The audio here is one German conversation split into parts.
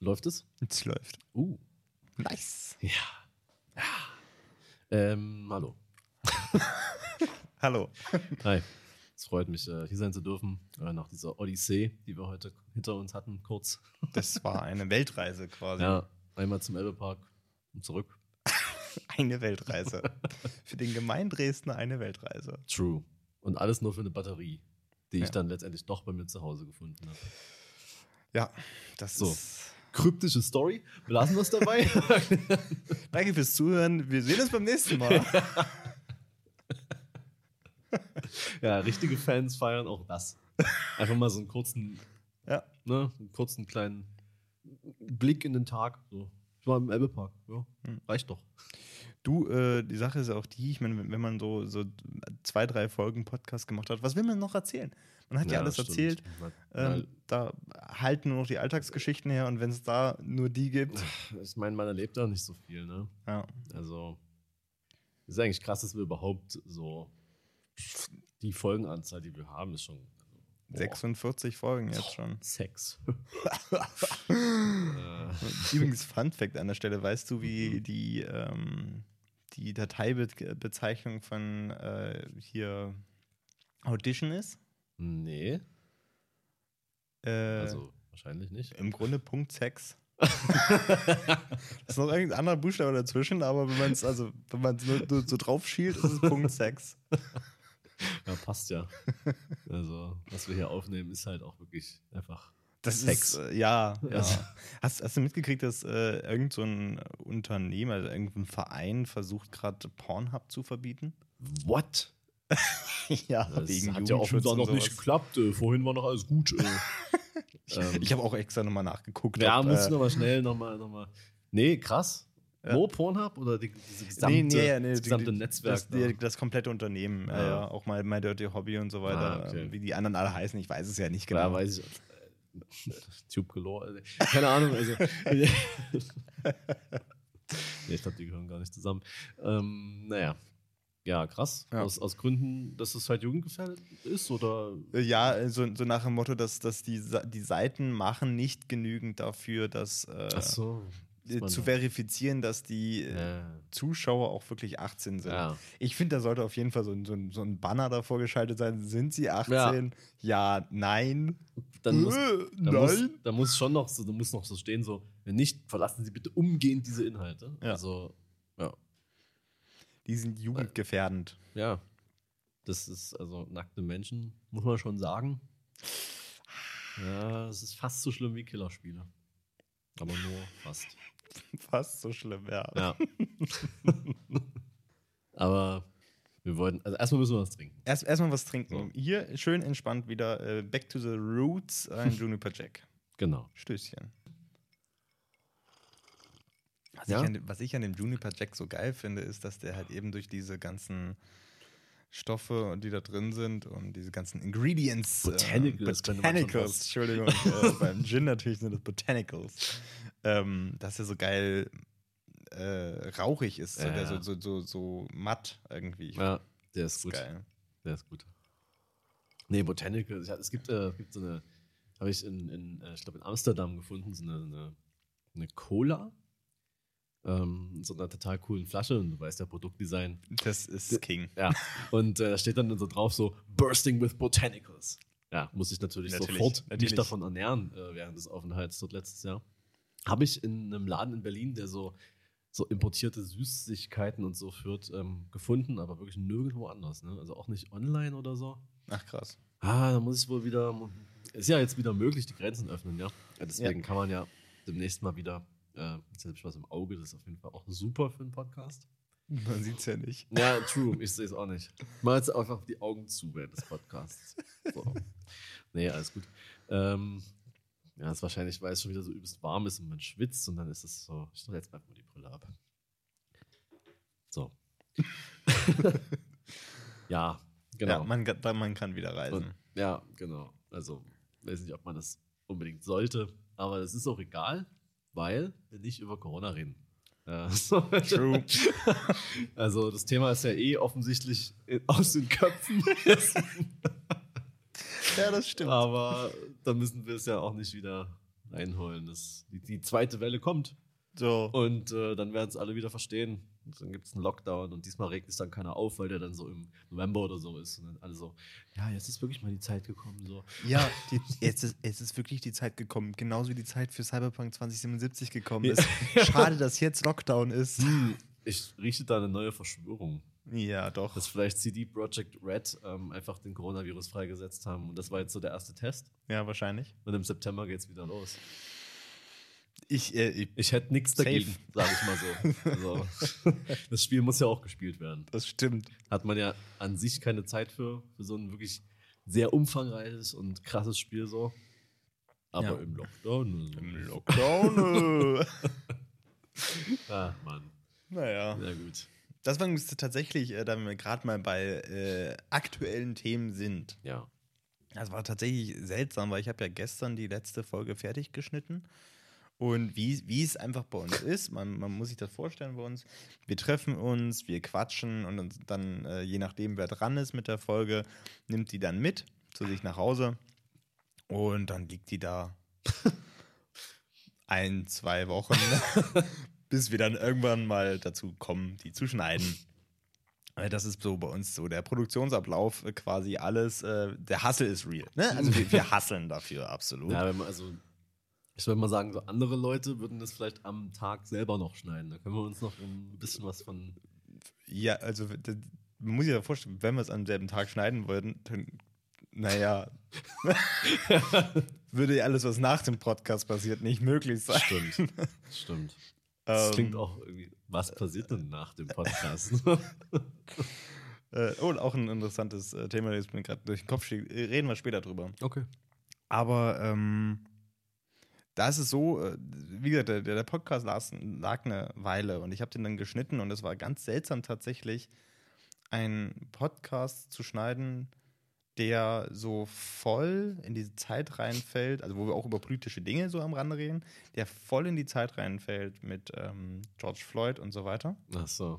Läuft es? Es läuft. Uh. Nice. Ja. ja. Ähm, hallo. Hallo. Hi. Es freut mich, äh, hier sein zu dürfen, äh, nach dieser Odyssee, die wir heute hinter uns hatten, kurz. Das war eine Weltreise quasi. Ja, einmal zum Elbepark und zurück. Eine Weltreise. Für den gemeinen Dresdner eine Weltreise. True. Und alles nur für eine Batterie, die Ja. ich dann letztendlich doch bei mir zu Hause gefunden habe. Ja, das So. ist. Kryptische Story, wir es dabei. Danke fürs Zuhören. Wir sehen uns beim nächsten Mal. ja, richtige Fans feiern auch das. Einfach mal so einen kurzen, ja. ne, einen kurzen kleinen Blick in den Tag. So. Ich war im Elbepark. Ja, Hm. reicht doch. Du, äh, die Sache ist auch die, ich meine, wenn- wenn man so, so zwei, drei Folgen Podcast gemacht hat, was will man noch erzählen? Man hat ja, alles stimmt. erzählt. Ähm, da halten nur noch die Alltagsgeschichten her und wenn es da nur die gibt. ich meine, man erlebt da nicht so viel, ne? Ja. Also, ist eigentlich krass, dass wir überhaupt so die Folgenanzahl, die wir haben, ist schon also, boah, 46 Folgen jetzt schon. Sex. äh, Übrigens, Fun Fact an der Stelle, weißt du, wie die, ähm, die Dateibezeichnung von äh, hier Audition ist? Nee, Äh, also wahrscheinlich nicht. Im Grunde Punkt Sex. ist noch irgendein anderer Buchstabe dazwischen, aber wenn man es also, wenn man nur, nur so drauf schielt, ist es Punkt Sex. Ja, passt ja. Also, was wir hier aufnehmen, ist halt auch wirklich einfach. Das Sex. ist, äh, ja, ja. Also- Hast, hast du mitgekriegt, dass äh, irgend so ein Unternehmen, also irgendein Verein versucht gerade Pornhub zu verbieten? What? ja, Das wegen hat ja offenbar noch nicht geklappt. Äh, vorhin war noch alles gut. Äh, ähm, Ich habe auch extra nochmal nachgeguckt. ja, ob, muss ich äh, nochmal schnell nochmal. Noch mal. Nee, krass. Ja. Nur Pornhub oder die, diese gesamte, nee, nee, nee, das gesamte die- Netzwerk? Das, da? das komplette Unternehmen. Ja. Ja, auch mal My Dirty Hobby und so weiter. Ah, okay. Wie die anderen alle heißen, ich weiß es ja nicht genau. Ja, weiß ich. Äh, Tube Galore. Also, keine Ahnung. Also, nee, ich glaube, die gehören gar nicht zusammen. Ähm, naja. Ja, krass. Ja. Aus, aus Gründen, dass es halt jugendgefährdet ist oder Ja, so, so nach dem Motto, dass, dass die, die Seiten machen nicht genügend dafür, dass, äh, so. äh, zu verifizieren, dass die äh, Ja. Zuschauer auch wirklich 18 sind. Ja. Ich finde, da sollte auf jeden Fall so, ein- so, so ein Banner davor geschaltet sein. Sind sie 18? Ja, nein. Dann muss, Äh, da, muss, nein. da muss schon noch so, da muss noch so stehen, so, wenn nicht, verlassen Sie bitte umgehend diese Inhalte. Ja. Also, ja. Die sind jugendgefährdend. Ja. Das ist, also, nackte Menschen, muss man schon sagen. Ja, es ist fast so schlimm wie Killerspiele. Aber nur fast. Fast so schlimm, ja. Ja. Aber wir wollten, also erstmal müssen wir was trinken. Erst erstmal was trinken. So. Hier schön entspannt wieder. Äh, back to the roots, ein Juniper Jack. Genau. Stößchen. Was, Ja? ich an, dem- was ich an dem Juniper Jack so geil finde, ist, dass der halt eben durch diese ganzen Stoffe, die da drin sind und diese ganzen Ingredients. Botanicals Äh, Botanicals. Entschuldigung. äh, beim Gin natürlich sind das Botanicals. Ähm, dass er so geil äh, rauchig ist, so, Ja, so, so, so, so matt irgendwie. Ja, der ist find's gut. geil. Der ist gut. Nee, Botanical. Ja, es gibt, äh, es gibt so eine, habe ich in, in äh, ich glaube in Amsterdam gefunden, so eine, eine, eine Cola. Ähm, in so einer total coolen Flasche und du weißt ja, Produktdesign. Das ist King. Ja. Und äh, da steht dann so drauf so Bursting with Botanicals. Ja, muss ich natürlich, Natürlich, sofort natürlich. mich davon ernähren äh, während des Aufenthalts dort letztes Jahr. Habe ich in einem Laden in Berlin, der so, so importierte Süßigkeiten und so führt, ähm, gefunden, aber wirklich nirgendwo anders. Ne? Also auch nicht online oder so. Ach krass. Ah, da muss ich wohl wieder. Ist ja jetzt wieder möglich, die Grenzen öffnen, ja. ja deswegen kann man ja demnächst mal wieder. Äh, jetzt habe ich was im Auge, das ist auf jeden Fall auch super für einen Podcast. Man sieht's ja nicht. Ja, true, ich sehe es auch nicht. Mal jetzt einfach die Augen zu während des Podcasts. So. Nee, alles gut. Ähm, ja, ist wahrscheinlich, weil es schon wieder so übelst warm ist und man schwitzt und dann ist es so, ich stelle jetzt mal die Brille ab. So. ja, genau. Ja, man, kann- man kann wieder reisen. Und, ja, genau. Also, weiß nicht, ob man das unbedingt sollte, aber es ist auch egal, weil wir nicht über Corona reden. So. True. Also, das Thema ist ja eh offensichtlich aus den Köpfen. ja, das stimmt. aber da müssen wir es ja auch nicht wieder reinholen. Das, die, die zweite Welle kommt. So. Und äh, dann werden es alle wieder verstehen. Und dann gibt es einen Lockdown und diesmal regt es dann keiner auf, weil der dann so im November oder so ist. Und dann alle so, ja, jetzt ist wirklich mal die Zeit gekommen. So. Ja, die, jetzt, ist, jetzt ist wirklich die Zeit gekommen. Genauso wie die Zeit für Cyberpunk 2077 gekommen Ja. ist. Schade, dass jetzt Lockdown ist. Hm, ich rieche da eine neue Verschwörung. Ja, doch. Dass vielleicht CD Projekt Red ähm, einfach den Coronavirus freigesetzt haben. Und das war jetzt so der erste Test. ja, wahrscheinlich. Und im September geht es wieder los. Ich, äh, ich, Ich hätte nichts dagegen, sage ich mal so. Also, das Spiel muss ja auch gespielt werden. das stimmt. Hat man ja an sich keine Zeit für, für so ein wirklich sehr umfangreiches und krasses Spiel so. Aber Ja. im Lockdown. Also. Im Lockdown. äh. Ah, Mann. naja. Sehr gut. Das war tatsächlich, äh, da wir gerade mal bei äh, aktuellen Themen sind. Ja. Das war tatsächlich seltsam, weil ich habe ja gestern die letzte Folge fertig geschnitten. Und wie, wie es einfach bei uns ist, man, man muss sich das vorstellen bei uns, wir treffen uns, wir quatschen und dann, äh, je nachdem, wer dran ist mit der Folge, nimmt die dann mit zu sich nach Hause und dann liegt die da ein, zwei Wochen, bis wir dann irgendwann mal dazu kommen, die zu schneiden. Das ist so bei uns so der Produktionsablauf äh, quasi alles. Äh, der Hustle ist real. Ne? Also wir, wir husteln dafür absolut. Ja, wenn man, also, ich würde mal sagen, so andere Leute würden das vielleicht am Tag selber noch schneiden. Da können wir uns noch ein bisschen was von. Ja, also man muss sich ja vorstellen, wenn wir es am selben Tag schneiden würden, dann, naja, würde ja alles, was nach dem Podcast passiert, nicht möglich sein. Stimmt. Stimmt. Das Ähm, klingt auch irgendwie. Was passiert denn nach dem Podcast? Äh, oh, und auch ein interessantes äh, Thema, das mir gerade durch den Kopf. Äh, Reden wir später drüber. okay. Aber ähm, da ist es so, äh, wie gesagt, der, der Podcast lag, eine Weile und ich habe den dann geschnitten und es war ganz seltsam tatsächlich, einen Podcast zu schneiden, der so voll in diese Zeit reinfällt, also wo wir auch über politische Dinge so am Rande reden, der voll in die Zeit reinfällt mit ähm, George Floyd und so weiter Ach so.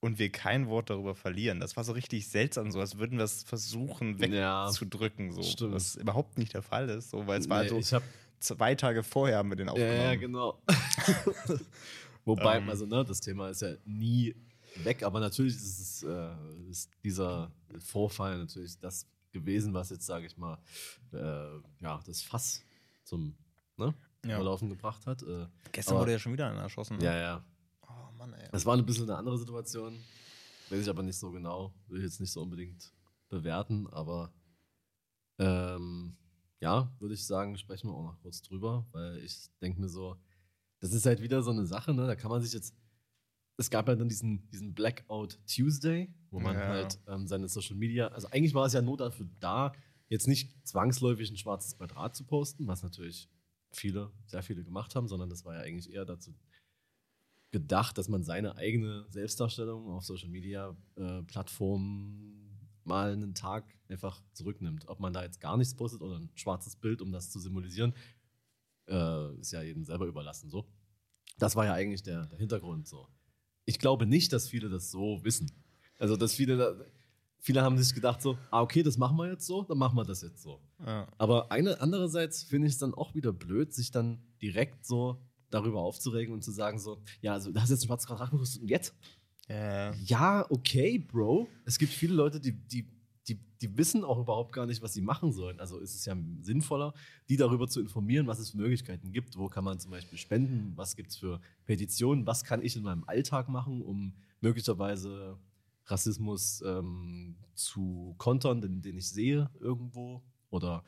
und wir kein Wort darüber verlieren. Das war so richtig seltsam, so als würden wir es versuchen Ja, wegzudrücken, so, stimmt. was überhaupt nicht der Fall ist, so, weil es war Nee, so ich hab, zwei Tage vorher haben wir den ja, aufgenommen. ja, genau. Wobei, Ähm. also, ne, das Thema ist ja nie weg, aber natürlich ist, es, äh, ist dieser Vorfall natürlich das gewesen, was jetzt, sage ich mal, äh, ja, das Fass zum ne, Ja. Überlaufen gebracht hat. Äh, Gestern Aber- wurde ja schon wieder einer erschossen. ne? ja, ja. Oh Mann, ey. Das war ein bisschen eine andere Situation. Weiß ich aber nicht so genau. Will ich jetzt nicht so unbedingt bewerten, aber ähm, ja, würde ich sagen, sprechen wir auch noch kurz drüber, weil ich denke mir so, das ist halt wieder so eine Sache, ne? Da kann man sich jetzt. Es gab ja dann diesen, diesen Blackout Tuesday, wo man Ja. halt ähm, seine Social Media, also eigentlich war es ja nur dafür da, jetzt nicht zwangsläufig ein schwarzes Quadrat zu posten, was natürlich viele, sehr viele gemacht haben, sondern das war ja eigentlich eher dazu gedacht, dass man seine eigene Selbstdarstellung auf Social Media äh, Plattformen mal einen Tag einfach zurücknimmt. Ob man da jetzt gar nichts postet oder ein schwarzes Bild, um das zu symbolisieren, äh, ist ja jedem selber überlassen. So. Das war ja eigentlich der, der Hintergrund. So. Ich glaube nicht, dass viele das so wissen. Also, dass viele, viele haben sich gedacht so, ah, okay, das machen wir jetzt so, dann machen wir das jetzt so. Ja. Aber eine, andererseits finde ich es dann auch wieder blöd, sich dann direkt so darüber aufzuregen und zu sagen so, ja, also da hast jetzt ein schwarzes gerüstet und jetzt? Ja. Ja, okay, Bro. Es gibt viele Leute, die, die, die, die wissen auch überhaupt gar nicht, was sie machen sollen. Also ist es ja sinnvoller, die darüber zu informieren, was es für Möglichkeiten gibt. Wo kann man zum Beispiel spenden? Was gibt es für Petitionen? Was kann ich in meinem Alltag machen, um möglicherweise Rassismus ähm, zu kontern, den, den ich sehe irgendwo? Oder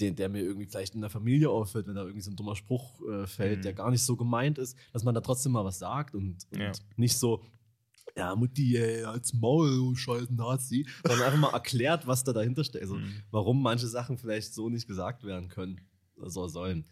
den, der mir irgendwie vielleicht in der Familie auffällt, wenn da irgendwie so ein dummer Spruch äh, fällt, Mhm. der gar nicht so gemeint ist, dass man da trotzdem mal was sagt und, und Ja. nicht so, ja, Mutti, ey, als Maul, scheiß Nazi, sondern einfach mal erklärt, was da dahinter steht. Also, Mhm. warum manche Sachen vielleicht so nicht gesagt werden können, so sollen.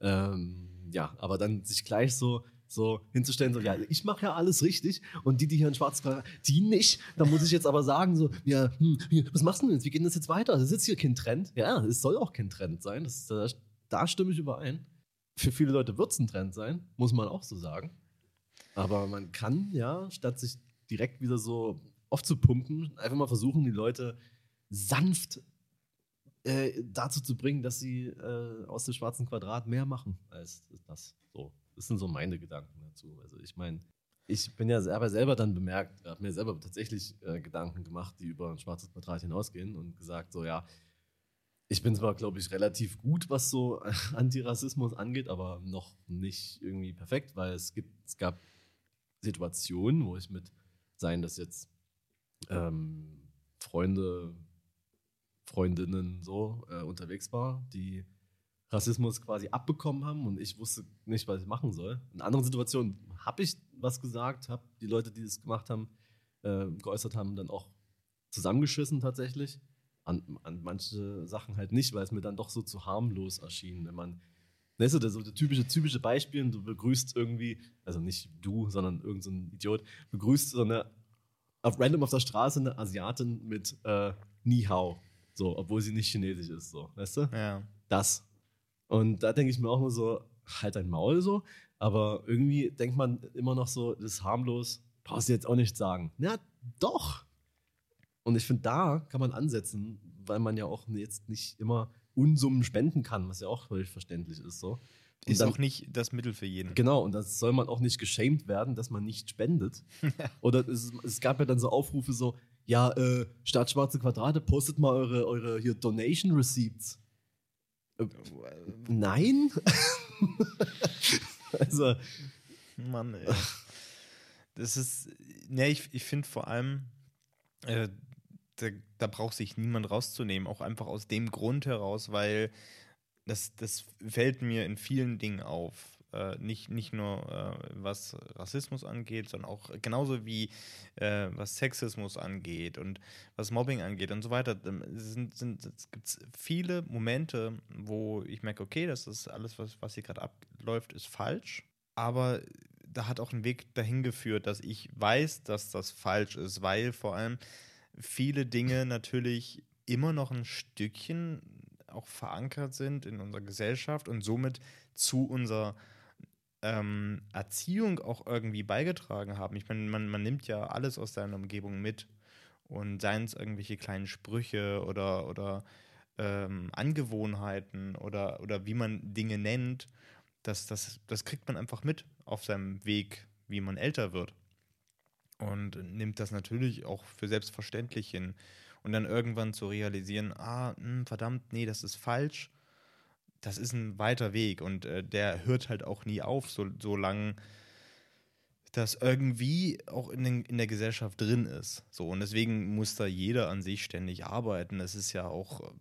Ähm, ja, aber dann sich gleich so, so hinzustellen, so, ja, ich mache ja alles richtig und die, die hier in schwarz die nicht. Da muss ich jetzt aber sagen, so, ja, hm, was machst du denn jetzt? Wie geht das jetzt weiter? Das ist jetzt hier kein Trend. Ja, es soll auch kein Trend sein. Das, da, da stimme ich überein. Für viele Leute wird es ein Trend sein, muss man auch so sagen. Aber man kann ja, statt sich direkt wieder so aufzupumpen, einfach mal versuchen, die Leute sanft äh, dazu zu bringen, dass sie äh, aus dem schwarzen Quadrat mehr machen als das. So, das sind so meine Gedanken dazu. Also ich meine, ich bin ja selber, selber dann bemerkt, habe mir selber tatsächlich äh, Gedanken gemacht, die über ein schwarzes Quadrat hinausgehen und gesagt, so ja, ich bin zwar, glaube ich, relativ gut, was so Antirassismus angeht, aber noch nicht irgendwie perfekt, weil es gibt, es gab Situationen, wo ich mit, seien das jetzt ähm, Freunde, Freundinnen so äh, unterwegs war, die Rassismus quasi abbekommen haben und ich wusste nicht, was ich machen soll. In anderen Situationen habe ich was gesagt, habe die Leute, die das gemacht haben, äh, geäußert haben, dann auch zusammengeschissen tatsächlich. An, an, manche Sachen halt nicht, weil es mir dann doch so zu harmlos erschien, wenn man, weißt du, das, so das typische, typische Beispiel, du begrüßt irgendwie, also nicht du, sondern irgendein so Idiot, begrüßt so eine, auf random auf der Straße eine Asiatin mit äh, Ni Hao, so, obwohl sie nicht chinesisch ist, so, weißt du? Ja. Das. Und da denke ich mir auch nur so, halt dein Maul so, aber irgendwie denkt man immer noch so, das ist harmlos, brauchst du jetzt auch nicht sagen. Ja, doch. Und ich finde, da kann man ansetzen, weil man ja auch jetzt nicht immer Unsummen spenden kann, was ja auch völlig verständlich ist. So. Ist dann, auch nicht das Mittel für jeden. Genau, und das soll man auch nicht geschämt werden, dass man nicht spendet. Oder es, es, gab ja dann so Aufrufe so, ja, äh, statt schwarze Quadrate, postet mal eure, eure hier Donation Receipts. Äh, nein? also. Mann, ey. Das ist, ne, ich, ich finde vor allem, äh, da, da braucht sich niemand rauszunehmen, auch einfach aus dem Grund heraus, weil das, das fällt mir in vielen Dingen auf. Äh, nicht, nicht nur äh, was Rassismus angeht, sondern auch genauso wie äh, was Sexismus angeht und was Mobbing angeht und so weiter. Ähm, sind, sind, es gibt viele Momente, wo ich merke, okay, das ist alles, was, was hier gerade abläuft, ist falsch. Aber da hat auch ein Weg dahin geführt, dass ich weiß, dass das falsch ist, weil vor allem viele Dinge natürlich immer noch ein Stückchen auch verankert sind in unserer Gesellschaft und somit zu unserer ähm, Erziehung auch irgendwie beigetragen haben. Ich meine, man, man nimmt ja alles aus seiner Umgebung mit und seien es irgendwelche kleinen Sprüche oder, oder ähm, Angewohnheiten oder, oder wie man Dinge nennt, das, das, das kriegt man einfach mit auf seinem Weg, wie man älter wird. Und nimmt das natürlich auch für selbstverständlich hin. Und dann irgendwann zu realisieren, ah, mh, hm, verdammt, nee, das ist falsch das ist ein weiter Weg und äh, der hört halt auch nie auf, so, solange das irgendwie auch in, den, in der Gesellschaft drin ist. So, und deswegen muss da jeder an sich ständig arbeiten. Es ist ja auch,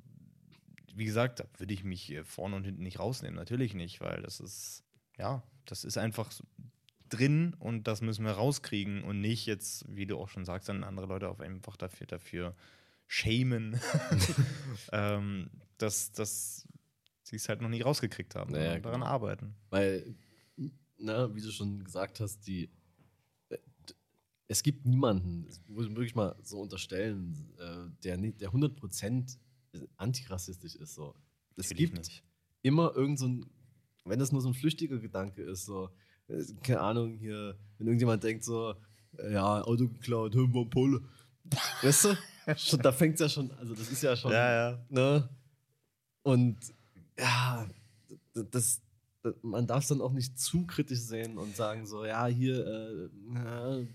wie gesagt, da würde ich mich vorne und hinten nicht rausnehmen. Natürlich nicht, weil das ist, ja, das ist einfach drin und das müssen wir rauskriegen und nicht jetzt, wie du auch schon sagst, dann andere Leute auf einfach dafür, dafür schämen. ähm, das, das sie es halt noch nie rausgekriegt haben. Naja, daran genau. arbeiten. Weil, na, wie du schon gesagt hast, die äh, es gibt niemanden, das muss ich wirklich mal so unterstellen, äh, der, der 100% antirassistisch ist. So. Es gibt nicht. immer irgend so ein, wenn das nur so ein flüchtiger Gedanke ist, so, keine Ahnung, hier, wenn irgendjemand denkt so, ja, Auto geklaut, Hümmer Pole. Weißt du? schon, da fängt es ja schon, also das ist ja schon, ja, ja. ne? Und ja, das, das man darf es dann auch nicht zu kritisch sehen und sagen so, ja, hier, äh, äh,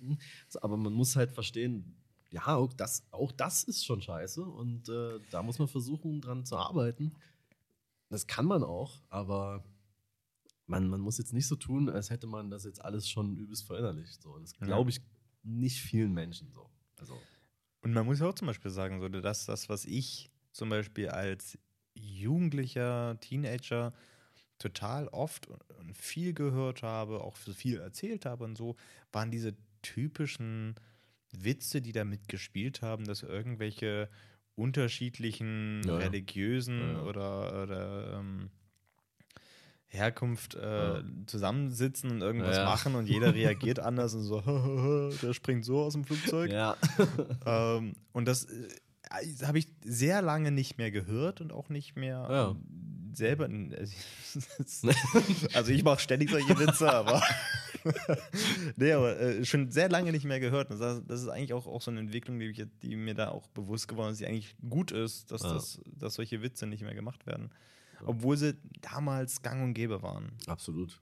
aber man muss halt verstehen, ja, auch das, auch das ist schon scheiße und äh, da muss man versuchen, dran zu arbeiten. Das kann man auch, aber man, man muss jetzt nicht so tun, als hätte man das jetzt alles schon übelst verinnerlicht. So. Das glaube ich nicht vielen Menschen so. Also. Und man muss auch zum Beispiel sagen, so, dass das, was ich zum Beispiel als Jugendlicher, Teenager total oft und viel gehört habe, auch viel erzählt habe und so, waren diese typischen Witze, die damit gespielt haben, dass irgendwelche unterschiedlichen ja, religiösen ja. oder, oder ähm, Herkunft äh, ja. zusammensitzen und irgendwas machen und jeder reagiert anders und so, der springt so aus dem Flugzeug. Ja. ähm, und das äh, habe ich sehr lange nicht mehr gehört und auch nicht mehr ja. ähm, selber. Also ich mache ständig solche Witze, aber nee, aber äh, schon sehr lange nicht mehr gehört. Das, das ist eigentlich auch, auch so eine Entwicklung, die, ich, die, mir da auch bewusst geworden ist, die eigentlich gut ist, dass, ja. das, dass solche Witze nicht mehr gemacht werden. Obwohl sie damals gang und gäbe waren. Absolut.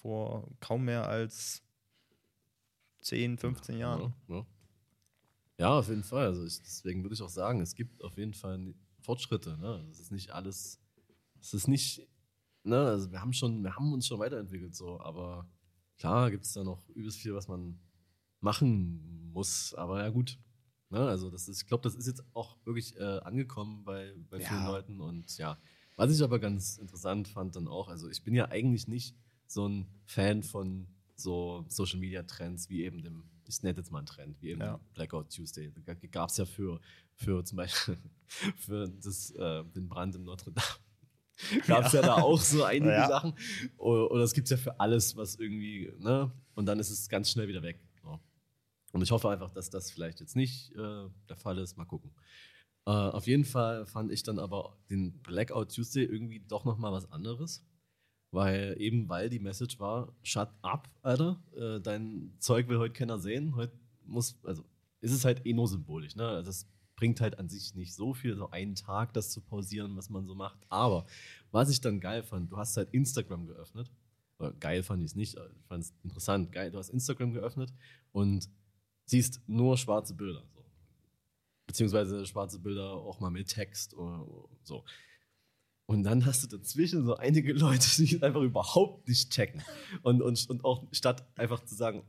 Vor kaum mehr als 10, 15 Jahren. Ja, ja. ja auf jeden Fall. Also ich, deswegen würde ich auch sagen, es gibt auf jeden Fall Fortschritte. Ne? Es ist nicht alles, es ist nicht, ne, also wir haben schon, wir haben uns schon weiterentwickelt, so, aber klar gibt es da noch übelst viel, was man machen muss. Aber ja, gut. Ne? Also, das ist, ich glaube, das ist jetzt auch wirklich äh, angekommen bei, bei vielen ja. Leuten und ja. Was ich aber ganz interessant fand dann auch, also ich bin ja eigentlich nicht so ein Fan von so Social Media Trends wie eben dem, ich nenne jetzt mal einen Trend, wie eben ja. Blackout Tuesday. Da gab es ja für, für zum Beispiel für das, äh, den Brand in Notre Dame. Gab es ja. ja. da auch so einige ja. Sachen. Oder, oder es gibt es ja für alles, was irgendwie, ne? Und dann ist es ganz schnell wieder weg. So. Und ich hoffe einfach, dass das vielleicht jetzt nicht äh, der Fall ist. Mal gucken. Äh, auf jeden Fall fand ich dann aber den Blackout Tuesday irgendwie doch nochmal was anderes. Weil eben, weil die Message war, shut up, Alter, äh, dein Zeug will heute keiner sehen. Heute muss, also ist es halt eh nur symbolisch, ne? Also das bringt halt an sich nicht so viel, so einen Tag das zu pausieren, was man so macht. Aber was ich dann geil fand, du hast halt Instagram geöffnet. Oder geil fand ich es nicht, ich fand es interessant. Geil, du hast Instagram geöffnet und siehst nur schwarze Bilder. Beziehungsweise schwarze Bilder auch mal mit Text oder so. Und dann hast du dazwischen so einige Leute, die einfach überhaupt nicht checken. Und, und, und auch statt einfach zu sagen,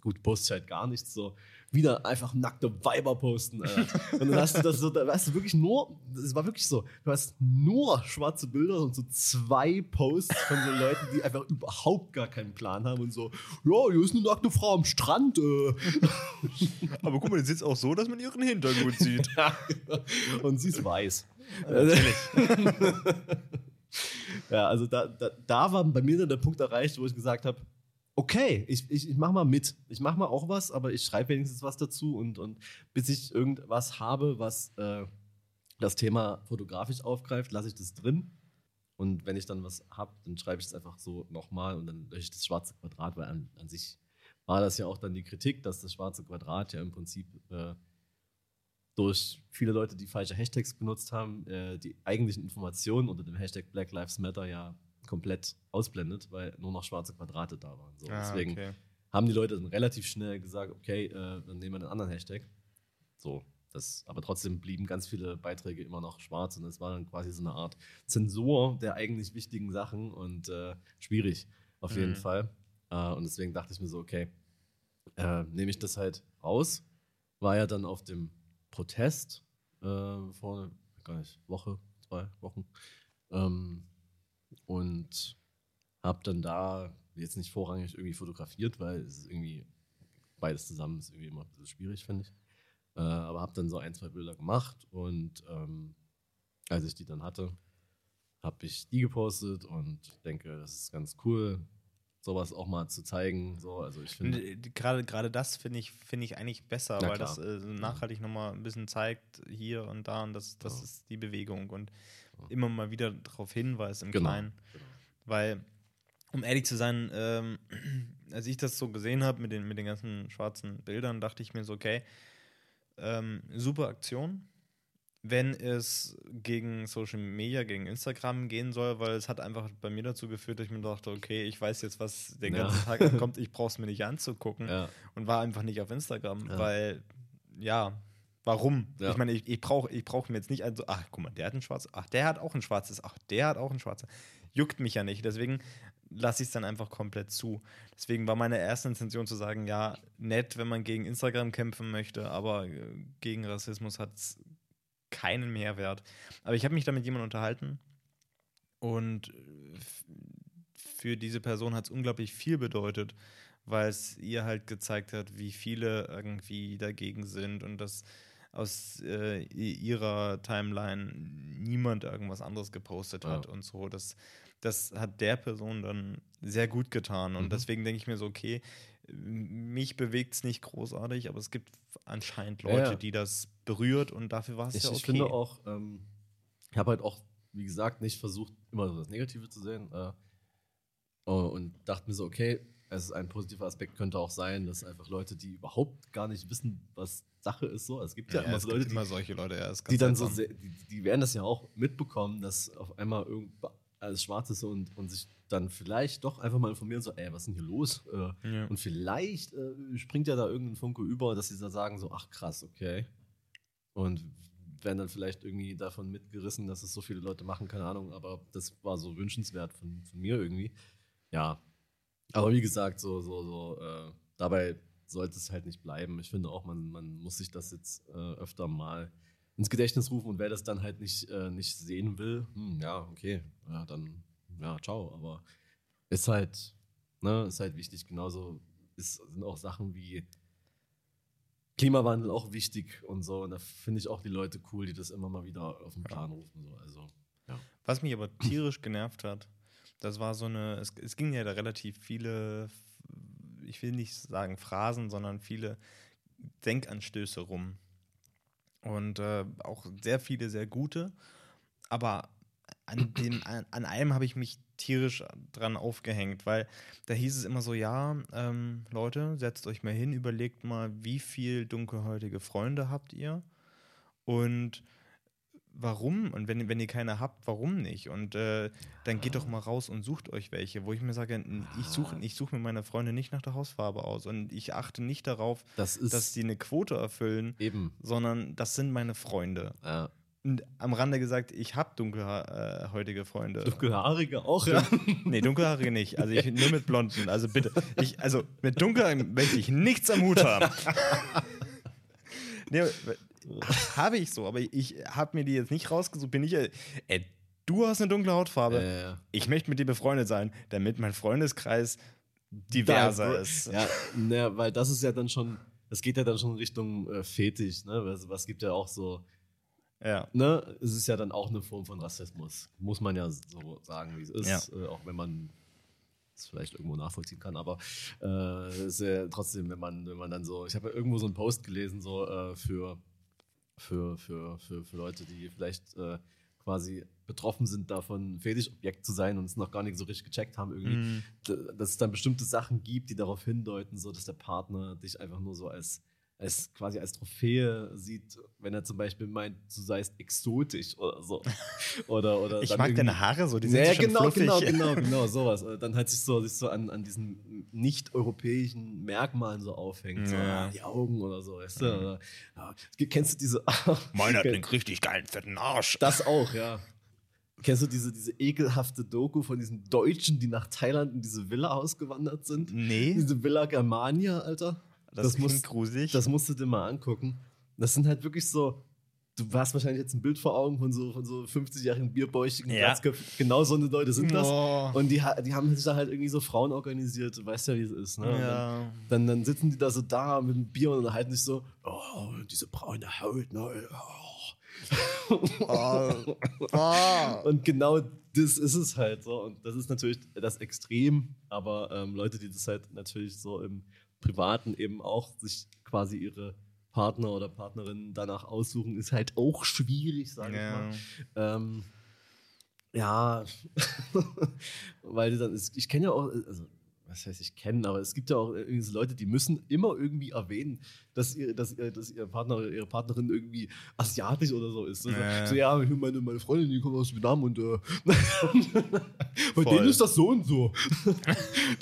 gut, poste halt gar nichts, so wieder einfach nackte Weiber posten. Alter. Und dann hast du das so, da hast du wirklich nur, es war wirklich so, du hast nur schwarze Bilder und so zwei Posts von so Leuten, die einfach überhaupt gar keinen Plan haben und so, ja, hier ist eine nackte Frau am Strand. Äh. Aber guck mal, jetzt ist auch so, dass man ihren Hintergrund sieht. ja, und sie ist weiß. ja, also da, da, da war bei mir dann der Punkt erreicht, wo ich gesagt habe, okay, ich, ich, ich mache mal mit. Ich mache mal auch was, aber ich schreibe wenigstens was dazu und, und bis ich irgendwas habe, was äh, das Thema fotografisch aufgreift, lasse ich das drin. Und wenn ich dann was habe, dann schreibe ich es einfach so nochmal und dann lösche ich das schwarze Quadrat, weil an, an, sich war das ja auch dann die Kritik, dass das schwarze Quadrat ja im Prinzip äh, durch viele Leute, die falsche Hashtags benutzt haben, äh, die eigentlichen Informationen unter dem Hashtag Black Lives Matter ja komplett ausblendet, weil nur noch schwarze Quadrate da waren. So, ah, deswegen okay. haben die Leute dann relativ schnell gesagt, okay, äh, dann nehmen wir einen anderen Hashtag. So, das, aber trotzdem blieben ganz viele Beiträge immer noch schwarz und es war dann quasi so eine Art Zensur der eigentlich wichtigen Sachen und äh, schwierig auf jeden mhm. Fall. Äh, und deswegen dachte ich mir so, okay, äh, nehme ich das halt raus. War ja dann auf dem Protest äh, vor, gar nicht, Woche, zwei Wochen. Ähm, und habe dann da jetzt nicht vorrangig irgendwie fotografiert, weil es ist irgendwie beides zusammen ist irgendwie immer ein bisschen schwierig, finde ich. Äh, aber habe dann so ein, zwei Bilder gemacht und ähm, als ich die dann hatte, habe ich die gepostet und denke, das ist ganz cool, sowas auch mal zu zeigen. So, also ich finde äh, gerade gerade das finde ich finde ich eigentlich besser, weil klar. das äh, nachhaltig nochmal ein bisschen zeigt hier und da und das das ja. ist die Bewegung und immer mal wieder darauf hinweist im genau. Kleinen. Weil, um ehrlich zu sein, ähm, als ich das so gesehen habe mit den, mit den ganzen schwarzen Bildern, dachte ich mir so, okay, ähm, super Aktion, wenn es gegen Social Media, gegen Instagram gehen soll, weil es hat einfach bei mir dazu geführt, dass ich mir dachte, okay, ich weiß jetzt, was den ganzen ja. Tag kommt, ich brauche es mir nicht anzugucken ja. und war einfach nicht auf Instagram, ja. weil ja, Warum? Ja. Ich meine, ich, ich brauche ich brauch mir jetzt nicht also, ach, guck mal, der hat ein schwarzes, ach, der hat auch ein schwarzes, ach, der hat auch ein schwarzes. Juckt mich ja nicht. Deswegen lasse ich es dann einfach komplett zu. Deswegen war meine erste Intention zu sagen, ja, nett, wenn man gegen Instagram kämpfen möchte, aber äh, gegen Rassismus hat es keinen Mehrwert. Aber ich habe mich da mit jemandem unterhalten und äh, für diese Person hat es unglaublich viel bedeutet, weil es ihr halt gezeigt hat, wie viele irgendwie dagegen sind und dass aus äh, ihrer Timeline niemand irgendwas anderes gepostet hat ja. und so. Das, das hat der Person dann sehr gut getan. Und mhm. deswegen denke ich mir so, okay, mich bewegt es nicht großartig, aber es gibt anscheinend Leute, ja, ja. die das berührt und dafür war es ja okay. Ich finde auch, ähm, ich habe halt auch, wie gesagt, nicht versucht, immer so das Negative zu sehen. Äh, und dachte mir so, okay, also ein positiver Aspekt könnte auch sein, dass einfach Leute, die überhaupt gar nicht wissen, was Sache ist, so. Es gibt ja, immer es gibt Leute, die, immer solche Leute, ja. die dann so, sehr, die, die werden das ja auch mitbekommen, dass auf einmal irgend alles schwarz ist und, und sich dann vielleicht doch einfach mal informieren, so, ey, was ist denn hier los? Äh, Ja. Und vielleicht äh, springt ja da irgendein Funke über, dass sie da sagen, so, ach krass, okay. Und werden dann vielleicht irgendwie davon mitgerissen, dass es so viele Leute machen, keine Ahnung, aber das war so wünschenswert von, von mir irgendwie. Ja. Aber wie gesagt, so, so, so, äh, dabei sollte es halt nicht bleiben. Ich finde auch, man, man muss sich das jetzt äh, öfter mal ins Gedächtnis rufen und wer das dann halt nicht, äh, nicht sehen will, hm, ja, okay, ja, dann, ja, ciao. Aber ist halt, ne, ist halt wichtig. Genauso ist, sind auch Sachen wie Klimawandel auch wichtig und so. Und da finde ich auch die Leute cool, die das immer mal wieder auf den Plan rufen. So. Also, Was mich aber tierisch genervt hat, das war so eine, es, es ging ja da relativ viele, ich will nicht sagen Phrasen, sondern viele Denkanstöße rum. Und äh, auch sehr viele sehr gute. Aber an, dem, an, an einem habe ich mich tierisch dran aufgehängt, weil da hieß es immer so, ja, ähm, Leute, setzt euch mal hin, überlegt mal, wie viel dunkelhäutige Freunde habt ihr und warum? Und wenn, wenn ihr keine habt, warum nicht? Und äh, dann geht doch mal raus und sucht euch welche, wo ich mir sage, ich suche ich such mir meine Freunde nicht nach der Hausfarbe aus und ich achte nicht darauf, das ist dass die eine Quote erfüllen, eben, sondern das sind meine Freunde. ja. Und am Rande gesagt, ich habe dunkelhäutige Freunde. Dunkelhaarige auch, ja. Nee, dunkelhaarige nicht. Also ich nur mit Blonden. Also bitte. Ich, also mit Dunkelhaarigen möchte ich nichts am Hut haben. nee, habe ich so, aber ich habe mir die jetzt nicht rausgesucht. Bin ich, äh, ey, du hast eine dunkle Hautfarbe. Äh, Ich möchte mit dir befreundet sein, damit mein Freundeskreis diverser Da- ist. Ja, ne, weil das ist ja dann schon, das geht ja dann schon Richtung äh, Fetisch, ne? Was, was gibt ja auch so, Ja. ne? Es ist ja dann auch eine Form von Rassismus. Muss man ja so sagen, wie es ist, äh, auch wenn man es vielleicht irgendwo nachvollziehen kann, aber äh, es ist ja trotzdem, wenn man, wenn man dann so, ich habe ja irgendwo so einen Post gelesen, so äh, für, für, für, für, für Leute, die vielleicht äh, quasi betroffen sind, davon Fetischobjekt zu sein und es noch gar nicht so richtig gecheckt haben, irgendwie, d- dass es dann bestimmte Sachen gibt, die darauf hindeuten, so dass der Partner dich einfach nur so als, als quasi als Trophäe sieht, wenn er zum Beispiel meint, du seist exotisch oder so. Oder, oder Ich mag deine Haare so, die sind ja, so schön genau, fluffig. genau, genau, genau, sowas. Äh, Dann halt sich so, sich so an, an diesen nicht-europäischen Merkmalen so aufhängt. So, Ja. ah, die Augen oder so, weißt du? Mhm. Oder, ja, kennst du diese. Meiner hat einen richtig geilen fetten Arsch. Das auch, ja. Kennst du diese, diese ekelhafte Doku von diesen Deutschen, die nach Thailand in diese Villa ausgewandert sind? Nee, Diese Villa Germania, Alter. Das, das klingt muss- gruselig. Das musst du dir mal angucken. Das sind halt wirklich so. Du hast wahrscheinlich jetzt ein Bild vor Augen von so, von so 50-jährigen bierbäuchigen Ja. Genau so eine Leute sind das. Oh. Und die, die haben sich da halt irgendwie so Frauen organisiert. Du weißt ja, wie es ist. Ne? Ja. dann, dann sitzen die da so da mit dem Bier und halten sich so, oh, diese braune Haut, ne? Oh. Oh. Oh. Und genau das ist es halt so. Und das ist natürlich das Extrem, aber ähm, Leute, die das halt natürlich so im Privaten eben auch sich quasi ihre Partner oder Partnerinnen danach aussuchen, ist halt auch schwierig, sage ich mal. Ja. Ähm, ja, weil dann, ist- ich kenne ja auch, also was heißt ich kenne, aber es gibt ja auch irgendwie so Leute, die müssen immer irgendwie erwähnen, dass ihr, dass ihr, dass ihr Partner oder ihre Partnerin irgendwie asiatisch oder so ist. So, Ja. so ja, meine, meine Freundin, die kommt aus Vietnam und äh, bei denen ist das so und so.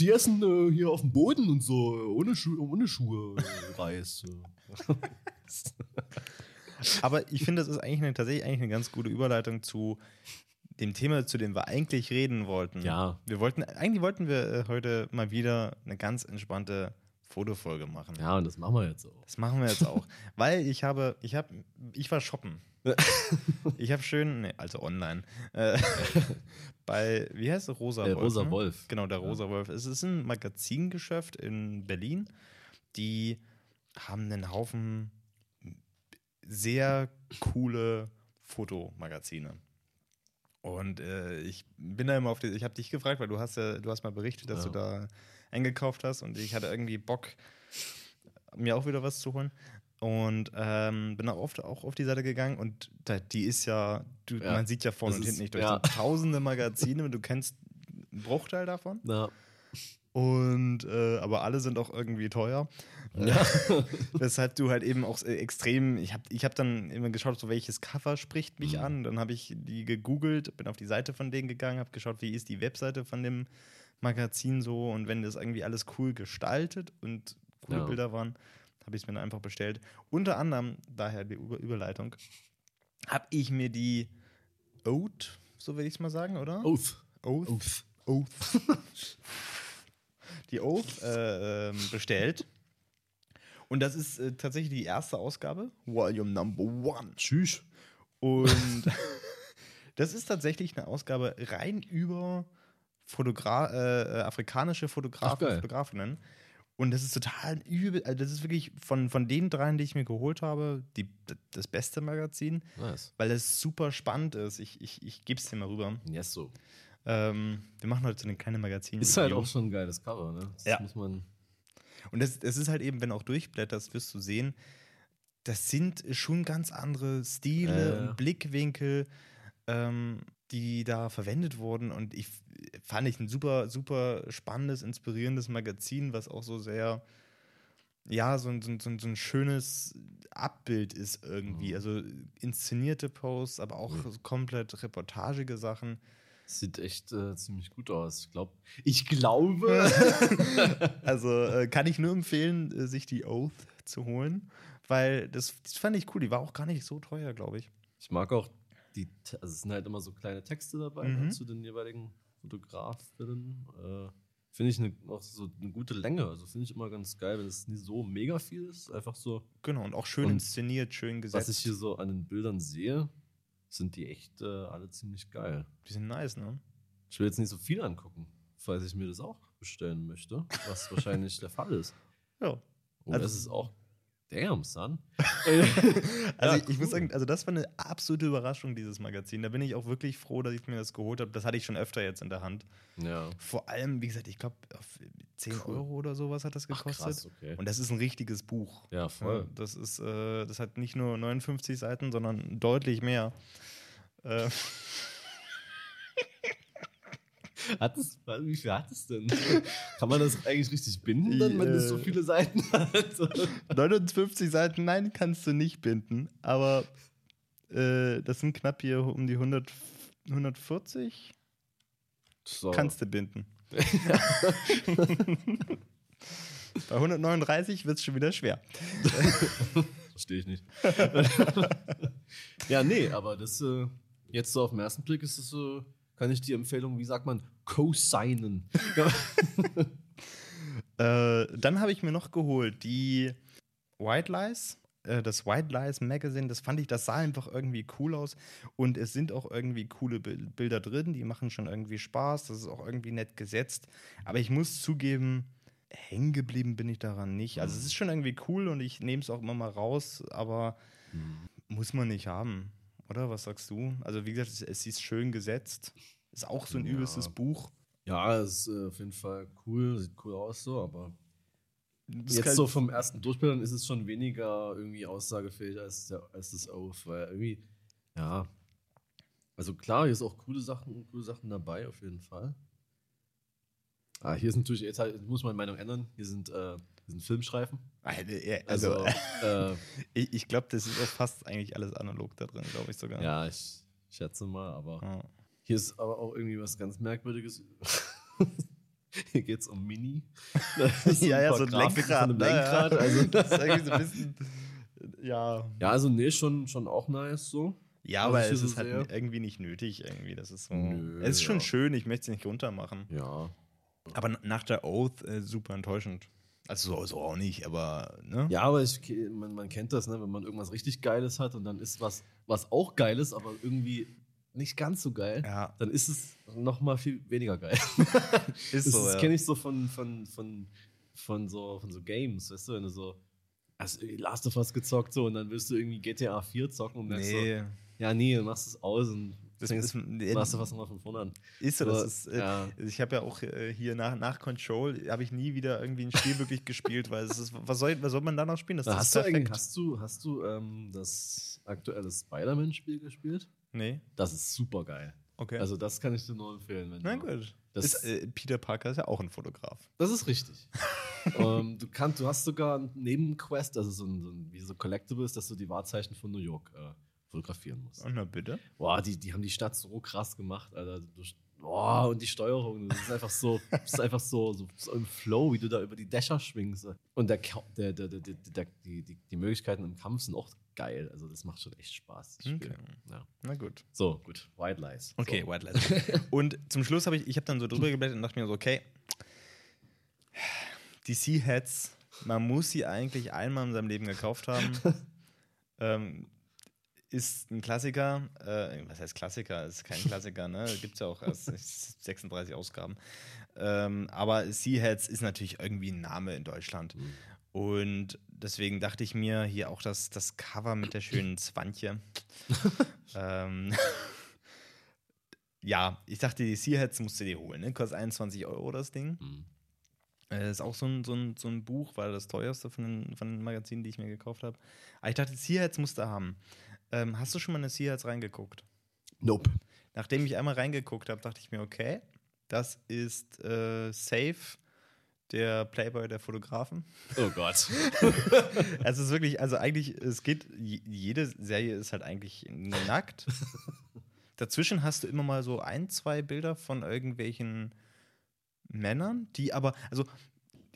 die essen äh, hier auf dem Boden und so, ohne, Schu ohne Schuhe, äh, Reis. Äh. Aber ich finde, das ist eigentlich eine, tatsächlich eigentlich eine ganz gute Überleitung zu dem Thema, zu dem wir eigentlich reden wollten. Ja. Wir wollten, eigentlich wollten wir äh, heute mal wieder eine ganz entspannte Fotofolge machen. ja, und das machen wir jetzt auch. Das machen wir jetzt auch. Weil ich habe, ich habe, ich war shoppen. ich habe schön, nee, also online, äh, bei, wie heißt es, Rosa Äh, Wolf? Rosa ne? Wolf. Genau, der Ja. Rosa Wolf. Es ist ein Magazingeschäft in Berlin, die haben einen Haufen sehr coole Fotomagazine. Und äh, ich bin da immer auf die, ich habe dich gefragt, weil du hast ja, du hast mal berichtet, dass Ja. du da eingekauft hast und ich hatte irgendwie Bock, mir auch wieder was zu holen. Und ähm, bin auch oft auch auf die Seite gegangen und da, die ist ja, du, Ja, man sieht ja vorne das und ist- hinten nicht durch. ja. tausende Magazine und du kennst einen Bruchteil davon. Na, Und äh, aber alle sind auch irgendwie teuer. Ja. Weshalb du halt eben auch äh, extrem, ich habe ich hab dann immer geschaut, so welches Cover spricht mich Mhm. an. Dann habe ich die gegoogelt, bin auf die Seite von denen gegangen, habe geschaut, wie ist die Webseite von dem Magazin so. Und wenn das irgendwie alles cool gestaltet und coole Ja. Bilder waren, habe ich es mir dann einfach bestellt. Unter anderem, daher die Über Überleitung, habe ich mir die Oath, so will ich es mal sagen, oder? Oath. Oath. Oath. Oath. die Oath äh, ähm, bestellt. Und das ist äh, tatsächlich die erste Ausgabe, Volume Number One. Tschüss. Und das ist tatsächlich eine Ausgabe rein über Fotogra äh, afrikanische Fotografen, Ach, geil. Fotografinnen. Und das ist total übel. Also das ist wirklich von, von den dreien, die ich mir geholt habe, die, das beste Magazin, Nice. weil es super spannend ist. Ich, ich, ich gebe es dir mal rüber. Yes, so. Ähm, wir machen heute so eine kleine Magazin. Ist halt auch schon ein geiles Cover, ne? Das Ja. muss man. Und das, das ist halt eben, wenn du auch durchblätterst, wirst du sehen, das sind schon ganz andere Stile ja. und Blickwinkel, ähm, die da verwendet wurden. Und ich fand ich ein super, super spannendes, inspirierendes Magazin, was auch so sehr, ja, so ein, so ein, so ein, schönes Abbild ist irgendwie. Mhm. Also inszenierte Posts, aber auch so komplett reportagige Sachen. Sieht echt äh, ziemlich gut aus. Ich, glaub, ich glaube. Also äh, kann ich nur empfehlen, äh, sich die Oath zu holen, weil das, das fand ich cool. Die war auch gar nicht so teuer, glaube ich. ich mag auch die. Also es sind halt immer so kleine Texte dabei Mhm. ne, zu den jeweiligen Fotografinnen. Äh, finde ich eine, auch so eine gute Länge. Also finde ich immer ganz geil, wenn es nicht so mega viel ist. Einfach so, Genau, und auch schön Und inszeniert, schön gesetzt. was ich hier so an den Bildern sehe, sind die echt äh, alle ziemlich geil. Die sind nice, ne? Ich will jetzt nicht so viel angucken, falls ich mir das auch bestellen möchte, was wahrscheinlich der Fall ist. Ja. Und Also- es ist auch. Damn, son. Also Ja, ich, ich muss sagen, also das war eine absolute Überraschung, dieses Magazin. Da bin ich auch wirklich froh, dass ich mir das geholt habe. Das hatte ich schon öfter jetzt in der Hand. Ja. Vor allem, wie gesagt, ich glaube, 10 Cool. Euro oder sowas hat das Ach, gekostet. krass, okay. Und das ist ein richtiges Buch. Ja, Ja, voll. das ist, äh, das hat nicht nur 59 Seiten, sondern deutlich mehr. Äh, Hat es, wie viel hat es denn? Kann man das eigentlich richtig binden, dann, wenn es so viele Seiten hat? 59 Seiten, nein, kannst du nicht binden. Aber äh, das sind knapp hier um die 100, 140. So. Kannst du binden. Bei 139 wird es schon wieder schwer. Verstehe ich nicht. ja, nee, aber das äh, jetzt so auf den ersten Blick ist es so, kann ich die Empfehlung, wie sagt man, co-signen. Äh, dann habe ich mir noch geholt die White Lies. äh, Das White Lies Magazine, das fand ich, das sah einfach irgendwie cool aus. Und es sind auch irgendwie coole Bil- Bilder drin, die machen schon irgendwie Spaß. Das ist auch irgendwie nett gesetzt. Aber ich muss zugeben, hängen geblieben bin ich daran nicht. Also es ist schon irgendwie cool und ich nehme es auch immer mal raus, aber muss man nicht haben. Oder was sagst du? Also, wie gesagt, es, es ist schön gesetzt. Ist auch so ein Ja. übelstes Buch. Ja, es ist äh, auf jeden Fall cool, sieht cool aus so, aber jetzt so vom ersten Durchblättern ist es schon weniger irgendwie aussagefähig als, der, als das Oath, weil irgendwie, ja, also klar, hier ist auch coole Sachen, coole Sachen dabei, auf jeden Fall. Ah, hier ist natürlich, jetzt halt, muss meine Meinung ändern, hier sind, äh, hier sind Filmstreifen. Also, Also, äh, ich, ich glaube, das ist auch fast eigentlich alles analog da drin, glaube ich sogar. ja, ich schätze mal, aber Ja. hier ist aber auch irgendwie was ganz Merkwürdiges. hier geht es um Mini. Das ist ja, ja, so ein Grafiken Lenkrad. Von ne? Lenkrad. Ja. Also, das ist irgendwie so ein bisschen. Ja. Ja, also nee, schon, schon auch nice so. Ja, Was aber es hier ist so halt sehe. irgendwie nicht nötig, irgendwie. Das ist so. Nö, es ist schon ja. schön, ich möchte es nicht runtermachen. Ja. Aber nach der Oath äh, super enttäuschend. Also so, so auch nicht, aber ne? Ja, aber ich, man, man kennt das, ne? wenn man irgendwas richtig Geiles hat und dann ist was, was auch geil ist, aber irgendwie nicht ganz so geil, Ja, dann ist es noch mal viel weniger geil. ist Das, so. das ja. kenne ich so von, von, von, von, so, von so Games, weißt du, wenn du so hast irgendwie Last of Us gezockt so und dann willst du irgendwie GTA 4 zocken und merkst Nee, so, ja nee, dann machst du es aus und fängst ist, nee, Last of Us nochmal von vorne an. ist so. Das ist, äh, ja. Ich habe ja auch äh, hier nach, nach Control habe ich nie wieder irgendwie ein Spiel wirklich gespielt, weil es ist, was soll, was soll man da noch spielen? Das hast, ist du hast du, hast du ähm, das aktuelle Spider-Man-Spiel gespielt? Nee, Das ist super geil. okay. Also das kann ich dir nur empfehlen. Wenn Na du, gut. Das, Ist, äh, Peter Parker ist ja auch ein Fotograf. das ist richtig. ähm, du, kannst, du hast sogar einen Nebenquest, also so ein, so ein wie so Collectibles, dass du die Wahrzeichen von New York äh, fotografieren musst. Oh, na bitte. Boah, die, die haben die Stadt so krass gemacht, Alter. Boah, und die Steuerung, das ist einfach so, das ist einfach so, so, so im Flow, wie du da über die Dächer schwingst. Und der, der, der, der, der, die, die, die Möglichkeiten im Kampf sind auch geil. Also das macht schon echt Spaß. Okay. Ja. Na gut. So, gut. White Lies. Okay, so. White Lies. und zum Schluss habe ich, ich habe dann so drüber geblättert und dachte mir so, okay, DC-Heads, man muss sie eigentlich einmal in seinem Leben gekauft haben. ähm, ist ein Klassiker. Äh, was heißt Klassiker? Ist kein Klassiker, ne? Gibt es ja auch erst 36 Ausgaben. Ähm, aber Sea-Heads ist natürlich irgendwie ein Name in Deutschland. Mhm. Und deswegen dachte ich mir, hier auch das, das Cover mit der schönen Zwantje. ähm, ja, ich dachte, die Sea-Heads musst du dir holen. Ne? Kostet 21 Euro das Ding. Mhm. Äh, ist auch so ein, so, ein, so ein Buch, war das teuerste von den, von den Magazinen, die ich mir gekauft habe. Aber ich dachte, Sea-Heads musst du haben. Ähm, hast du schon mal eine Sea-Heads reingeguckt? Nope. Nachdem ich einmal reingeguckt habe, dachte ich mir, okay, das ist äh, safe der Playboy der Fotografen. Oh Gott. Also es ist wirklich, also eigentlich, es geht, jede Serie ist halt eigentlich nackt. Dazwischen hast du immer mal so ein, zwei Bilder von irgendwelchen Männern, die aber, also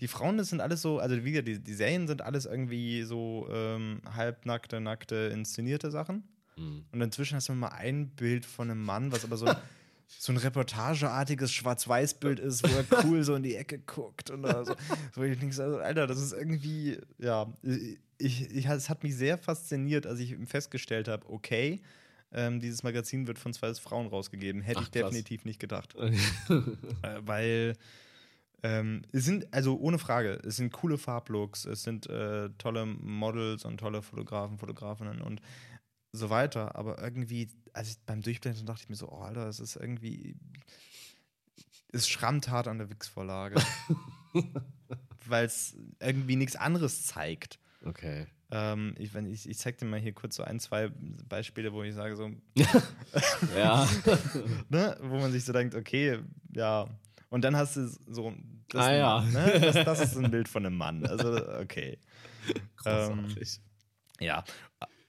die Frauen, das sind alles so, also wie gesagt, die, die Serien sind alles irgendwie so ähm, halbnackte, nackte, inszenierte Sachen. Mhm. Und dazwischen hast du mal ein Bild von einem Mann, was aber so, so ein reportageartiges Schwarz-Weiß-Bild ist, wo er cool so in die Ecke guckt. Und so, wo ich denke, so, Alter, das ist irgendwie, ja, ich, ich, es hat mich sehr fasziniert, als ich festgestellt habe, okay, ähm, dieses Magazin wird von zwei Frauen rausgegeben. Hätte Ach, ich krass. definitiv nicht gedacht. Äh, weil ähm, es sind, also ohne Frage, es sind coole Farblooks, es sind äh, tolle Models und tolle Fotografen, Fotografinnen und so weiter. Aber irgendwie, als ich beim Durchblenden dachte ich mir so, oh Alter, es ist irgendwie, es schrammt hart an der Wix-Vorlage. Weil es irgendwie nichts anderes zeigt. Okay. Ähm, ich, wenn ich, ich zeig dir mal hier kurz so ein, zwei Beispiele, wo ich sage so, Ja. ne, wo man sich so denkt, okay, ja. Und dann hast du so, das, Ah, ja. ne, das, das ist ein Bild von einem Mann. Also, okay. Großartig. Ja.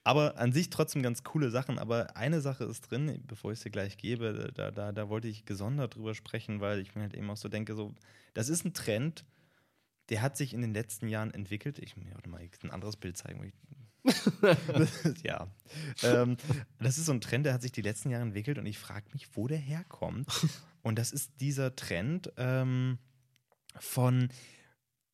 Aber an sich trotzdem ganz coole Sachen. Aber eine Sache ist drin, bevor ich es dir gleich gebe, da, da, da wollte ich gesondert drüber sprechen, weil ich mir halt eben auch so denke, so, das ist ein Trend, der hat sich in den letzten Jahren entwickelt. Ich mir warte mal ein anderes Bild zeigen. ja. Ähm, das ist so ein Trend, der hat sich die letzten Jahre entwickelt und ich frage mich, wo der herkommt. Und das ist dieser Trend ähm, von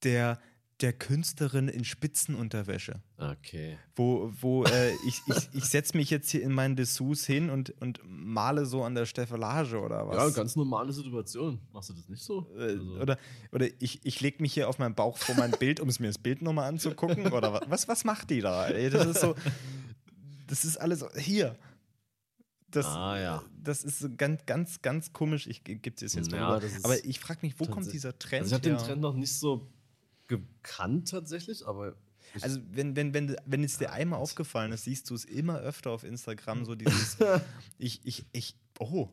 der, der Künstlerin in Spitzenunterwäsche. Okay. Wo, wo äh, ich, ich, ich setze mich jetzt hier in meinen Dessous hin und, und male so an der Staffelage oder was. Ja, ganz normale Situation. Machst du das nicht so? Äh, Also- Oder, oder ich, ich lege mich hier auf meinen Bauch vor mein Bild, um es mir das Bild nochmal anzugucken. Oder wa- was, was macht die da? Das ist so. Das ist alles hier. Das, Ah, ja. das ist ganz, ganz, ganz komisch. Ich gebe dir das jetzt Ja, mal Aber ich frage mich, wo kommt dieser Trend Also ich habe den? Trend noch nicht so gekannt tatsächlich, aber Also, wenn, wenn, wenn, wenn es dir einmal aufgefallen ist, siehst du es immer öfter auf Instagram, so dieses, ich, ich, ich, oh,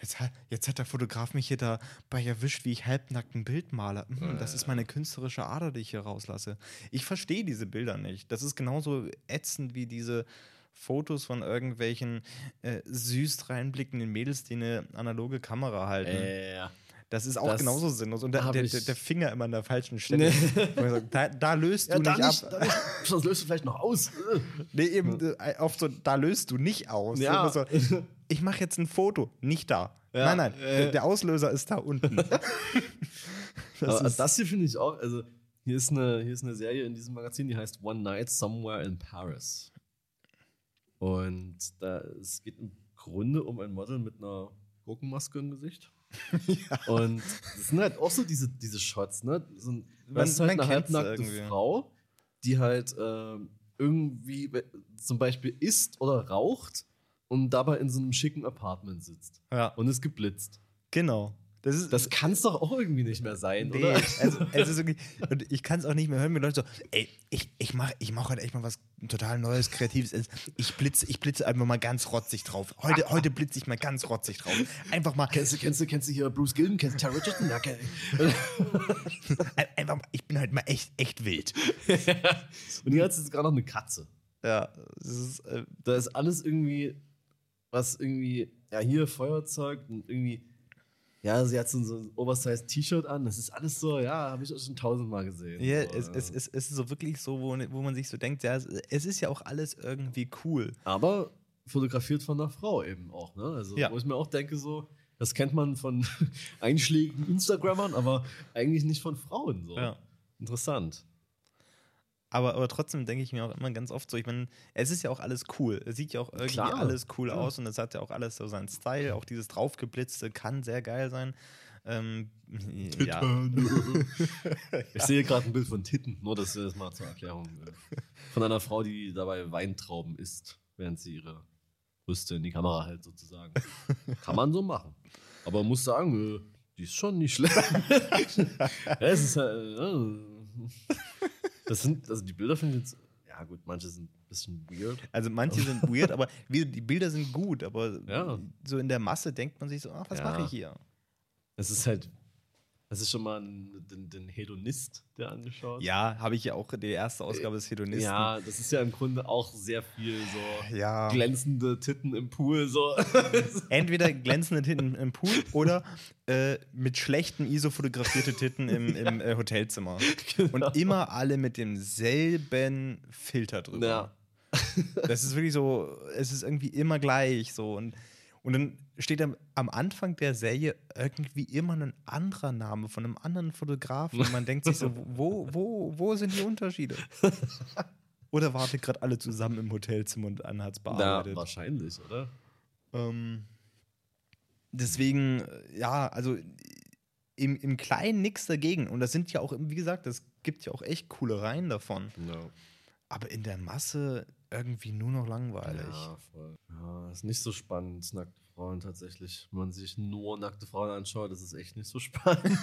jetzt hat, jetzt hat der Fotograf mich hier dabei erwischt, wie ich halbnackt ein Bild male. Hm, das ist meine künstlerische Ader, die ich hier rauslasse. Ich verstehe diese Bilder nicht. Das ist genauso ätzend wie diese Fotos von irgendwelchen äh, süß reinblickenden Mädels, die eine analoge Kamera halten. äh, ja. Das ist auch Das genauso sinnlos. Und der, der, der, Finger immer an der falschen Stelle. Sag, da, da löst du da nicht nicht, ab. da nicht. Das löst du vielleicht noch aus. Nee, eben äh, auf so, da löst du nicht aus. Ja. So, ich mache jetzt ein Foto, nicht da. Ja, nein, nein, äh. der, Auslöser ist da unten. das ist, das hier finde ich auch, also hier ist, eine, hier ist eine Serie in diesem Magazin, die heißt One Night Somewhere in Paris. Und da, es geht im Grunde um ein Model mit einer Gurkenmaske im Gesicht. Und das sind halt auch so diese, diese Shots, ne? So ein, Man- ist halt eine halbnackte irgendwie. Frau, die halt ähm, irgendwie zum Beispiel isst oder raucht und dabei in so einem schicken Apartment sitzt. ja, Und es geblitzt. genau. Das, ist, Das kann es doch auch irgendwie nicht mehr sein, Nee, oder? also, es ist wirklich, und ich kann es auch nicht mehr hören, wenn Leute so, ey, ich, ich mache ich mach heute echt mal was total Neues, Kreatives. Ich blitze, ich blitze einfach mal ganz rotzig drauf. Heute, heute blitze ich mal ganz rotzig drauf. Einfach mal, Kennst du, kennst du, kennst du hier Bruce Gilden? Kennst du Terry Richardson? Ja, kenn ich. ein- einfach mal, ich bin heute mal echt, echt wild. Und hier hat jetzt gerade noch eine Katze. Ja, das ist, äh, Da ist alles irgendwie, was irgendwie, ja, hier Feuerzeug und irgendwie, ja, sie hat so ein, so ein Oversized T-Shirt an. Das ist alles so, ja, habe ich auch schon tausendmal gesehen. ja, so, es, es, es, es ist so wirklich so, wo, wo man sich so denkt, ja, es, es ist ja auch alles irgendwie cool. Aber fotografiert von einer Frau eben auch, ne? Also, Ja. wo ich mir auch denke, so, das kennt man von einschlägigen Instagrammern, aber eigentlich nicht von Frauen. So. Ja. Interessant. Aber, aber trotzdem denke ich mir auch immer ganz oft so, ich meine, es ist ja auch alles cool. Es sieht ja auch irgendwie Klar, alles cool klar. aus und es hat ja auch alles so seinen Style. Auch dieses draufgeblitzte kann sehr geil sein. Ähm, ja. Ich sehe gerade ein Bild von Titten, nur das ist mal zur Erklärung. äh, Von einer Frau, die dabei Weintrauben isst, während sie ihre Brüste in die Kamera hält, sozusagen. Kann man so machen. Aber man muss sagen, äh, die ist schon nicht schlecht. ja, es ist ja, äh, das sind, also die Bilder finde ich jetzt, ja gut, manche sind ein bisschen weird. Also manche sind weird, aber wie, die Bilder sind gut, aber Ja. so in der Masse denkt man sich so, ach, was Ja. mache ich hier? Es ist halt, das ist schon mal den, den Hedonist, der angeschaut. Ja, habe ich ja auch die erste Ausgabe des Hedonisten. Ja, das ist ja im Grunde auch sehr viel so Ja. glänzende Titten im Pool. So. Entweder glänzende Titten im Pool oder äh, mit schlechten ISO fotografierte Titten im, im äh, Hotelzimmer. Und immer alle mit demselben Filter drüber. ja. Das ist wirklich so, es ist irgendwie immer gleich so. Und, und dann steht am, am Anfang der Serie irgendwie immer ein anderer Name von einem anderen Fotografen. Und man denkt sich so, wo, wo, wo sind die Unterschiede? Oder wartet gerade alle zusammen im Hotelzimmer und hat es Na, bearbeitet? wahrscheinlich, oder? Ähm, deswegen, ja, also im, im Kleinen nichts dagegen. Und das sind ja auch, wie gesagt, es gibt ja auch echt coole Reihen davon. Ja. Aber in der Masse irgendwie nur noch langweilig. Ja, voll. Ja, ist nicht so spannend, nackte Frauen tatsächlich. Wenn man sich nur nackte Frauen anschaut, das ist echt nicht so spannend.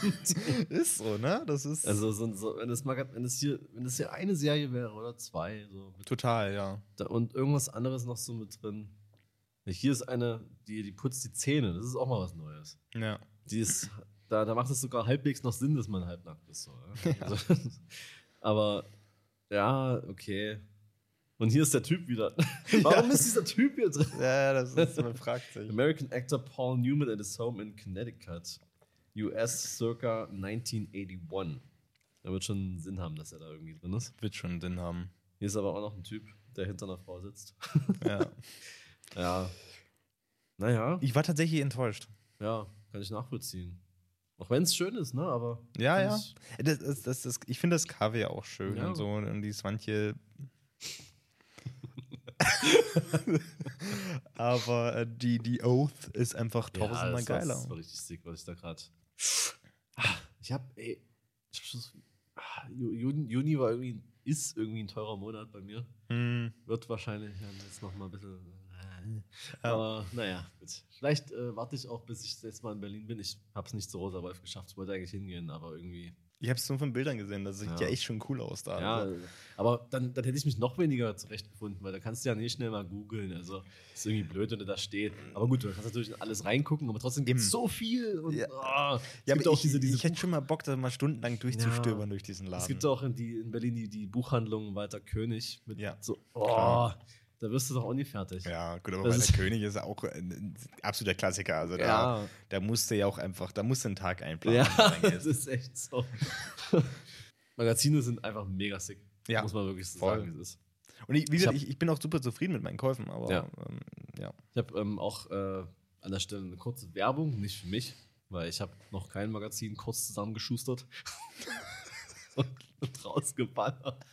Ist so, ne? Das ist also, so, so, wenn, es mal, wenn, es hier, wenn es hier eine Serie wäre oder zwei, so mit, total, ja. da, und irgendwas anderes noch so mit drin. Hier ist eine, die, die putzt die Zähne, das ist auch mal was Neues. Ja. Die ist, da, da macht es sogar halbwegs noch Sinn, dass man halbnackt ist. So, ja? also, aber ja, okay. Und hier ist der Typ wieder. Warum ist dieser Typ hier drin? Ja, das ist, man fragt sich. American actor Paul Newman at his home in Connecticut, US circa 1981. Da wird schon Sinn haben, dass er da irgendwie drin ist. Wird schon Sinn haben. Hier ist aber auch noch ein Typ, der hinter einer Frau sitzt. Ja. Ja. Naja, Ich war tatsächlich enttäuscht. ja, kann ich nachvollziehen. Auch wenn es schön ist, ne? Aber. Ja, ja. Ich, Das, das, das, das, ich finde das Cover ja auch schön Ja. und so. Und dieses manche. Aber äh, die, die Oath ist einfach tausendmal das war- geiler. Das war richtig sick, was ich da gerade. Ich hab, ey, ich hab schon so, ah, Ju- Juni, Juni war irgendwie, ist irgendwie ein teurer Monat bei mir. Hm, Wird wahrscheinlich ja, jetzt noch mal ein bisschen. äh, Ja. Aber naja, gut. Vielleicht äh, warte ich auch, bis ich jetzt mal in Berlin bin. Ich habe es nicht zu Rosa Wolf geschafft. Ich wollte eigentlich hingehen, aber irgendwie. Ich habe es nur von Bildern gesehen. Das sieht ja. Ja. echt schon cool aus da. Ja, Also, aber dann, dann hätte ich mich noch weniger zurechtgefunden, weil da kannst du ja nicht schnell mal googeln. Also ist irgendwie blöd, wenn du da steht. Aber gut, du kannst natürlich in alles reingucken, aber trotzdem gibt es so viel. Und, Ja. es ja gibt aber auch ich, diese, diese ich hätte schon mal Bock, da mal stundenlang durchzustöbern Ja. durch diesen Laden. Es gibt auch in, die, in Berlin die, die Buchhandlung Walter König mit Ja, so, oh, klar. Da wirst du doch auch nie fertig. Ja, gut, aber Das ist- der König ist auch ein, absoluter Klassiker. Also da, Ja. da musst du ja auch einfach, da musst du einen Tag einplanen. Ja, das ist echt so. Magazine sind einfach mega sick. Ja, Muss man wirklich so voll. sagen, wie es ist. Und ich, wie Ich gesagt, hab- ich, ich bin auch super zufrieden mit meinen Käufen, aber Ja. ähm, ja. Ich habe ähm, auch äh, an der Stelle eine kurze Werbung, nicht für mich, weil ich habe noch kein Magazin kurz zusammengeschustert und rausgeballert.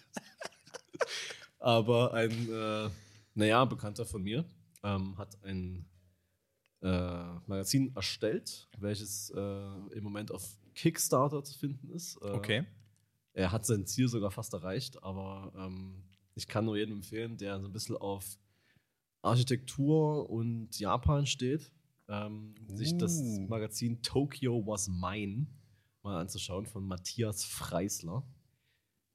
Aber ein, äh, naja, Bekannter von mir ähm, hat ein äh, Magazin erstellt, welches äh, im Moment auf Kickstarter zu finden ist. Äh, Okay. Er hat sein Ziel sogar fast erreicht, aber ähm, ich kann nur jedem empfehlen, der so ein bisschen auf Architektur und Japan steht. ähm, sich das Uh. Magazin Tokyo Was Mine mal anzuschauen von Matthias Freisler.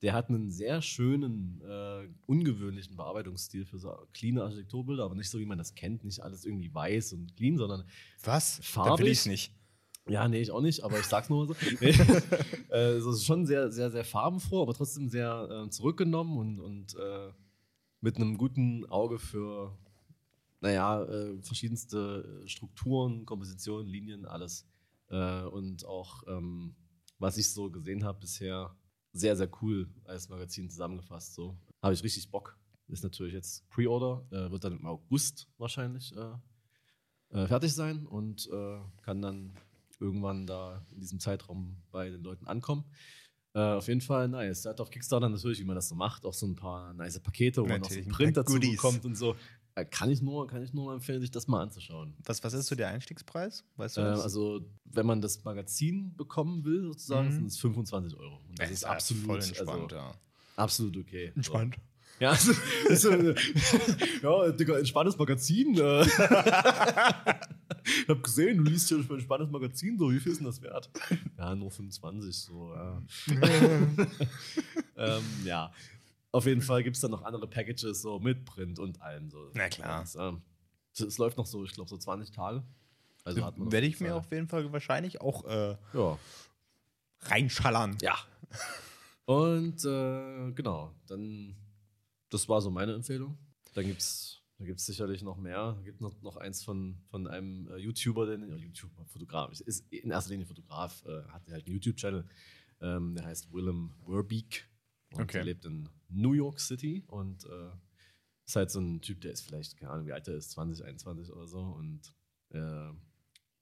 Der hat einen sehr schönen, äh, ungewöhnlichen Bearbeitungsstil für so clean Architekturbilder, aber nicht so, wie man das kennt. Nicht alles irgendwie weiß und clean, sondern Was? Da Farbig? will ich's nicht. ja, nee, ich auch nicht, aber ich sag's nur mal so. Nee. äh, so ist schon sehr, sehr, sehr farbenfroh, aber trotzdem sehr äh, zurückgenommen und, und äh, mit einem guten Auge für, naja, äh, verschiedenste Strukturen, Kompositionen, Linien, alles. Äh, und auch, ähm, was ich so gesehen habe bisher, sehr, sehr cool als Magazin zusammengefasst. So. Habe ich richtig Bock. Ist natürlich jetzt Pre-Order, äh, wird dann im August wahrscheinlich äh, äh, fertig sein und äh, kann dann irgendwann da in diesem Zeitraum bei den Leuten ankommen. Äh, auf jeden Fall nice. Er hat auf Kickstarter natürlich, wie man das so macht, auch so ein paar nice Pakete, wo man noch so einen ein Print dazu Goodies. bekommt und so. Äh, kann ich nur, kann ich nur empfehlen, sich das mal anzuschauen. Was, was ist so der Einstiegspreis? Weißt Äh, du das? also, wenn man das Magazin bekommen will, sozusagen, Mhm. sind es 25 Euro. Und das Ja, ist ja absolut, voll entspannt, also, ja. absolut okay. Entspannt. So. Ja, also, ist, äh, ja, Digga, entspanntes Magazin. Äh. ich hab gesehen, du liest hier ein spannendes Magazin, so, wie viel ist denn das wert? Ja, nur 25, so, ja. ähm, ja. Auf jeden Fall gibt es dann noch andere Packages, so mit Print und allem. So. Na klar. Ähm, es, es läuft noch so, ich glaube, so 20 Tage. Also hat man Werde ich mir auf jeden Fall wahrscheinlich auch äh, Ja. reinschallern. Ja. Und äh, genau, dann, das war so meine Empfehlung. Dann gibt es da gibt's sicherlich noch mehr. Da gibt noch, noch eins von, von einem äh, YouTuber, der ja, YouTuber, Fotograf, ist- ist in erster Linie Fotograf, äh, hat halt einen YouTube-Channel, ähm, der heißt Willem Werbeek. Und Okay. der lebt in New York City und äh, ist halt so ein Typ, der ist vielleicht, keine Ahnung, wie alt er ist, 20, 21 oder so und äh,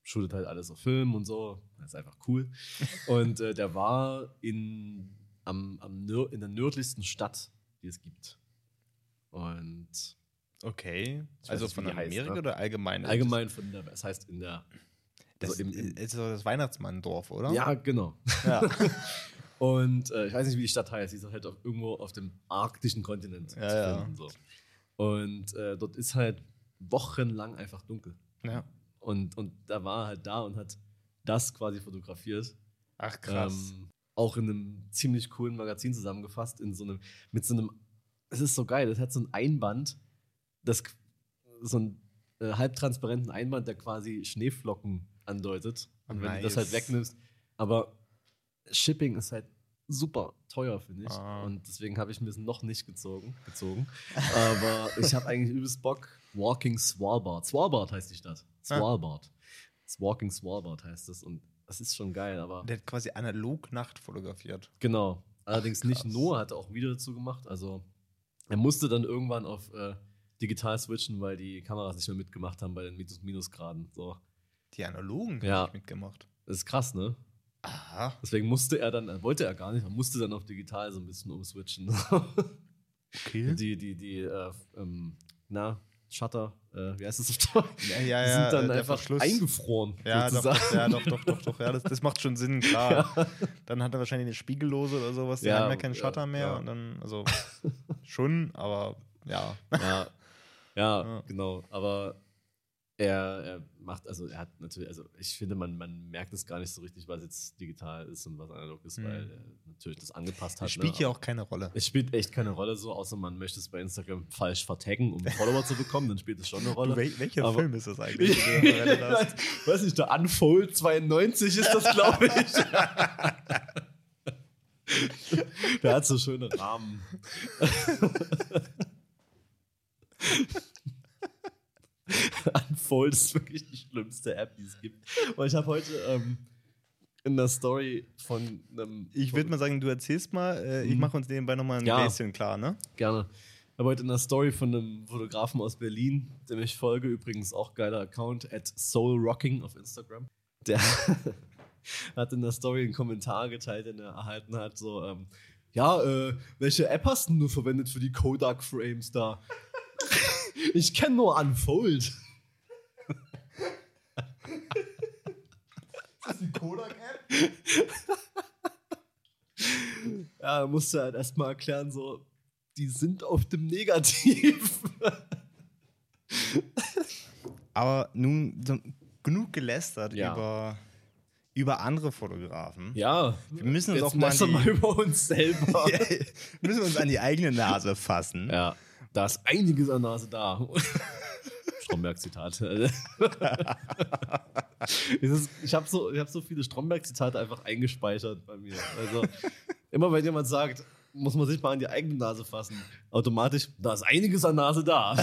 shootet halt alles auf Film und so. Das ist einfach cool. Und äh, der war in, am, am in der nördlichsten Stadt, die es gibt. Und Okay. Also nicht, von die heißt, Amerika ne? oder allgemein? allgemein von der, es heißt in der. Das also im, im, ist so das Weihnachtsmanndorf, oder? ja, genau. Ja. Und äh, ich weiß nicht, wie die Stadt heißt. Die ist halt auf, irgendwo auf dem arktischen Kontinent Ja, zu ja. finden. So. Und äh, dort ist halt wochenlang einfach dunkel. ja. Und, und da war er halt da und hat das quasi fotografiert. Ach krass. Ähm, auch in einem ziemlich coolen Magazin zusammengefasst, in so einem, mit so einem, es ist so geil, das hat so ein Einband, das, so einen äh, halbtransparenten Einband, der quasi Schneeflocken andeutet. Und wenn du das halt Nice. wegnimmst, aber Shipping ist halt super teuer, finde ich. Ah. Und deswegen habe ich mir es noch nicht gezogen. gezogen. Aber ich habe eigentlich übelst Bock. Walking Svalbard. Svalbard heißt die Stadt. Ah. Svalbard. Walking Svalbard heißt es. Und das ist schon geil, aber. Der hat quasi analog Nacht fotografiert. Genau. Allerdings nicht krass. Noah hat auch ein Video dazu gemacht. Also er musste dann irgendwann auf äh, digital switchen, weil die Kameras nicht mehr mitgemacht haben bei den Minus Minusgraden. So. Die analogen Ja. hab ich mitgemacht. Das ist krass, ne? Aha. Deswegen musste er dann, äh, wollte er gar nicht, er musste dann auf digital so ein bisschen umswitchen. Okay. die, die, die, äh, ähm, na, Shutter, äh, wie heißt das auf Deutsch? Ja, ja, Die ja, sind dann einfach Verschluss. eingefroren. Ja, doch, sozusagen. doch, ja, doch, doch, doch, doch. Ja, das, das macht schon Sinn, klar. Dann hat er wahrscheinlich eine Spiegellose oder sowas, die Ja, haben ja keinen ja, Shutter mehr. ja. Und dann, also schon, aber ja. ja, ja, Ja. genau. Aber er, er macht, also er hat natürlich, also ich finde, man, man merkt es gar nicht so richtig, was jetzt digital ist und was analog ist, Mhm. weil er natürlich das angepasst hat. Das spielt ne? ja auch keine Rolle. Es spielt echt keine Rolle so, außer man möchte es bei Instagram falsch vertaggen, um Follower zu bekommen, dann spielt es schon eine Rolle. Du, wel welcher Aber- Film ist das eigentlich? hast? Weiß nicht, der Unfold 92 ist das, glaube ich. der hat so schöne Rahmen. Unfold ist wirklich die schlimmste App, die es gibt. Und ich habe heute ähm, in der Story von einem. Ich würde mal sagen, du erzählst mal, äh, ich Mhm. mache uns nebenbei nochmal ein Ja. Gläschen klar, ne? Gerne. Ich habe heute in der Story von einem Fotografen aus Berlin, dem ich folge, übrigens auch geiler Account, at soulrocking auf Instagram. Der hat in der Story einen Kommentar geteilt, den er erhalten hat, so, ähm, ja, äh, welche App hast du verwendet für die Kodak-Frames da? ich kenne nur Unfold. Das ist die Kodak-App? Ja, er musste halt erstmal erklären, so, die sind auf dem Negativ. Aber nun, genug gelästert Ja. über, über andere Fotografen. Ja, Wir müssen uns jetzt auch mal die- über uns selber. müssen wir uns an die eigene Nase fassen. Ja, da ist einiges an Nase da. Stromberg-Zitat. Es ist- ich habe so, ich hab so viele Stromberg-Zitate einfach eingespeichert bei mir. Also, immer wenn jemand sagt, muss man sich mal an die eigene Nase fassen, automatisch, da ist einiges an Nase da.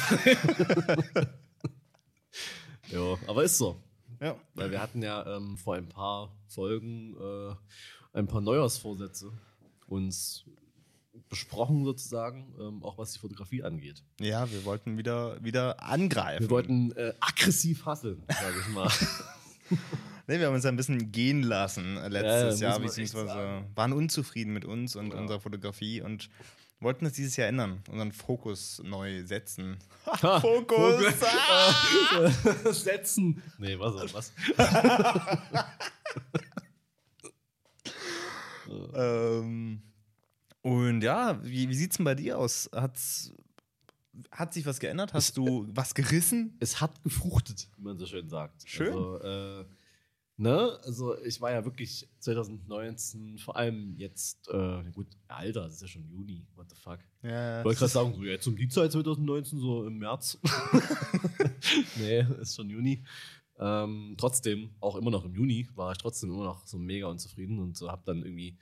ja, aber ist so. Ja. Weil wir hatten ja ähm, vor ein paar Folgen äh, ein paar Neujahrsvorsätze uns besprochen sozusagen, ähm, auch was die Fotografie angeht. Ja, wir wollten wieder, wieder angreifen. Wir wollten äh, aggressiv hasseln, sage ich mal. Nee, wir haben uns ein bisschen gehen lassen äh, Ja, letztes muss Jahr, beziehungsweise waren unzufrieden mit uns und Ja. unserer Fotografie und wollten das dieses Jahr ändern, unseren Fokus neu setzen. Ha, Fokus! Ah! Setzen. Nee, was? was? ähm, und ja, wie, wie sieht es denn bei dir aus? Hat's, hat sich was geändert? Hast du was gerissen? es hat gefruchtet, wie man so schön sagt. Schön. Also, äh, ne? also ich war ja wirklich 2019, vor allem jetzt, äh, gut, Alter, das ist ja schon Juni, what the fuck. Ja, Ich wollte gerade sagen, so jetzt um die Zeit 2019, so im März. nee, ist schon Juni. Ähm, trotzdem, auch immer noch im Juni, war ich trotzdem immer noch so mega unzufrieden und so habe dann irgendwie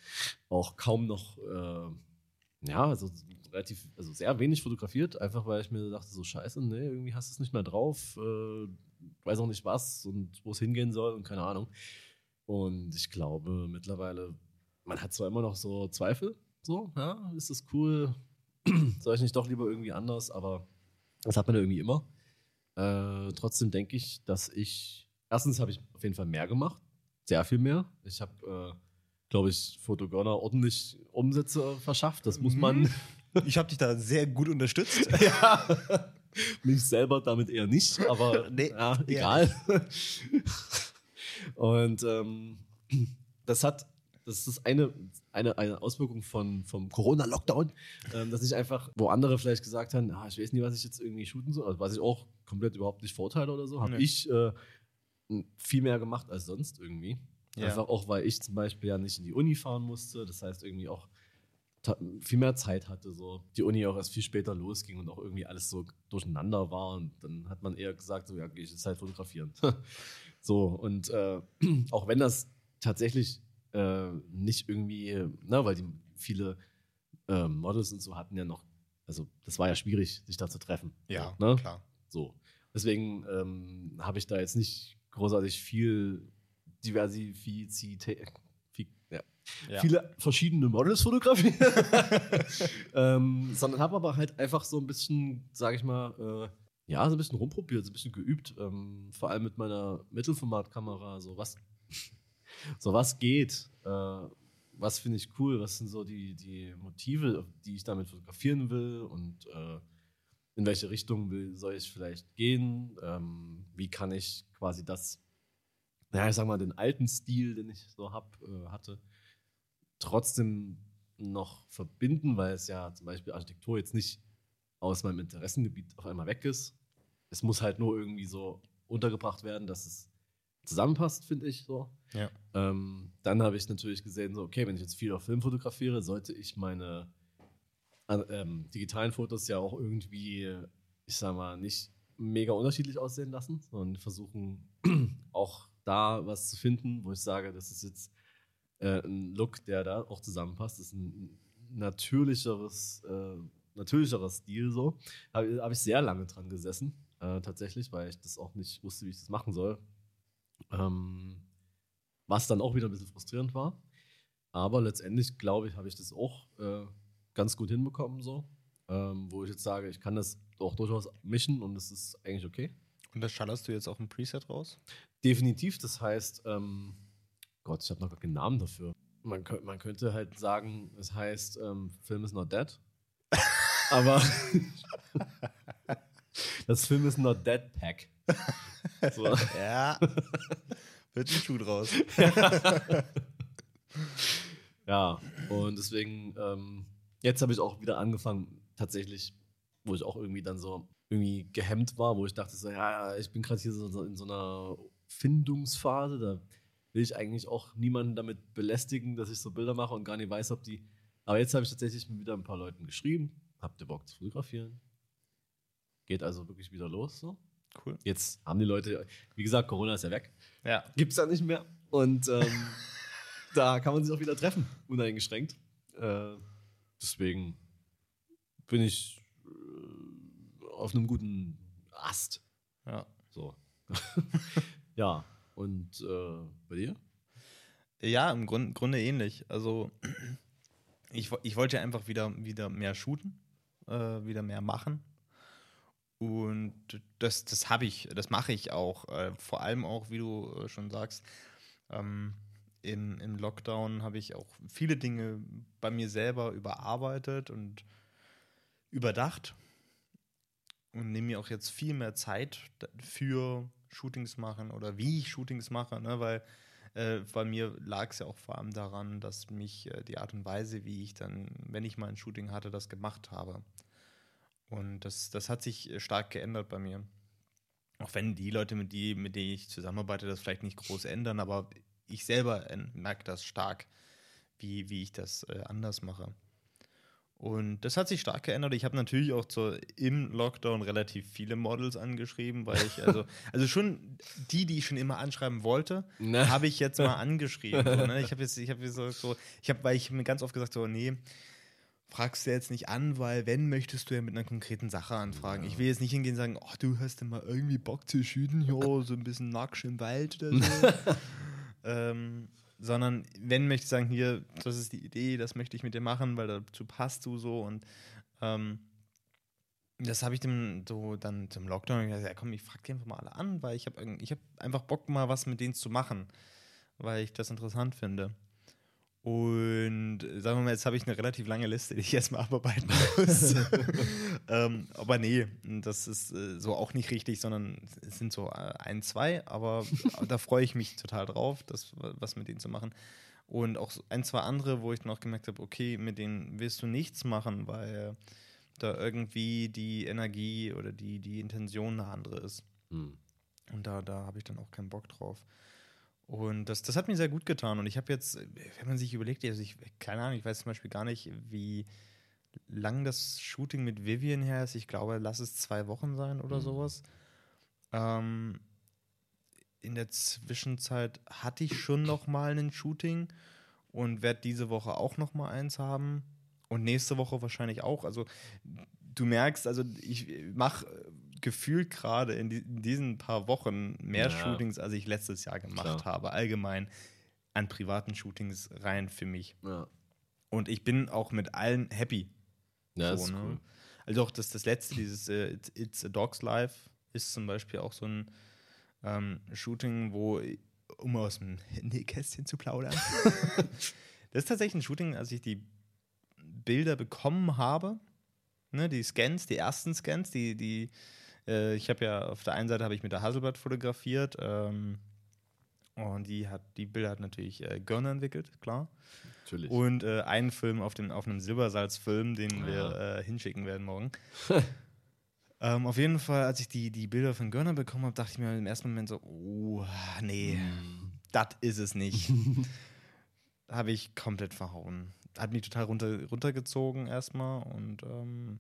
auch kaum noch, äh, ja, also relativ, also sehr wenig fotografiert, einfach weil ich mir dachte, so scheiße, nee, irgendwie hast du es nicht mehr drauf, äh, weiß auch nicht was und wo es hingehen soll und keine Ahnung. Und ich glaube mittlerweile, man hat zwar immer noch so Zweifel, so, ja, ist das cool, soll ich nicht doch lieber irgendwie anders, aber das hat man ja irgendwie immer. Äh, trotzdem denke ich, dass ich, erstens habe ich auf jeden Fall mehr gemacht, sehr viel mehr. Ich habe, äh, glaube ich, Fotogona ordentlich Umsätze verschafft, das muss Mhm. man. Ich habe dich da sehr gut unterstützt. ja. Mich selber damit eher nicht, aber Nee, ja, egal. Und ähm, das hat, das ist eine, eine, eine Auswirkung von, vom Corona-Lockdown, ähm, dass ich einfach, wo andere vielleicht gesagt haben, ah, ich weiß nicht, was ich jetzt irgendwie shooten soll, also was ich auch komplett überhaupt nicht verurteile oder so, habe Nee. ich äh, viel mehr gemacht als sonst irgendwie. Ja. Einfach auch, weil ich zum Beispiel ja nicht in die Uni fahren musste, das heißt irgendwie auch viel mehr Zeit hatte, so die Uni auch erst viel später losging und auch irgendwie alles so durcheinander war und dann hat man eher gesagt, so ja, gehe ich jetzt halt fotografieren. so und äh, auch wenn das tatsächlich äh, nicht irgendwie, na, weil die viele äh, Models und so hatten ja noch, also das war ja schwierig, sich da zu treffen. Ja, ne? klar. So. Deswegen ähm, habe ich da jetzt nicht großartig viel Diversifizität. fi- Ja. Ja. Viele verschiedene Models fotografiert. ähm, sondern habe aber halt einfach so ein bisschen, sage ich mal, äh, ja, so ein bisschen rumprobiert, so ein bisschen geübt. Ähm, vor allem mit meiner Mittelformatkamera. So was, so was geht. Äh, was finde ich cool? Was sind so die, die Motive, die ich damit fotografieren will? Und äh, in welche Richtung will, soll ich vielleicht gehen? Ähm, wie kann ich quasi das, naja, ich sag mal, den alten Stil, den ich so hab, äh, hatte, trotzdem noch verbinden, weil es ja zum Beispiel Architektur jetzt nicht aus meinem Interessengebiet auf einmal weg ist. Es muss halt nur irgendwie so untergebracht werden, dass es zusammenpasst, finde ich so. Ja. Ähm, dann habe ich natürlich gesehen, so, okay, wenn ich jetzt viel auf Film fotografiere, sollte ich meine äh, ähm, digitalen Fotos ja auch irgendwie, ich sag mal, nicht mega unterschiedlich aussehen lassen, sondern versuchen auch da was zu finden, wo ich sage, das ist jetzt äh, ein Look, der da auch zusammenpasst. Das ist ein natürlicheres, äh, natürlicherer Stil so. Habe hab ich sehr lange dran gesessen, äh, tatsächlich, weil ich das auch nicht wusste, wie ich das machen soll. Ähm, was dann auch wieder ein bisschen frustrierend war. Aber letztendlich, glaube ich, habe ich das auch äh, ganz gut hinbekommen, so. Ähm, wo ich jetzt sage, ich kann das auch durchaus mischen und es ist eigentlich okay. Und das schallerst du jetzt auf ein Preset raus? Definitiv, das heißt, ähm, Gott, ich habe noch gar keinen Namen dafür. Man, könnt, man könnte halt sagen, es heißt, ähm, Film is not dead. Aber das Film is not dead Pack. So. Ja. Wird ein Schuh draus. Ja, und deswegen, ähm, jetzt habe ich auch wieder angefangen, tatsächlich, wo ich auch irgendwie dann so irgendwie gehemmt war, wo ich dachte so, ja, ja, ich bin gerade hier so, in so einer Findungsphase. Da will ich eigentlich auch niemanden damit belästigen, dass ich so Bilder mache und gar nicht weiß, ob die. Aber jetzt habe ich tatsächlich wieder ein paar Leuten geschrieben. Habt ihr Bock zu fotografieren? Geht also wirklich wieder los. So. Cool. Jetzt haben die Leute, wie gesagt, Corona ist ja weg. Ja. Gibt es ja nicht mehr. Und ähm, da kann man sich auch wieder treffen, uneingeschränkt. Äh, deswegen bin ich äh, auf einem guten Ast. Ja. So. ja. Und äh, bei dir? Ja, im Grund, Grunde ähnlich. Also ich, ich wollte ja einfach wieder, wieder mehr shooten, äh, wieder mehr machen. Und das, das habe ich, das mache ich auch. Äh, vor allem auch, wie du äh, schon sagst, ähm, im, im Lockdown habe ich auch viele Dinge bei mir selber überarbeitet und überdacht. Und nehme mir auch jetzt viel mehr Zeit für Shootings machen oder wie ich Shootings mache, ne? weil äh, bei mir lag es ja auch vor allem daran, dass mich äh, die Art und Weise, wie ich dann, wenn ich mal ein Shooting hatte, das gemacht habe. Und das, das hat sich äh, stark geändert bei mir. Auch wenn die Leute, mit, die, mit denen ich zusammenarbeite, das vielleicht nicht groß ändern, aber ich selber merke das stark, wie, wie ich das äh, anders mache. Und das hat sich stark geändert. Ich habe natürlich auch zur, im Lockdown relativ viele Models angeschrieben, weil ich, also, also schon die, die ich schon immer anschreiben wollte, Ne. habe ich jetzt mal angeschrieben. So, ne? Ich habe jetzt, ich habe so, so, ich habe, weil ich mir ganz oft gesagt so, nee, fragst du jetzt nicht an, weil wenn möchtest du ja mit einer konkreten Sache anfragen. Ich will jetzt nicht hingehen und sagen, oh, du hast ja mal irgendwie Bock zu shooten, ja, so ein bisschen nackt im Wald oder so. ähm, sondern wenn möchte ich sagen, hier, das ist die Idee, das möchte ich mit dir machen, weil dazu passt du so und ähm, das habe ich dem so dann zum Lockdown gesagt, ja komm, ich frage die einfach mal alle an, weil ich habe ich hab einfach Bock mal was mit denen zu machen, weil ich das interessant finde. Und äh, sagen wir mal, jetzt habe ich eine relativ lange Liste, die ich erstmal abarbeiten muss. ähm, aber nee, das ist äh, so auch nicht richtig, sondern es sind so äh, ein, zwei, aber da freue ich mich total drauf, das was mit denen zu machen. Und auch ein, zwei andere, wo ich dann auch gemerkt habe, okay, mit denen willst du nichts machen, weil da irgendwie die Energie oder die, die Intention eine andere ist. Hm. Und da, da habe ich dann auch keinen Bock drauf. Und das, das hat mir sehr gut getan. Und ich habe jetzt, wenn man sich überlegt, also ich, keine Ahnung, ich weiß zum Beispiel gar nicht, wie lang das Shooting mit Vivian her ist. Ich glaube, lass es zwei Wochen sein oder Mhm. sowas. Ähm, in der Zwischenzeit hatte ich schon noch mal ein Shooting und werde diese Woche auch noch mal eins haben und nächste Woche wahrscheinlich auch. Also du merkst, also ich mache gefühlt gerade in, die, in diesen paar Wochen mehr Ja. Shootings, als ich letztes Jahr gemacht Klar. habe, allgemein an privaten Shootings rein für mich. Ja. Und ich bin auch mit allen happy. Ja, So, ne? cool. Also auch das, das letzte, dieses äh, It's, It's a Dog's Life, ist zum Beispiel auch so ein ähm, Shooting, wo, um aus dem Nähkästchen zu plaudern. das ist tatsächlich ein Shooting, als ich die Bilder bekommen habe, ne, die Scans, die ersten Scans, die, die, äh, ich habe ja auf der einen Seite habe ich mit der Hasselblad fotografiert ähm, und die hat, die Bilder hat natürlich äh, Görner entwickelt, klar. Natürlich. Und äh, einen Film auf, dem, auf einem Silbersalzfilm, den Ja. wir äh, hinschicken werden morgen. ähm, auf jeden Fall, als ich die, die Bilder von Görner bekommen habe, dachte ich mir im ersten Moment so, oh, nee, Hm. das ist es nicht. habe ich komplett verhauen. Hat mich total runter, runtergezogen erstmal und ähm,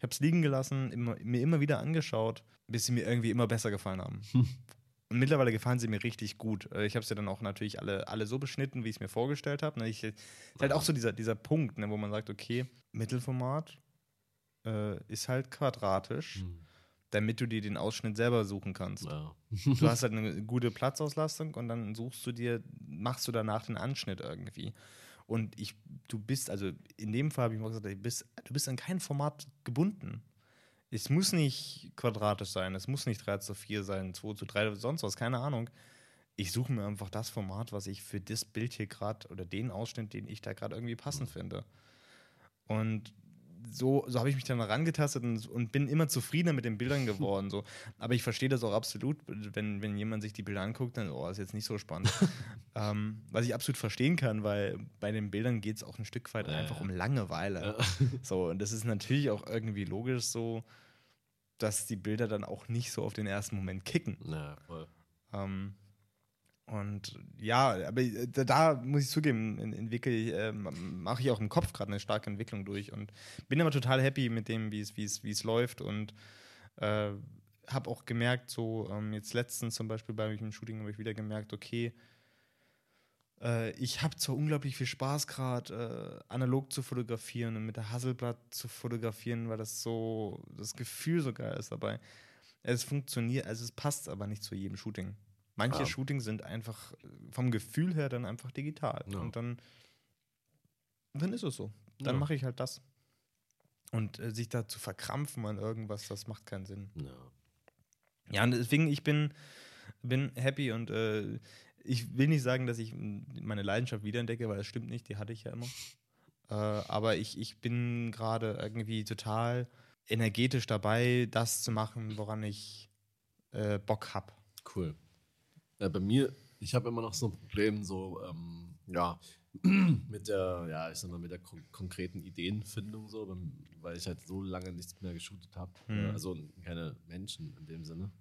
ich habe es liegen gelassen, immer, mir immer wieder angeschaut, bis sie mir irgendwie immer besser gefallen haben. Und mittlerweile gefallen sie mir richtig gut. Äh, Ich habe sie dann auch natürlich alle, alle so beschnitten, wie ich es mir vorgestellt habe. Ne, ich- Ist halt auch so dieser, dieser Punkt, ne, wo man sagt, okay, Mittelformat äh, ist halt quadratisch, Hm. damit du dir den Ausschnitt selber suchen kannst. Ja. Du hast halt eine gute Platzauslastung und dann suchst du dir, machst du danach den Anschnitt irgendwie. Und ich, du bist, also in dem Fall habe ich mal gesagt, du bist, du bist an kein Format gebunden. Es muss nicht quadratisch sein, es muss nicht 3 zu 4 sein, 2 zu 3 oder sonst was, keine Ahnung. Ich suche mir einfach das Format, was ich für das Bild hier gerade oder den Ausschnitt, den ich da gerade irgendwie passend finde. Und so, so habe ich mich dann herangetastet und, und bin immer zufriedener mit den Bildern geworden. So. Aber ich verstehe das auch absolut, wenn, wenn jemand sich die Bilder anguckt, dann, oh, ist jetzt nicht so spannend. ähm, was ich absolut verstehen kann, weil bei den Bildern geht es auch ein Stück weit Ja, einfach um Langeweile. Ja. So, und das ist natürlich auch irgendwie logisch so, dass die Bilder dann auch nicht so auf den ersten Moment kicken. ja, voll. Ähm, und ja, aber äh, da, muss ich zugeben, en- entwickle ich, äh, mache ich auch im Kopf gerade eine starke Entwicklung durch und bin aber total happy mit dem, wie es, wie es, wie es läuft und äh, habe auch gemerkt, so ähm, jetzt letztens zum Beispiel bei dem Shooting habe ich wieder gemerkt, okay, äh, ich habe zwar unglaublich viel Spaß gerade, äh, analog zu fotografieren und mit der Hasselblatt zu fotografieren, weil das so, das Gefühl so geil ist dabei. Es funktioniert, also es passt aber nicht zu jedem Shooting. Manche Ah. Shootings sind einfach vom Gefühl her dann einfach digital. Ja. Und dann, dann ist es so. Dann Ja. mache ich halt das. Und äh, sich da zu verkrampfen an irgendwas, das macht keinen Sinn. Ja. Ja, und deswegen, ich bin, bin happy und äh, ich will nicht sagen, dass ich meine Leidenschaft wiederentdecke, weil das stimmt nicht, die hatte ich ja immer. Äh, aber ich, ich bin gerade irgendwie total energetisch dabei, das zu machen, woran ich äh, Bock habe. Cool. Ja, bei mir, ich habe immer noch so ein Problem, so, ähm, ja, mit der, ja, ich sag mal, mit der kon konkreten Ideenfindung, so, beim, weil ich halt so lange nichts mehr geshootet habe. Mhm. Also keine Menschen in dem Sinne.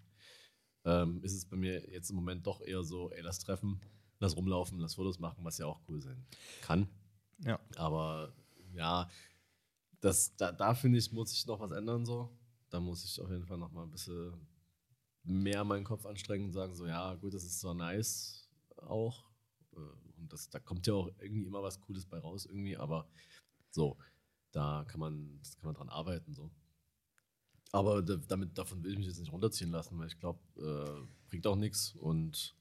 Ähm, ist es bei mir jetzt im Moment doch eher so, ey, lass treffen, lass rumlaufen, lass Fotos machen, was ja auch cool sein kann. Ja. Aber ja, das, da, da finde ich, muss ich noch was ändern so. Da muss ich auf jeden Fall noch mal ein bisschen mehr meinen Kopf anstrengen und sagen so, ja gut, das ist zwar nice auch äh, und das, da kommt ja auch irgendwie immer was Cooles bei raus irgendwie, aber so, da kann man, kann man dran arbeiten so. Aber da, damit, davon will ich mich jetzt nicht runterziehen lassen, weil ich glaube, äh, bringt auch nichts und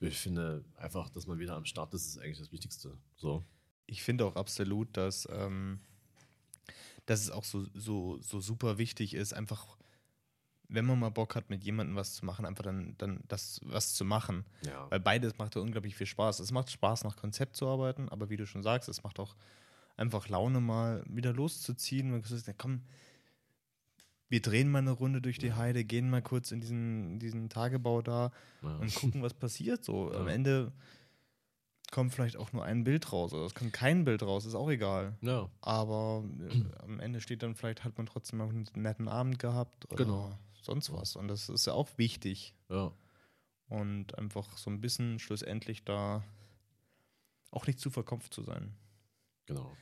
ich finde einfach, dass man wieder am Start ist, ist eigentlich das Wichtigste. So. Ich finde auch absolut, dass, ähm, dass es auch so, so, so super wichtig ist, einfach, wenn man mal Bock hat, mit jemandem was zu machen, einfach dann, dann das was zu machen. Ja. Weil beides macht ja unglaublich viel Spaß. Es macht Spaß, nach Konzept zu arbeiten, aber wie du schon sagst, es macht auch einfach Laune, mal wieder loszuziehen. Und gesagt, komm, wir drehen mal eine Runde durch die Heide, gehen mal kurz in diesen, diesen Tagebau da ja. und gucken, was passiert. So, am Ja. Ende kommt vielleicht auch nur ein Bild raus oder es kommt kein Bild raus, ist auch egal. ja. Aber äh, am Ende steht dann vielleicht, hat man trotzdem mal einen netten Abend gehabt oder Genau. Sonst was. Und das ist ja auch wichtig. Ja. Und einfach so ein bisschen schlussendlich da auch nicht zu verkopft zu sein. Genau.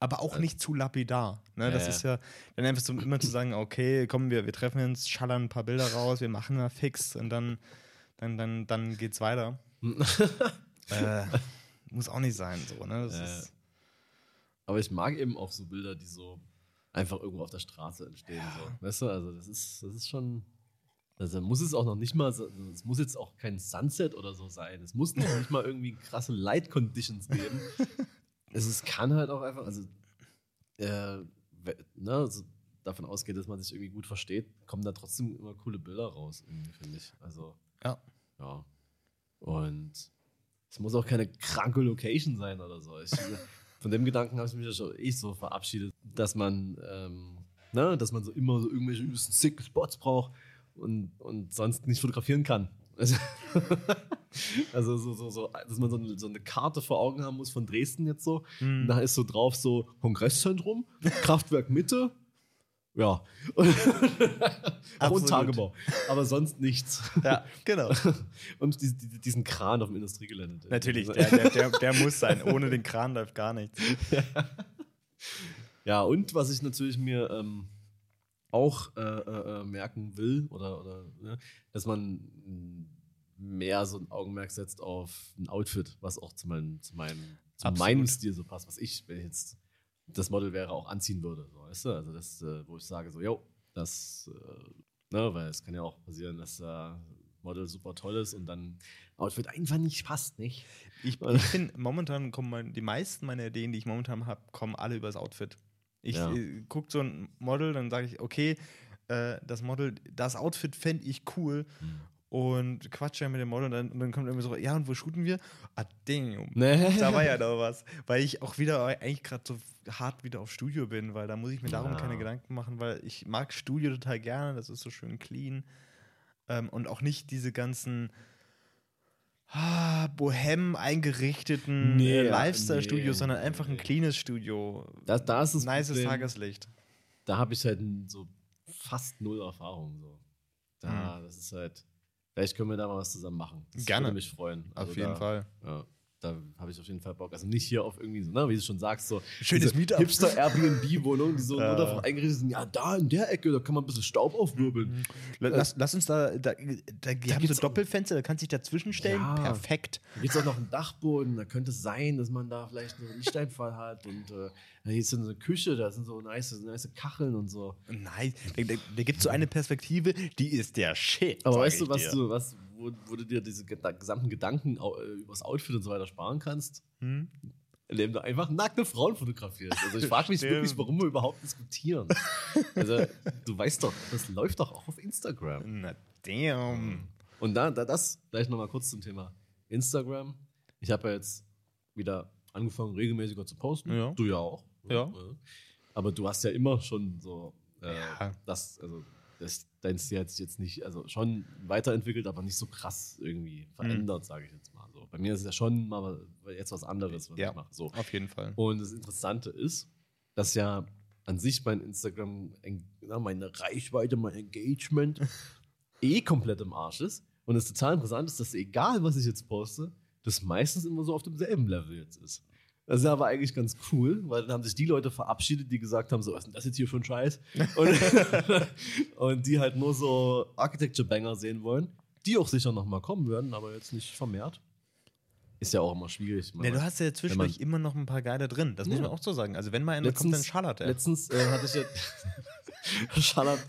Aber auch nicht zu lapidar. Ne? Das Ja, ist ja dann einfach so immer zu sagen, okay, komm, wir, wir treffen uns, schallern ein paar Bilder raus, wir machen mal fix und dann, dann, dann, dann geht's weiter. äh, muss auch nicht sein, so, ne? Das Ja. ist, Aber ich mag eben auch so Bilder, die so einfach irgendwo auf der Straße entstehen. So. Weißt du, also das ist, das ist schon. Also muss es auch noch nicht mal, so- es muss jetzt auch kein Sunset oder so sein. Es muss noch nicht mal irgendwie krasse Light Conditions geben. es ist, kann halt auch einfach, also, äh, ne, also davon ausgeht, dass man sich irgendwie gut versteht, kommen da trotzdem immer coole Bilder raus, finde ich. Also, ja. ja. Und es muss auch keine kranke Location sein oder so. Ich, von dem Gedanken habe ich mich ja schon eh so verabschiedet, dass man, ähm, ne, dass man so immer so irgendwelche übelsten sick Spots braucht und, und sonst nicht fotografieren kann. Also, also so, so, so, dass man so eine, so eine Karte vor Augen haben muss von Dresden jetzt so. Mhm. Und da ist so drauf so Kongresszentrum, Kraftwerk Mitte, ja. Und. Tagebau. Aber sonst nichts. ja, genau. Und die, die, diesen Kran auf dem Industriegelände. Natürlich, der, der, der, der muss sein. Ohne den Kran läuft gar nichts. Ja, und was ich natürlich mir ähm, auch äh, äh, äh, merken will, oder, oder ne, dass man mehr so ein Augenmerk setzt auf ein Outfit, was auch zu, meinem zu, meinem, zu meinem Stil so passt, was ich, wenn ich jetzt das Model wäre, auch anziehen würde. So, weißt du? Also das, äh, wo ich sage, so, yo, das, äh, ne, weil es kann ja auch passieren, dass äh, Model super toll ist und dann Outfit einfach nicht passt, nicht? Ich, ich finde, momentan kommen mein, die meisten meiner Ideen, die ich momentan habe, kommen alle über das Outfit. Ich Ja. äh, gucke so ein Model, dann sage ich, okay, äh, das Model, das Outfit fände ich cool und quatsche mit dem Model und dann, und dann kommt irgendwie so, ja, und wo shooten wir? Ah, damn. Nee. Da war ja noch was. Weil ich auch wieder eigentlich gerade so hart wieder auf Studio bin, weil da muss ich mir darum Ja. keine Gedanken machen, weil ich mag Studio total gerne, das ist so schön clean. Ähm, und auch nicht diese ganzen ah, bohem eingerichteten Nee, äh, ja, Lifestyle-Studios, nee, sondern einfach ein nee. cleanes Studio. Da, da ist das Nices Problem. Tageslicht. da habe ich halt so fast null Erfahrung. So. Da, das ist halt, Vielleicht können wir da mal was zusammen machen. Das Gerne. würde mich freuen. Also Auf jeden da, Fall. Ja, da habe ich auf jeden Fall Bock. Also nicht hier auf irgendwie so, ne, wie du schon sagst, so Schönes diese Meetup. Hipster-Airbnb-Wohnung, die so nur davon eingerichtet sind, ja, da in der Ecke, da kann man ein bisschen Staub aufwirbeln. Lass, lass uns da, da, da, die haben so Doppelfenster, da kannst du dich dazwischen stellen. Ja. Perfekt. Da gibt es auch noch einen Dachboden, da könnte es sein, dass man da vielleicht einen Lichteinfall hat und äh, da ist so eine Küche, da sind so nice, nice Kacheln und so. Nein, da, da, da gibt es so eine Perspektive, die ist der Shit. Aber weißt du, was dir. du, was, wo, wo du dir diese gesamten Gedanken äh, übers Outfit und so weiter sparen kannst? Hm? indem du einfach nackte Frauen fotografierst. Also ich frage mich Stimmt. wirklich, warum wir überhaupt diskutieren. Also du weißt doch, das läuft doch auch auf Instagram. Na, damn. Und da, da das gleich nochmal kurz zum Thema Instagram. Ich habe ja jetzt wieder angefangen, regelmäßiger zu posten. Ja. Du ja auch. Ja. Aber du hast ja immer schon so äh, Ja. das, also das, dein Stil hat sich jetzt nicht, also schon weiterentwickelt, aber nicht so krass irgendwie verändert, sage ich jetzt mal. So. Bei mir ist es ja schon mal jetzt was anderes, was Ja. ich mache. So. Auf jeden Fall. Und das Interessante ist, dass ja an sich mein Instagram, meine Reichweite, mein Engagement eh komplett im Arsch ist. Und das total interessant ist, dass egal, was ich jetzt poste, das meistens immer so auf demselben Level jetzt ist. Das ist aber eigentlich ganz cool, weil dann haben sich die Leute verabschiedet, die gesagt haben, so, was ist denn das jetzt hier für ein Scheiß? Und, und die halt nur so Architecture-Banger sehen wollen, die auch sicher nochmal kommen werden, aber jetzt nicht vermehrt. Ist ja auch immer schwierig. Ne, du hast ja zwischendurch immer noch ein paar geile drin. Das muss Ja. man auch so sagen. Also, wenn mal einer kommt, dann schallert er. Letztens äh, hatte ich ja schallert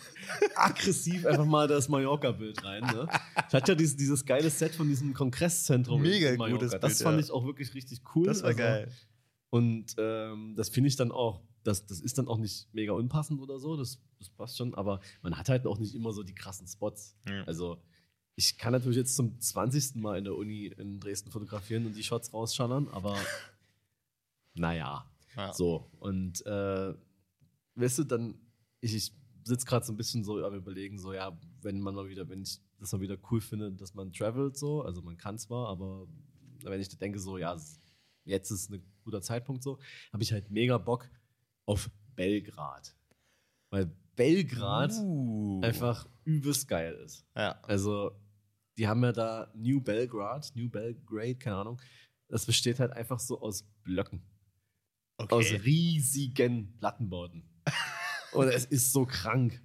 aggressiv einfach mal das Mallorca-Bild rein. Ne? Ich hatte ja dieses, dieses geile Set von diesem Kongresszentrum Mega in Mallorca. gutes Das Bild, fand ja. ich auch wirklich richtig cool. Das war Also, geil. Und ähm, das finde ich dann auch, das, das ist dann auch nicht mega unpassend oder so, das, das passt schon, aber man hat halt auch nicht immer so die krassen Spots. Ja. Also ich kann natürlich jetzt zum 20. Mal in der Uni in Dresden fotografieren und die Shots rausschallern, aber naja, Ja. so. Und äh, weißt du, dann, ich, ich sitze gerade so ein bisschen so am überlegen, so ja, wenn man mal wieder, wenn ich das mal wieder cool finde, dass man travelt so, also man kann zwar, aber wenn ich denke so, ja, jetzt ist ein guter Zeitpunkt so, habe ich halt mega Bock auf Belgrad. Weil Belgrad Uh. einfach übelst geil ist. Ja. Also, die haben ja da New Belgrad, New Belgrade, keine Ahnung. Das besteht halt einfach so aus Blöcken. Aus Okay. riesigen Plattenbauten. Und es ist so krank.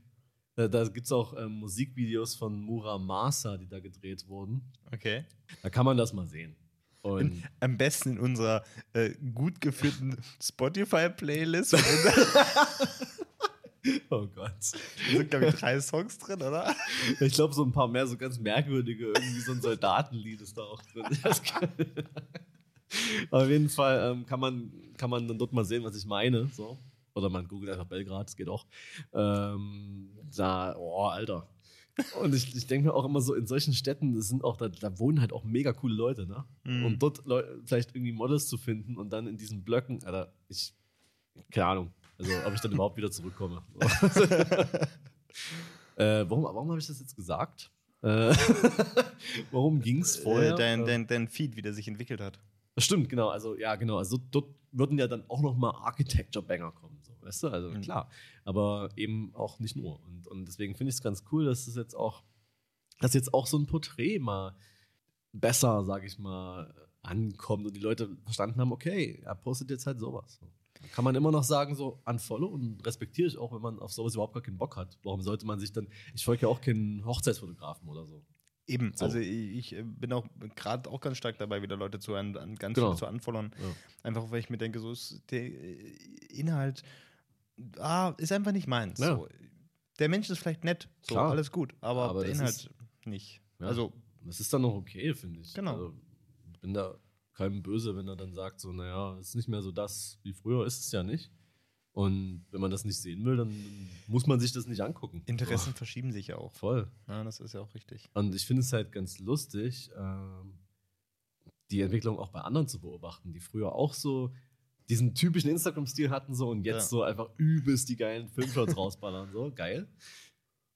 Da, da gibt es auch ähm, Musikvideos von Muramasa, die da gedreht wurden. okay. Da kann man das mal sehen. Und Am besten in unserer äh, gut geführten Spotify-Playlist. da oh Gott. sind, glaube ich, drei Songs drin, oder? Ich glaube, so ein paar mehr, so ganz merkwürdige, irgendwie so ein Soldatenlied ist da auch drin. Auf jeden Fall ähm, kann, man, kann man dann dort mal sehen, was ich meine. So. Oder man googelt einfach Belgrad, das geht auch. Ähm, da, oh, Alter. Und ich, ich denke mir auch immer so, in solchen Städten, das sind auch, da, da wohnen halt auch mega coole Leute, ne? Mhm. Um dort Leu vielleicht irgendwie Models zu finden und dann in diesen Blöcken, Alter, ich, keine Ahnung, also ob ich dann überhaupt wieder zurückkomme. äh, warum warum habe ich das jetzt gesagt? Äh, warum ging es vorher? Äh, dein, Äh, dein, dein Feed, wie der sich entwickelt hat. Stimmt, genau. Also, ja, genau. Also, dort würden ja dann auch noch mal Architecture-Banger kommen. So, weißt du? Also, Mhm. klar. Aber eben auch nicht nur. Und, und deswegen finde ich es ganz cool, dass es jetzt auch, dass jetzt auch so ein Porträt mal besser, sage ich mal, ankommt und die Leute verstanden haben, okay, er postet jetzt halt sowas. So. Kann man immer noch sagen, so unfollow und respektiere ich auch, wenn man auf sowas überhaupt gar keinen Bock hat. Warum sollte man sich dann, ich folge ja auch keinen Hochzeitsfotografen oder so. Eben, So. also ich, bin auch gerade auch ganz stark dabei, wieder Leute zu an, an ganz Genau. zu unfollowen. Ja. Einfach weil ich mir denke, so ist der äh, Inhalt ah, ist einfach nicht meins. Ja. So. Der Mensch ist vielleicht nett, so Klar. alles gut, aber, Aber der Inhalt nicht. Ja. Also Das ist dann noch okay, finde ich. Genau. Also, bin da keinem böse, wenn er dann sagt, so, naja, es ist nicht mehr so das wie früher, ist es ja nicht. Und wenn man das nicht sehen will, dann muss man sich das nicht angucken. Interessen verschieben sich ja auch. Oh, voll. Ja, das ist ja auch richtig. Und ich finde es halt ganz lustig, ähm, die Entwicklung auch bei anderen zu beobachten, die früher auch so diesen typischen Instagram-Stil hatten so und jetzt Ja. so einfach übelst die geilen Filmshots rausballern, so geil.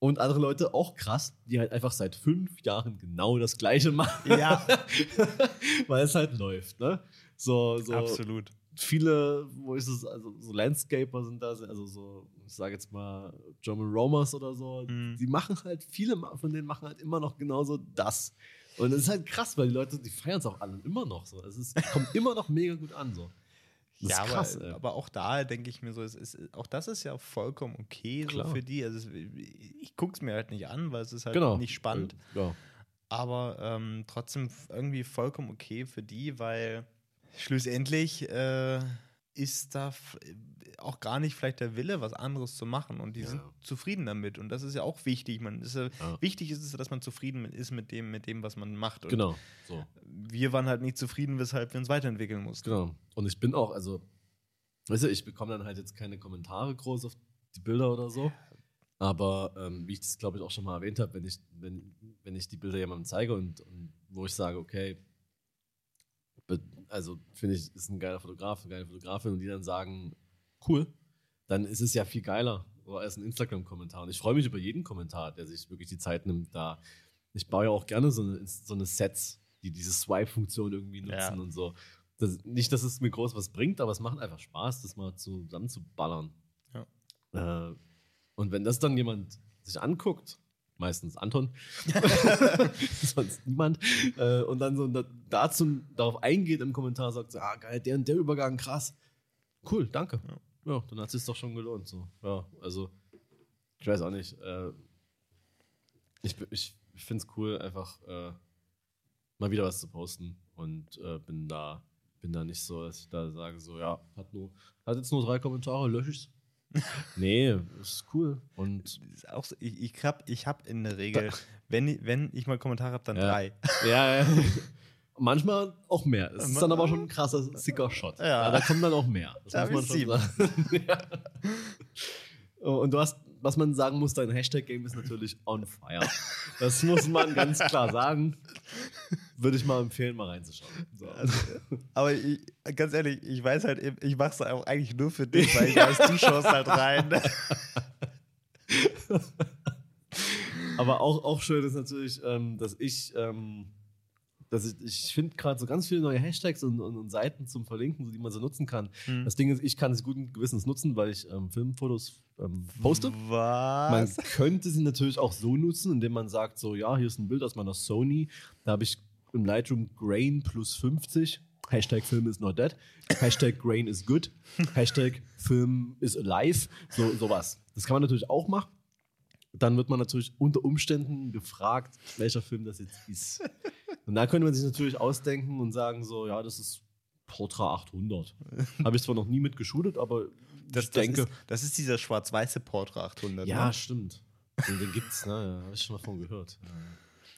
Und andere Leute auch krass, die halt einfach seit fünf Jahren genau das Gleiche machen. Ja. Weil es halt läuft, ne? So, so Absolut. viele, wo ist es, also so Landscaper sind da, also so, ich sage jetzt mal German Romers oder so, Mhm. die machen halt, viele von denen machen halt immer noch genauso das. Und es ist halt krass, weil die Leute, die feiern es auch alle immer noch so. Es ist, kommt immer noch mega gut an so. Das ja, krass, aber, ey. aber auch da denke ich mir so, es ist, auch das ist ja vollkommen okay so für die. Also ich gucke es mir halt nicht an, weil es ist halt genau. nicht spannend. Äh, Ja. aber ähm, trotzdem irgendwie vollkommen okay für die, weil schlussendlich äh, ist da auch gar nicht vielleicht der Wille, was anderes zu machen und die Ja. sind zufrieden damit und das ist ja auch wichtig. Man ist ja, Ja. Wichtig ist es, dass man zufrieden ist mit dem, mit dem, was man macht. Und Genau. So. Wir waren halt nicht zufrieden, weshalb wir uns weiterentwickeln mussten. Genau. Und ich bin auch, also, weißt du, ich bekomme dann halt jetzt keine Kommentare groß auf die Bilder oder so. Aber ähm, wie ich das, glaube ich, auch schon mal erwähnt habe, wenn ich, wenn, wenn ich die Bilder jemandem zeige und, und wo ich sage, okay, also finde ich, ist ein geiler Fotograf, eine geile Fotografin und die dann sagen, cool, dann ist es ja viel geiler so als ein Instagram-Kommentar. Und ich freue mich über jeden Kommentar, der sich wirklich die Zeit nimmt, da. Ich baue ja auch gerne so eine, so eine Sets, die diese Swipe-Funktion irgendwie nutzen Ja. und so. Das, nicht, dass es mir groß was bringt, aber es macht einfach Spaß, das mal zusammenzuballern. Ja. Äh, und wenn das dann jemand sich anguckt, meistens Anton, sonst niemand, äh, und dann so da, dazu darauf eingeht im Kommentar, sagt, so, ah geil, der und der Übergang, krass. Cool, danke. Ja, dann hat es sich doch schon gelohnt. So. Ja, also, ich weiß auch nicht. Äh, ich ich, ich finde es cool, einfach äh, mal wieder was zu posten und äh, bin da bin da nicht so, dass ich da sage, so, ja, hat, nur, hat jetzt nur drei Kommentare, lösche ich's. Nee, ist cool. Und ist auch so, ich ich habe ich hab in der Regel, wenn, ich- wenn ich mal Kommentare habe, dann Ja. drei. ja, ja. manchmal auch mehr. Es ist dann aber schon ein krasser, sicker Shot. Ja. da kommt dann auch mehr. Das Da muss man schon sagen. ja. Und du hast, was man sagen muss, dein Hashtag-Game ist natürlich on fire. Das muss man ganz klar sagen. Würde ich mal empfehlen, mal reinzuschauen. So. Aber ich, ganz ehrlich, ich weiß halt, eben, ich mache es eigentlich nur für dich, weil ich weiß, du schaust halt rein. Aber auch, auch schön ist natürlich, ähm, dass ich, ähm, dass ich, ich finde gerade so ganz viele neue Hashtags und, und, und Seiten zum Verlinken, die man so nutzen kann. Hm. Das Ding ist, ich kann es guten Gewissens nutzen, weil ich ähm, Filmfotos ähm, poste. Man Was? könnte sie natürlich auch so nutzen, indem man sagt, so, ja, hier ist ein Bild aus meiner Sony. Da habe ich im Lightroom Grain plus 50. Hashtag Film is not dead. Hashtag Grain is good. Hashtag Film is alive. So, sowas. Das kann man natürlich auch machen. Dann wird man natürlich unter Umständen gefragt, welcher Film das jetzt ist. Und da könnte man sich natürlich ausdenken und sagen, so, ja, das ist Portra 800. Habe ich zwar noch nie mit geshootet, aber Das, ich das, denke. ist, das ist dieser schwarz-weiße Portra 800. ja, Ne? stimmt. Den, den gibt's, ne? Ja, habe ich schon mal von gehört.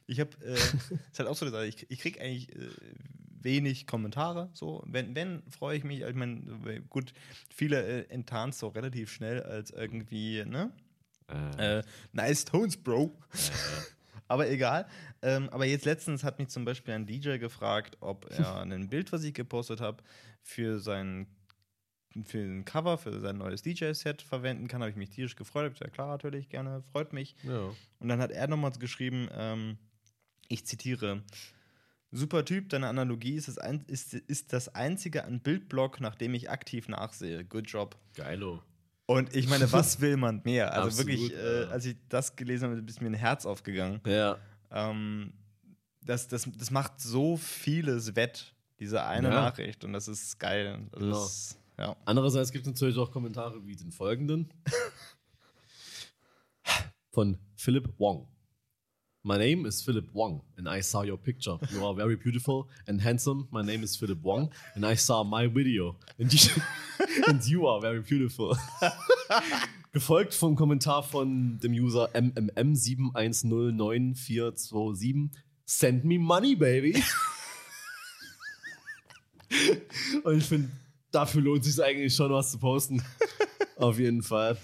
Ich habe, äh, ist halt auch so eine Sache, ich, ich kriege eigentlich äh, wenig Kommentare. So, wenn, wenn freue ich mich. Ich meine, gut, viele äh, enttarnen es so relativ schnell als irgendwie, ne? Äh, Äh, nice Tones, Bro. aber egal. Ähm, aber jetzt letztens hat mich zum Beispiel ein DJ gefragt, ob er ein Bild, was ich gepostet habe, für sein für ein Cover, für sein neues DJ-Set verwenden kann, habe ich mich tierisch gefreut. Hab gesagt, Ja klar, natürlich, gerne, freut mich. ja. Und dann hat er nochmal geschrieben, ähm, ich zitiere, super Typ, deine Analogie ist das, ein, ist, ist das einzige an Bildblock, nach dem ich aktiv nachsehe. Good job. Geilo. Und ich meine, was will man mehr? Also Absolut, wirklich, äh, ja. als ich das gelesen habe, ist mir ein Herz aufgegangen. Ja. Ähm, das, das, das macht so vieles wett, diese eine Ja. Nachricht. Und das ist geil. Das Genau. ist, ja. Andererseits gibt es natürlich auch Kommentare wie den folgenden. Von Philip Wong. My name is Philip Wong, and I saw your picture. You are very beautiful and handsome. My name is Philip Wong, and I saw my video. And you, and you are very beautiful. Gefolgt vom Kommentar von dem User MMM71099427. Send me money, baby. Und ich finde, dafür lohnt es sich eigentlich schon, was zu posten. Auf jeden Fall.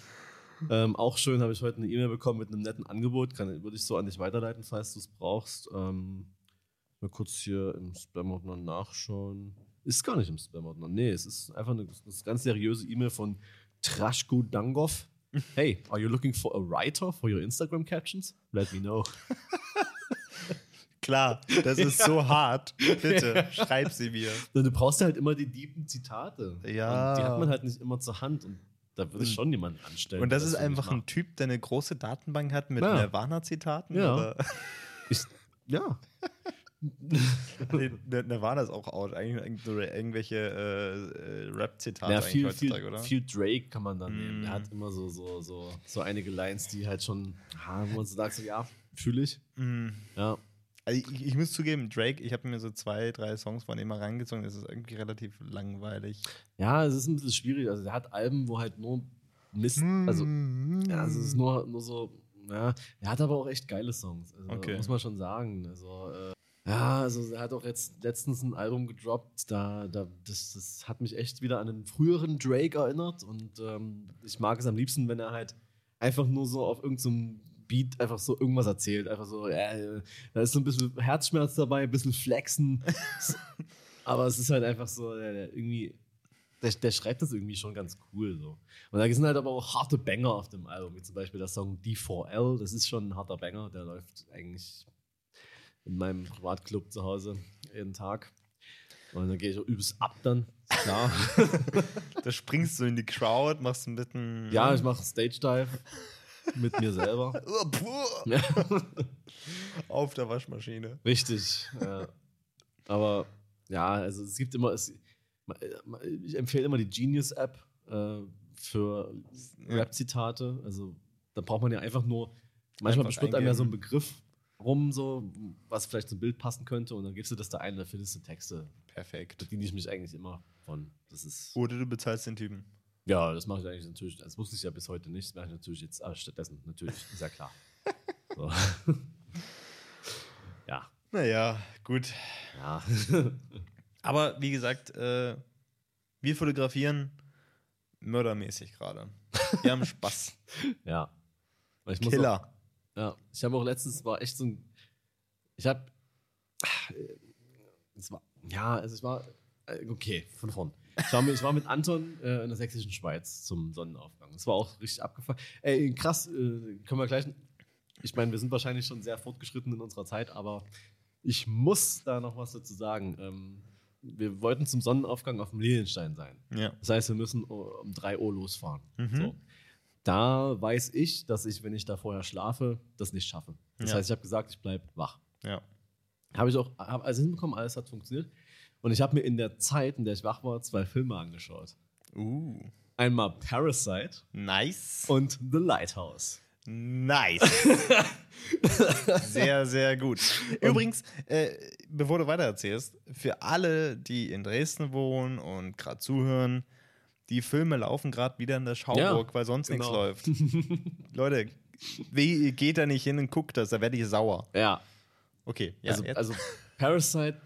Ähm, auch schön habe ich heute eine E-Mail bekommen mit einem netten Angebot. Kann, würde ich so an dich weiterleiten, falls du es brauchst. Ähm, mal kurz hier im Spam-Ordner nachschauen. Ist gar nicht im Spam-Ordner. Nee, es ist einfach eine, eine ganz seriöse E-Mail von Trashko Dangov. Hey, are you looking for a writer for your Instagram captions? Let me know. Klar, das ist so hart. Bitte, schreib sie mir. Du brauchst halt immer die tiefen Zitate. Ja. Und die hat man halt nicht immer zur Hand. Und da würde ich Mhm. schon jemanden anstellen. Und das ist einfach ein. Typ, der eine große Datenbank hat mit Ja. Nirvana-Zitaten. Ja. oder? Ich, ja. Nee, Nir- Nirvana ist auch out. Eigentlich nur irgendwelche äh, äh, Rap-Zitate ja, viel, viel, oder? viel Drake kann man da nehmen. Mm. Der hat immer so, so, so, so einige Lines, die halt schon, ah, wo man so sagt, so, ja, fühle ich. Mm. Ja. Also ich, ich muss zugeben, Drake, ich habe mir so zwei, drei Songs von ihm mal reingezogen. Das ist irgendwie relativ langweilig. ja, es ist ein bisschen schwierig. Also, der hat Alben, wo halt nur Mist, also, ja, also es ist nur, nur so, ja, er hat aber auch echt geile Songs. Also, Okay. Muss man schon sagen. Also, äh, ja, also er hat auch jetzt letztens ein Album gedroppt, da, da das, das hat mich echt wieder an einen früheren Drake erinnert und ähm, ich mag es am liebsten, wenn er halt einfach nur so auf irgendeinem Beat einfach so irgendwas erzählt. Einfach so, ja, äh, da ist so ein bisschen Herzschmerz dabei, ein bisschen Flexen. Aber es ist halt einfach so, irgendwie, der, der schreibt das irgendwie schon ganz cool so. Und da sind halt aber auch harte Banger auf dem Album, wie zum Beispiel der Song D4L, das ist schon ein harter Banger, der läuft eigentlich in meinem Privatclub zu Hause jeden Tag. Und dann gehe ich auch übelst ab dann, klar. Da springst du in die Crowd, machst ein bisschen. ja, ich mache Stage Dive mit mir selber. Auf der Waschmaschine. Richtig. Ja. Aber ja, also es gibt immer, es, ich empfehle immer die Genius-App äh, für Ja. Rap-Zitate. Also da braucht man ja einfach nur, manchmal bestimmt einem ja so ein. Begriff rum, so, was vielleicht zum Bild passen könnte und dann gibst du das da ein, da findest du Texte. Da Perfekt. bediene ich mich eigentlich immer von. Das ist. Oder du bezahlst den Typen. Ja, das mache ich eigentlich natürlich. Das wusste ich ja bis heute nicht. Das mache ich natürlich jetzt ah, stattdessen. Natürlich, ist ja klar. So. ja, Naja, gut. ja. Aber wie gesagt, äh, wir fotografieren mördermäßig gerade. Wir haben Spaß. ja. Ich muss Auch, Killer. ja, ich habe auch letztens war echt so ein. Ich habe. Es war. Ja, also ich war. äh, Okay, von vorn. Ich war mit, ich war mit Anton äh, in der sächsischen Schweiz zum Sonnenaufgang. Das war auch richtig abgefahren. Ey, krass, äh, können wir gleich. Ich meine, wir sind wahrscheinlich schon sehr fortgeschritten in unserer Zeit, aber ich muss da noch was dazu sagen. Ähm, wir wollten zum Sonnenaufgang auf dem Lilienstein sein. Ja. Das heißt, wir müssen um 3 Uhr losfahren. Mhm. So. Da weiß ich, dass ich, wenn ich da vorher schlafe, das nicht schaffe. Das Ja. heißt, ich habe gesagt, ich bleibe wach. Ja. Habe ich auch hab also hinbekommen, alles hat funktioniert. Und ich habe mir in der Zeit, in der ich wach war, zwei Filme angeschaut. Uh. Einmal Parasite Nice. und The Lighthouse. Nice. sehr, sehr gut. Übrigens, äh, bevor du weitererzählst, für alle, die in Dresden wohnen und gerade zuhören, die Filme laufen gerade wieder in der Schauburg, Ja, weil sonst genau. nichts läuft. Leute, wie geht da nicht hin und guckt das, da werde ich sauer. Ja, Okay, ja, also, also Parasite,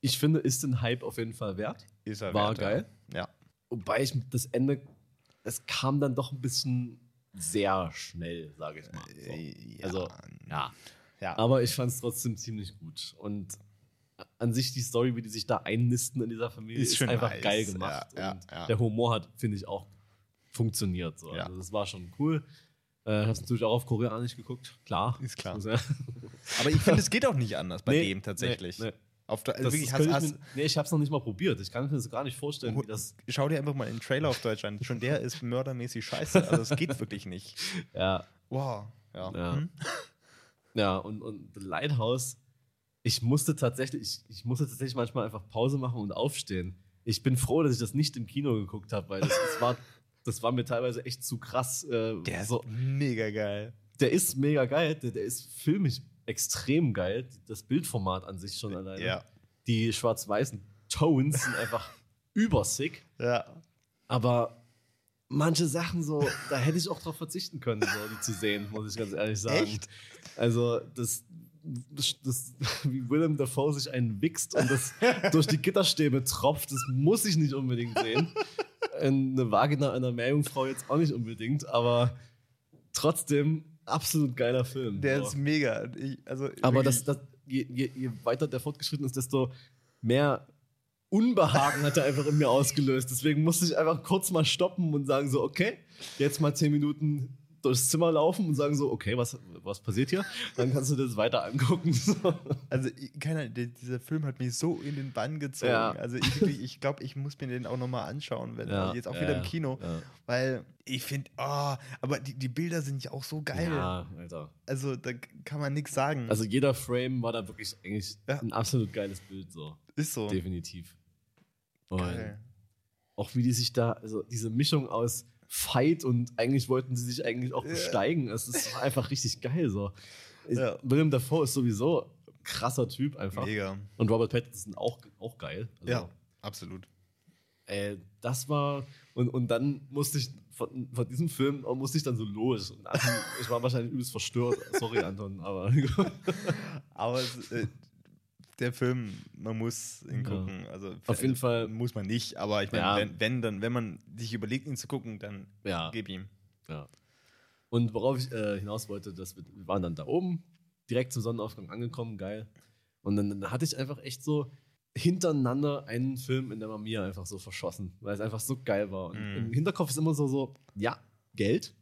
ich finde, ist den Hype auf jeden Fall wert. ist er war wert, geil. Ja. Wobei ich das Ende, es kam dann doch ein bisschen sehr schnell, sage ich mal. So. Äh, Also, ja. ja. Aber ich fand es trotzdem ziemlich gut. Und an sich die Story, wie die sich da einnisten in dieser Familie, Ist ist, schon einfach nice. geil gemacht. Ja, ja, ja. der Humor hat, finde ich, auch funktioniert. So. Ja. Also das war schon cool. Äh, hab's natürlich auch auf Koreanisch geguckt, klar. Ist klar. Ja- Aber ich finde, es geht auch nicht anders bei Nee, dem tatsächlich. nee, nee. Auf der, also wirklich, hast, hast, ich nee, ich hab's noch nicht mal probiert. Ich kann mir das gar nicht vorstellen, wie das. schau dir einfach mal den Trailer auf Deutsch an. Schon der ist mördermäßig scheiße. Also es geht wirklich nicht. Ja, Wow. Ja. Ja. Hm? Ja, und, und The Lighthouse, ich musste tatsächlich, ich, ich musste tatsächlich manchmal einfach Pause machen und aufstehen. Ich bin froh, dass ich das nicht im Kino geguckt habe, weil das, das, war, das war mir teilweise echt zu krass. Äh, Der ist so, mega geil. der ist mega geil, der, der ist filmisch extrem geil. Das Bildformat an sich schon alleine. Ja. Die schwarz-weißen Tones sind einfach übersick. Ja. Aber manche Sachen so, da hätte ich auch drauf verzichten können, so, die zu sehen, muss ich ganz ehrlich sagen. Echt? Also, das, das, wie Willem Dafoe sich einen wichst und das durch die Gitterstäbe tropft, das muss ich nicht unbedingt sehen. Eine Vagina einer Meerjungfrau jetzt auch nicht unbedingt, aber trotzdem absolut geiler Film. Der so. ist mega. Ich, also Aber das, das, je, je, je weiter der fortgeschritten ist, desto mehr Unbehagen hat er einfach in mir ausgelöst. Deswegen musste ich einfach kurz mal stoppen und sagen: so, okay, jetzt mal zehn Minuten durchs Zimmer laufen und sagen so, okay, was, was passiert hier? Dann kannst du das weiter angucken. Also, ich- keiner, dieser Film hat mich so in den Bann gezogen. Ja. Also, ich, ich glaube, ich muss mir den auch nochmal anschauen, wenn Ja, jetzt auch wieder im Kino. Weil ich finde, oh, aber die, die Bilder sind ja auch so geil. Ja, Alter. Also, da kann man nichts sagen. Also jeder Frame war da wirklich eigentlich ein absolut geiles Bild, so. ist so. Definitiv. Und Geil. auch wie die sich da, also diese Mischung aus Fight und eigentlich wollten sie sich eigentlich auch besteigen. Es ist einfach richtig geil, so. Ich- Ja. William Dafoe ist sowieso ein krasser Typ einfach. Mega. Und Robert Pattinson auch, auch geil. Also, Ja, absolut. Ey, das war. Und, und dann musste ich von, von diesem Film musste ich dann so los. Und Anton, ich war wahrscheinlich übelst verstört. Sorry, Anton, aber. Aber es, äh, der Film, man muss ihn Ja. gucken. Also, Auf jeden Fall- Muss man nicht, aber ich meine, Ja. wenn, wenn, dann, wenn man sich überlegt, ihn zu gucken, dann ja. gib ihm. Ja. Und worauf ich äh, hinaus wollte, dass wir, wir waren dann da oben, direkt zum Sonnenaufgang angekommen, geil. Und dann, dann hatte ich einfach echt so hintereinander einen Film in der Mamiya einfach so verschossen, weil es einfach so geil war. Und Mhm. im Hinterkopf ist immer so, so, ja, Geld.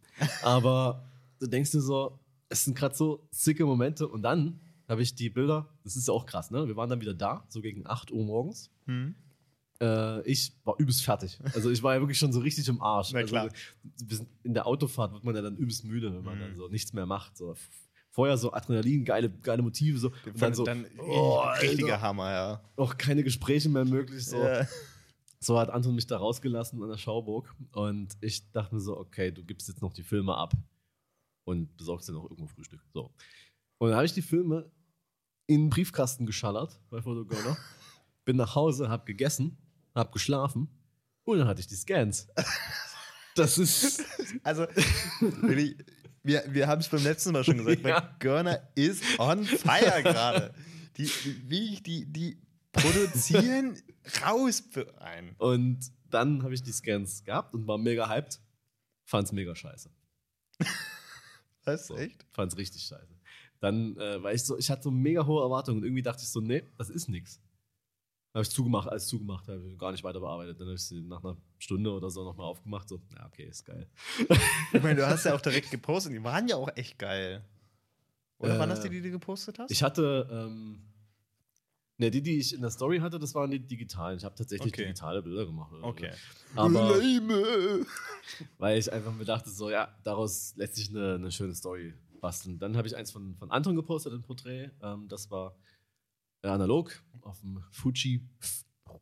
Aber du denkst dir so, es sind gerade so sicke Momente. Und dann habe ich die Bilder, das ist ja auch krass, ne? Wir waren dann wieder da, so gegen 8 Uhr morgens. Hm? Äh, ich war übelst fertig. Also ich war ja wirklich schon so richtig im Arsch. Na klar. Also, in der Autofahrt wird man ja dann übelst müde, wenn man Mhm. dann so nichts mehr macht. So. Vorher so Adrenalin, geile, geile Motive, so. Und dann so, dann oh, richtiger Alter, Hammer, ja. auch keine Gespräche mehr möglich. So. Ja. so hat Anton mich da rausgelassen an der Schauburg. Und ich dachte mir so, okay, du gibst jetzt noch die Filme ab und besorgst dir noch irgendwo Frühstück. So. Und dann habe ich die Filme in den Briefkasten geschallert bei Photogona. bin nach Hause, hab gegessen, hab geschlafen und dann hatte ich die Scans. Das ist. Also, wirklich, wir, wir haben es beim letzten Mal schon gesagt, Ja. Görner ist on fire gerade. Die, die, wie ich, die, die produzieren raus für einen. Und dann habe ich die Scans gehabt und war mega hyped. Fand's mega scheiße. Was? So, Echt? Fand's richtig scheiße. Dann, äh, weil ich so, ich hatte so mega hohe Erwartungen und irgendwie dachte ich so, nee, das ist nix. Habe ich zugemacht, alles zugemacht, habe ich gar nicht weiter bearbeitet. Dann habe ich sie nach einer Stunde oder so nochmal aufgemacht. So, ja, okay, ist geil. Ich meine, du hast ja auch direkt gepostet. Die waren ja auch echt geil. Oder Äh, hast du die, die gepostet hast? Ich hatte, ähm, ne, die, die ich in der Story hatte, das waren die digitalen. Ich habe tatsächlich Okay. digitale Bilder gemacht. oder okay. Aber weil ich einfach mir dachte, so, ja, daraus lässt sich eine, eine schöne Story basteln. Dann habe ich eins von, von Anton gepostet, ein Porträt. Ähm, das war äh, analog auf dem Fuji,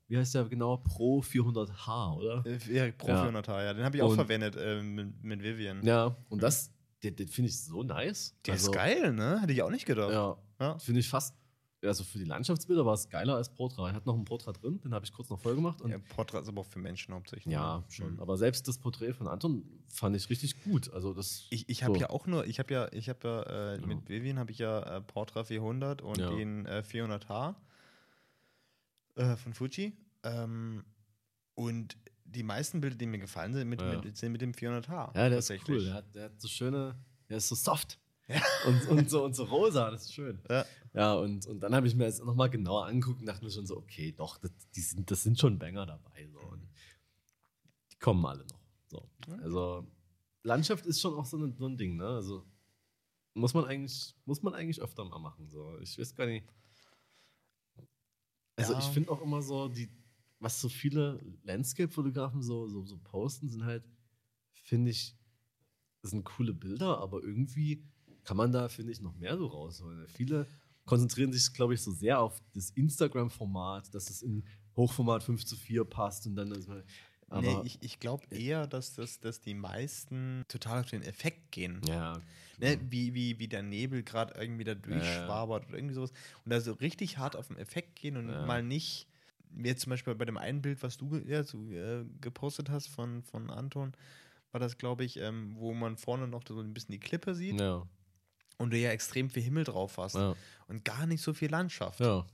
wie heißt der genau? Pro 400H, oder? Äh, Ja, Pro Ja. 400 ja. Den habe ich auch Und- verwendet äh, mit, mit Vivian. Ja, und das, den, den finde ich so nice. Der Also, ist geil, ne? Hätte ich auch nicht gedacht. Ja, Ja. finde ich fast, also für die Landschaftsbilder war es geiler als Portra. Er hat noch ein Portra drin, den habe ich kurz noch voll gemacht. Und Ja, Portrait ist aber auch für Menschen hauptsächlich. Ja, ne? schon. Mhm. Aber selbst das Porträt von Anton fand ich richtig gut. Also das. Ich, ich habe so. ja auch nur, ich habe ja, ich habe ja, äh, Ja. mit Vivian habe ich ja äh, Portra 400 und Ja. den äh, 400H äh, von Fuji. Ähm, und die meisten Bilder, die mir gefallen sind, mit, mit, sind mit dem 400H. Ja, der ist cool. Der hat, der hat so schöne. Der ist so soft. Ja. Und, und, so, und so rosa, das ist schön. Ja. Ja, und, und dann habe ich mir das nochmal genauer angeguckt und dachte mir schon so, okay, doch, das, die sind, das sind schon Banger dabei. So. Und die kommen alle noch. So. Also, Landschaft ist schon auch so ein, so ein Ding, ne? Also, muss man eigentlich, muss man eigentlich öfter mal machen. So. Ich weiß gar nicht. Also, Ja. ich finde auch immer so, die, was so viele Landscape-Fotografen so, so, so posten, sind halt, finde ich, sind coole Bilder, aber irgendwie kann man da, finde ich, noch mehr so rausholen. Viele konzentrieren sich, glaube ich, so sehr auf das Instagram-Format, dass es in Hochformat 5 zu 4 passt und dann man. Aber, nee, ich, ich glaube eher, dass, das, dass die meisten total auf den Effekt gehen. ja, Ne, wie, wie, wie der Nebel gerade irgendwie da durchschwabert oder irgendwie sowas. Und da so richtig hart auf den Effekt gehen und Ja. mal nicht, wie jetzt zum Beispiel bei dem einen Bild, was du ja, so, äh, gepostet hast von, von Anton, war das, glaube ich, ähm, wo man vorne noch so ein bisschen die Klippe sieht ja, und du ja extrem viel Himmel drauf hast ja, und gar nicht so viel Landschaft, ja,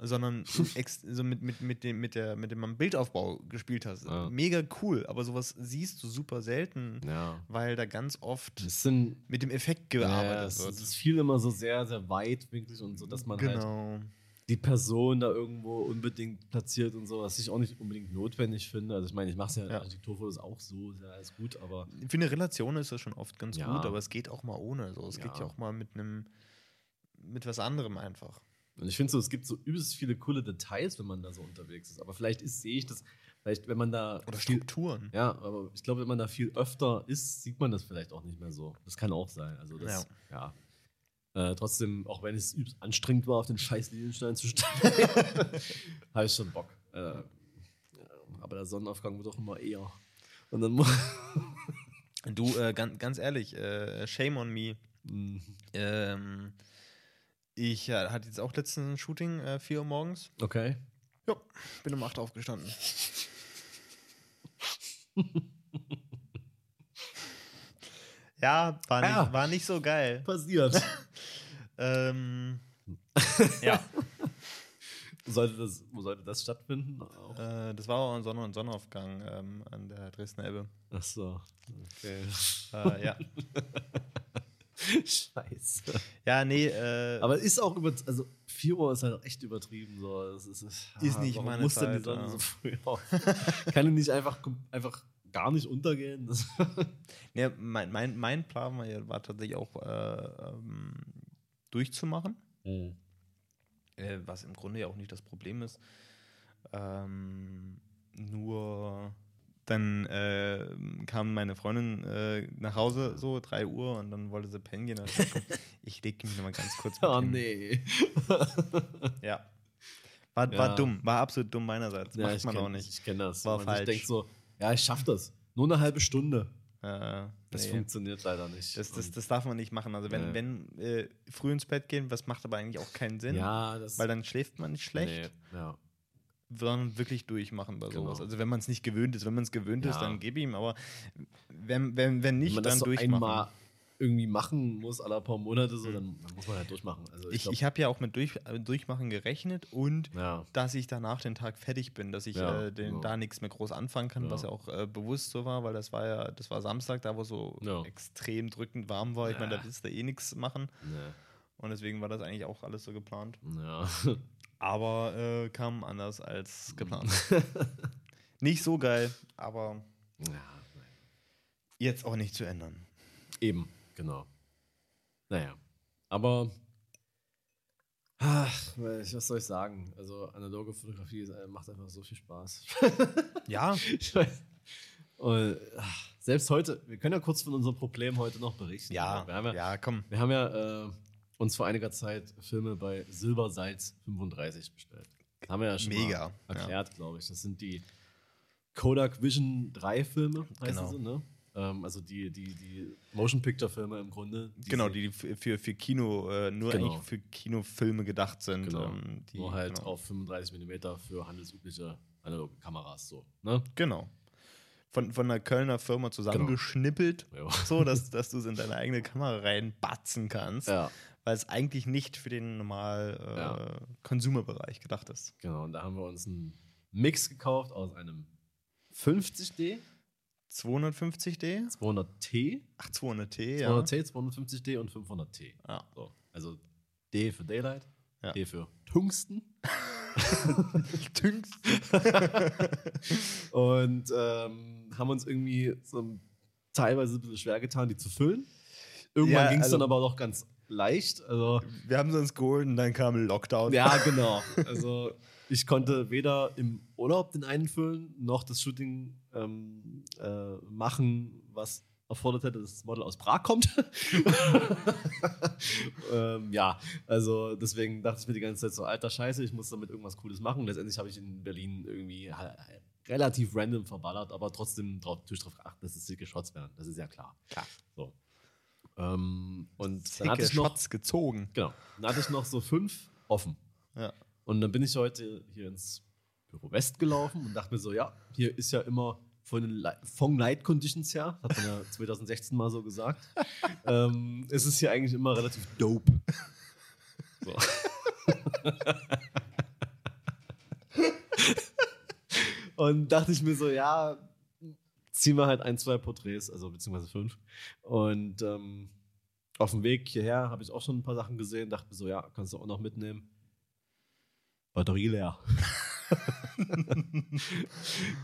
sondern so mit, mit, mit, dem, mit, der, mit dem am Bildaufbau gespielt hast. Ja. Mega cool, aber sowas siehst du super selten, weil da ganz oft sind mit dem Effekt gearbeitet es, wird. es ist viel immer so sehr, sehr weitwinklig und so, dass man halt genau. Die Person da irgendwo unbedingt platziert und so, was ich auch nicht unbedingt notwendig finde. Also ich meine, ich mache es ja, Ja. Architekturfotos auch so, ist ja alles gut, aber Für eine Relation ist das schon oft ganz Ja. gut, aber es geht auch mal ohne. So. Es geht Ja. ja auch mal mit einem, mit was anderem einfach. Und ich finde so, es gibt so übelst viele coole Details, wenn man da so unterwegs ist. Aber vielleicht ist, sehe ich das, vielleicht, wenn man da Oder viel, Strukturen. ja, aber ich glaube, wenn man da viel öfter ist, sieht man das vielleicht auch nicht mehr so. Das kann auch sein. Also das, ja. Äh, trotzdem, auch wenn es anstrengend war, auf den scheiß Lilienstein zu steigen, habe ich schon Bock. Äh, ja, aber der Sonnenaufgang wird auch immer eher. Und dann muss. Du, äh, ganz, ganz ehrlich, äh, shame on me. Ähm, ich äh, hatte jetzt auch letztens ein Shooting, äh, 4 Uhr morgens. okay. Ja, bin um 8 aufgestanden. ja, war nicht, Ja. war nicht so geil. Passiert. Ähm, ja, sollte das, wo sollte das stattfinden? Äh, das war auch ein Sonne- und Sonnenaufgang ähm, an der Dresdner Ebbe. Ach so. Okay. Äh, ja. Scheiße. ja, nee, äh, Aber ist auch über, also 4 Uhr ist halt echt übertrieben. So. Das ist, ist, Ist nicht meine muss denn die Zeit, Sonne ja. so früh auf? Kann die nicht einfach, einfach gar nicht untergehen? Nee, mein, mein, mein Plan war tatsächlich auch äh, ähm, durchzumachen. Mhm. Äh, was im Grunde ja auch nicht das Problem ist. Ähm, nur dann äh, kam meine Freundin äh, nach Hause, so 3 Uhr, und dann wollte sie pennen gehen. Ich, komm, ich lege mich nochmal ganz kurz oh hin. nee. Ja. War, Ja. war dumm, war absolut dumm meinerseits. Ja, Macht ich man kenn, auch nicht. Ich kenne das. War man falsch. denkt so, ja, ich schaff das. Nur eine halbe Stunde. Äh, Das nee. funktioniert leider nicht. Das, das, das darf man nicht machen. Also wenn, Nee. wenn äh, früh ins Bett gehen, was macht aber eigentlich auch keinen Sinn, ja, weil dann schläft man nicht schlecht, Nee, ja. sondern wirklich durchmachen bei Genau. sowas. Also wenn man es nicht gewöhnt ist, wenn man es gewöhnt ist, Ja. dann gib ihm, aber wenn, wenn, wenn nicht, Wenn dann so durchmachen. einmal irgendwie machen muss, alle paar Monate so, dann, dann muss man halt durchmachen. Also ich glaub- ich habe ja auch mit durch, äh, Durchmachen gerechnet und ja. dass ich danach den Tag fertig bin, dass ich Ja, äh, den, genau. da nichts mehr groß anfangen kann, Ja. was ja auch äh, bewusst so war, weil das war ja, das war Samstag, da wo so Ja. extrem drückend warm war. Ich meine, da Ja. willst du eh nichts machen. Und deswegen war das eigentlich auch alles so geplant. Ja. Aber äh, kam anders als geplant. nicht so geil, aber ja. jetzt auch nicht zu ändern. Eben, genau. Naja. Aber ach, was soll ich sagen? Also analoge Fotografie äh, macht einfach so viel Spaß. Ja, ich weiß. Und, ach, selbst heute, wir können ja kurz von unserem Problem heute noch berichten. ja, Wir haben ja, ja, komm. Wir haben ja äh, uns vor einiger Zeit Filme bei Silbersalz 35 bestellt. Haben wir ja schon Mega, erklärt, glaube ich. Das sind die Kodak Vision 3 Filme, heißen Genau. sie, ne? Ähm, also die, die, die Motion Picture Filme im Grunde. Genau, sie- die für, für, Kino, äh, nur Genau. eigentlich für Kinofilme gedacht sind. Genau. Ähm, die, nur halt genau. auf 35 mm für handelsübliche analoge Kameras so. Ne? Genau. Von, von einer Kölner Firma zusammengeschnippelt, Ja. so dass, dass du es in deine eigene Kamera reinbatzen kannst, ja, weil es eigentlich nicht für den normal äh, Ja. Consumer-Bereich gedacht ist. genau. Und da haben wir uns einen Mix gekauft aus einem 50D, 250D? 200T, Ach, 200T, ja. 200T, 250D und 500T. ja. So, also D für Daylight, Ja. D für Tungsten. Tünks. Und ähm, haben uns irgendwie so teilweise ein bisschen schwer getan, die zu füllen. Irgendwann Ja, ging es also- dann aber doch ganz leicht. Also, Wir haben sie uns geholt und dann kam Lockdown. ja, genau. Also, ich konnte weder im Urlaub den einen füllen, noch das Shooting ähm, äh, machen, was erfordert hätte, dass das Model aus Prag kommt. ähm, ja, also deswegen dachte ich mir die ganze Zeit so, alter Scheiße, ich muss damit irgendwas Cooles machen. Letztendlich habe ich in Berlin irgendwie relativ random verballert, aber trotzdem drauf, natürlich darauf geachtet, dass es dicke Shots werden. Das ist ja klar. Klar. So. Ähm, und dann hatte ich noch, Shots gezogen. genau, dann hatte ich noch so fünf offen. Ja. Und dann bin ich heute hier ins Büro West gelaufen und dachte mir so, ja, hier ist ja immer von den von Light Conditions her, hat man ja 2016 mal so gesagt, ähm, ist es hier eigentlich immer relativ dope. So. und dachte ich mir so, ja, ziehen wir halt ein, zwei Porträts, also beziehungsweise fünf. Und ähm, auf dem Weg hierher habe ich auch schon ein paar Sachen gesehen, dachte mir so, ja, kannst du auch noch mitnehmen. Batterie leer.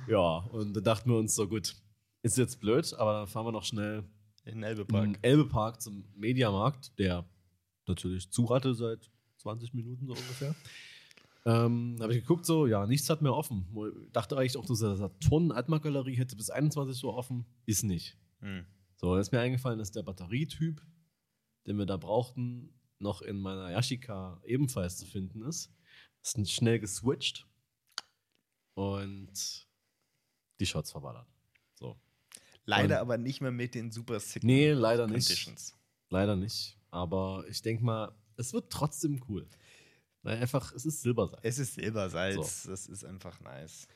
ja, und da dachten wir uns so, gut, ist jetzt blöd, aber dann fahren wir noch schnell In Elbepark. im Elbepark zum Mediamarkt, der natürlich zu hatte seit 20 Minuten so ungefähr. Ähm, habe ich geguckt, so, ja, nichts hat mehr offen. Dachte eigentlich auch, dass der Saturn Altmark-Galerie hätte bis 21 Uhr offen. Ist nicht. Hm. So, dann ist mir eingefallen, dass der Batterietyp, den wir da brauchten, noch in meiner Yashica ebenfalls zu finden ist. Ist schnell geswitcht und die Shots verballert. So. Leider Und- aber nicht mehr mit den super sick Nee, leider nicht. Conditions. Leider nicht. Aber ich denke mal, es wird trotzdem cool. Weil einfach, es ist Silbersalz. Es ist Silbersalz, das ist einfach nice.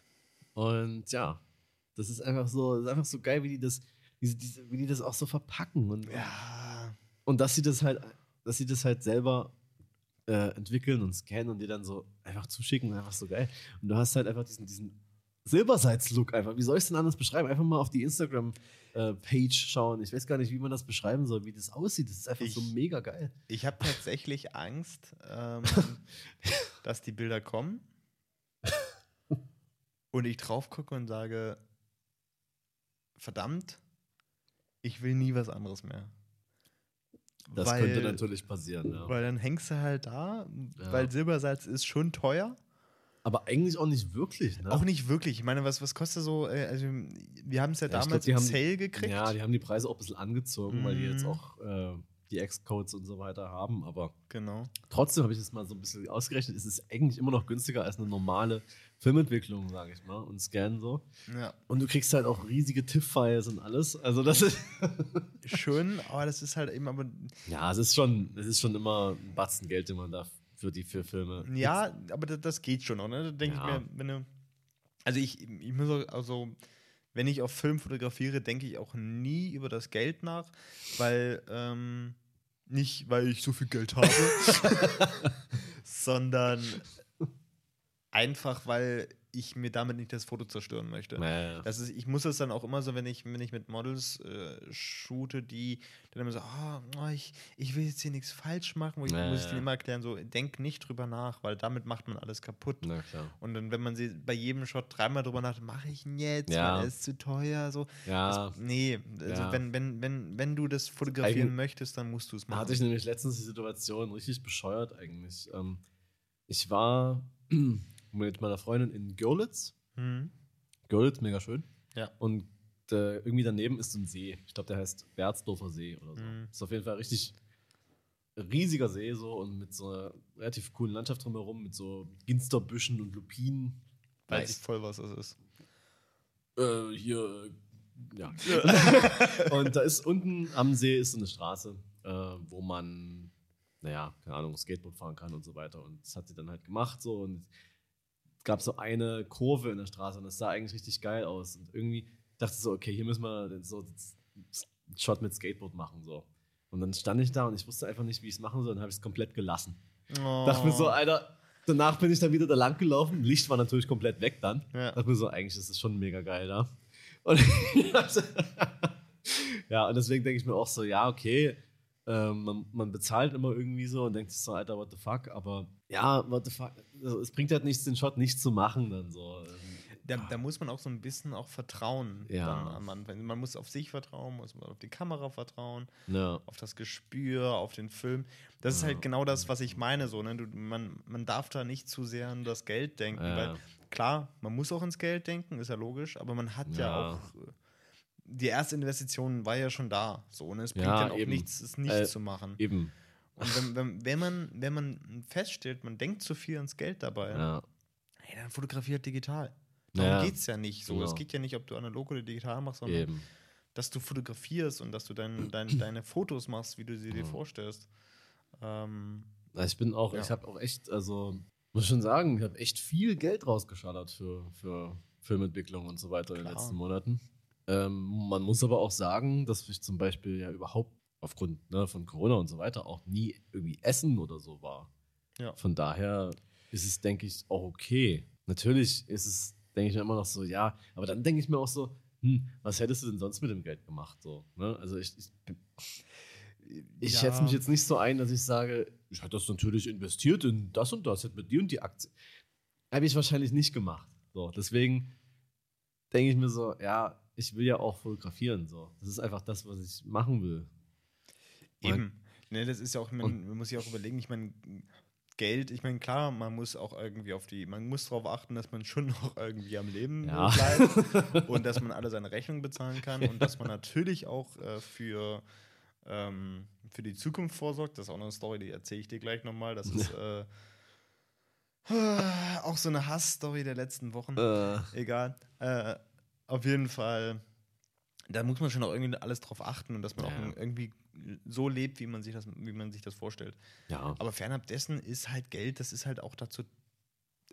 Und ja, das ist einfach so, das ist einfach so geil, wie die das, diese, diese, wie die das auch so verpacken. Und, Ja. und dass sie das halt, dass sie das halt selber äh, entwickeln und scannen und dir dann so einfach zuschicken, einfach so geil. Und du hast halt einfach diesen, diesen Silbersalz-Look einfach. Wie soll ich es denn anders beschreiben? Einfach mal auf die Instagram-Page schauen. Ich weiß gar nicht, wie man das beschreiben soll, wie das aussieht. Das ist einfach so Ich- mega geil. Ich habe tatsächlich Angst, ähm, dass die Bilder kommen und ich drauf gucke und sage, verdammt, ich will nie was anderes mehr. Das Weil- könnte natürlich passieren, ja. Weil dann hängst du halt da, Ja. weil Silbersalz ist schon teuer. Aber eigentlich auch nicht wirklich, ne? Auch nicht wirklich. Ich meine, was, was kostet so? äh, Also, wir haben es ja, Ja, damals glaub, im Sale gekriegt. Ja, die haben die Preise auch ein bisschen angezogen, weil die jetzt Mhm. auch äh, die X-Codes und so weiter haben. Aber genau. trotzdem habe ich das mal so ein bisschen ausgerechnet. Es ist eigentlich immer noch günstiger als eine normale Filmentwicklung, sage ich mal, und Scan so. Ja. Und du kriegst halt auch riesige TIFF-Files und alles. Also das ist. Schön, aber das ist halt eben, aber ja, es ist schon, es ist schon immer ein Batzen Geld, den man da für die vier Filme. Ja, aber das, das geht schon, auch, ne? Da denke Ja. ich mir, wenn du. Also ich, ich muss auch, also, wenn ich auf Film fotografiere, denke ich auch nie über das Geld nach, weil, ähm, nicht, weil ich so viel Geld habe, sondern einfach, weil ich mir damit nicht das Foto zerstören möchte. Naja. Das ist, ich muss das dann auch immer so, wenn ich, wenn ich mit Models äh, shoote, die dann immer so, ah, oh, ich, ich will jetzt hier nichts falsch machen, wo ich, Ja, muss ich denen immer erklären, so, denk nicht drüber nach, weil damit macht man alles kaputt. Na. Und dann, wenn man sie bei jedem Shot dreimal drüber nachdenkt, mache ich ihn jetzt, Ja. weil er ist zu teuer, so. Ja, Das, nee, also Ja. wenn, wenn, wenn, wenn du das fotografieren Eigen- möchtest, dann musst du es Da machen. hatte ich nämlich letztens die Situation richtig bescheuert eigentlich. Ähm, ich war mit meiner Freundin in Görlitz. Hm. Görlitz, mega schön. Ja. Und äh, irgendwie daneben ist so ein See. Ich glaube, der heißt Berzdorfer See oder so. Mhm. Ist auf jeden Fall ein richtig riesiger See so und mit so einer relativ coolen Landschaft drumherum, mit so Ginsterbüschen und Lupinen. Weiß ich voll, was das ist. Äh, hier, ja. und da ist unten am See ist so eine Straße, äh, wo man, naja, keine Ahnung, Skateboard fahren kann und so weiter. Und das hat sie dann halt gemacht so und gab so eine Kurve in der Straße und das sah eigentlich richtig geil aus. Und irgendwie dachte ich so, okay, hier müssen wir so einen Shot mit Skateboard machen so. Und dann stand ich da und ich wusste einfach nicht, wie ich es machen soll und habe es komplett gelassen. Oh. Dachte mir so, Alter, danach bin ich dann wieder da lang gelaufen. Licht war natürlich komplett weg dann. Ja. Dachte mir so, eigentlich ist es schon mega geil da. Und ja, und deswegen denke ich mir auch so, ja, okay, ähm, man, man bezahlt immer irgendwie so und denkt sich so, Alter, what the fuck, aber ja, what the fuck, also, es bringt halt nichts, den Shot nicht zu machen dann so. Da, da muss man auch so ein bisschen auch vertrauen. Ja. Anfang. Man muss auf sich vertrauen, muss man auf die Kamera vertrauen, Ja, auf das Gespür, auf den Film. Das ist Ja. halt genau das, was ich meine. So, ne? du, man, man darf da nicht zu sehr an das Geld denken. Ja. Weil klar, man muss auch ins Geld denken, ist ja logisch, aber man hat ja, Ja. auch. Die erste Investition war ja schon da. So, und es bringt Ja, dann auch eben. nichts, es nicht Äh, zu machen. eben. Und wenn, wenn, wenn, man, wenn man feststellt, man denkt zu viel ans Geld dabei, Ja. hey, dann fotografiert digital. Darum Ja. geht es ja nicht so. Genau. Es geht ja nicht, ob du analog oder digital machst, sondern Eben. dass du fotografierst und dass du dein, dein, deine Fotos machst, wie du sie dir vorstellst. Ähm, ich bin auch, Ja. ich habe auch echt, also muss schon sagen, ich habe echt viel Geld rausgeschallert für, für Filmentwicklung und so weiter in den Klar. letzten Monaten. Ähm, man muss aber auch sagen, dass ich zum Beispiel ja überhaupt aufgrund ne, von Corona und so weiter auch nie irgendwie essen oder so war. Ja. Von daher ist es, denke ich, auch okay. Natürlich ist es, denke ich mir immer noch so, ja, aber dann denke ich mir auch so, hm, was hättest du denn sonst mit dem Geld gemacht? So, ne? Also ich, ich, ich Ja. schätze mich jetzt nicht so ein, dass ich sage, ich hätte das natürlich investiert in das und das, hätte mit dir und die Aktie. habe ich wahrscheinlich nicht gemacht. So, deswegen denke ich mir so, ja, ich will ja auch fotografieren. So. Das ist einfach das, was ich machen will. Eben. Ne, das ist ja auch, man, man muss sich auch überlegen, ich meine, Geld, ich meine, klar, man muss auch irgendwie auf die, man muss darauf achten, dass man schon noch irgendwie am Leben Ja. bleibt und dass man alle seine Rechnungen bezahlen kann und dass man natürlich auch äh, für, ähm, für die Zukunft vorsorgt. Das ist auch noch eine Story, die erzähle ich dir gleich nochmal. Das ist äh, auch so eine Hassstory der letzten Wochen. Äh, Egal. Auf jeden Fall, da muss man schon auch irgendwie alles drauf achten und dass man Ja. auch irgendwie so lebt, wie man sich das, wie man sich das vorstellt. ja. Aber fernab dessen ist halt Geld, das ist halt auch dazu,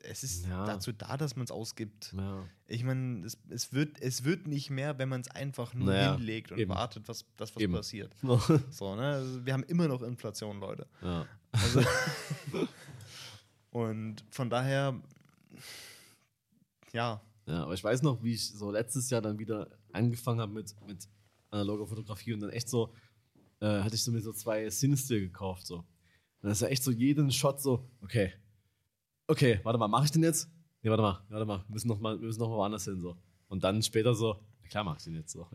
es ist Ja. dazu da, dass man es ausgibt. ja. Ich meine, es, es, wird, es wird nicht mehr, wenn man es einfach nur Naja, hinlegt und eben. wartet, was, dass was Eben. passiert. So, ne? Also wir haben immer noch Inflation, Leute. ja. Also und von daher, ja, Ja, aber ich weiß noch, wie ich so letztes Jahr dann wieder angefangen habe mit, mit analoger Fotografie und dann echt so, äh, hatte ich so mir so zwei Sinister gekauft. So. Und dann ist ja echt so jeden Shot so, okay, okay, warte mal, mache ich den jetzt? Nee, warte mal, warte mal, wir müssen noch mal, wir müssen noch mal woanders hin. So. Und dann später so, ja, klar mach ich den jetzt so.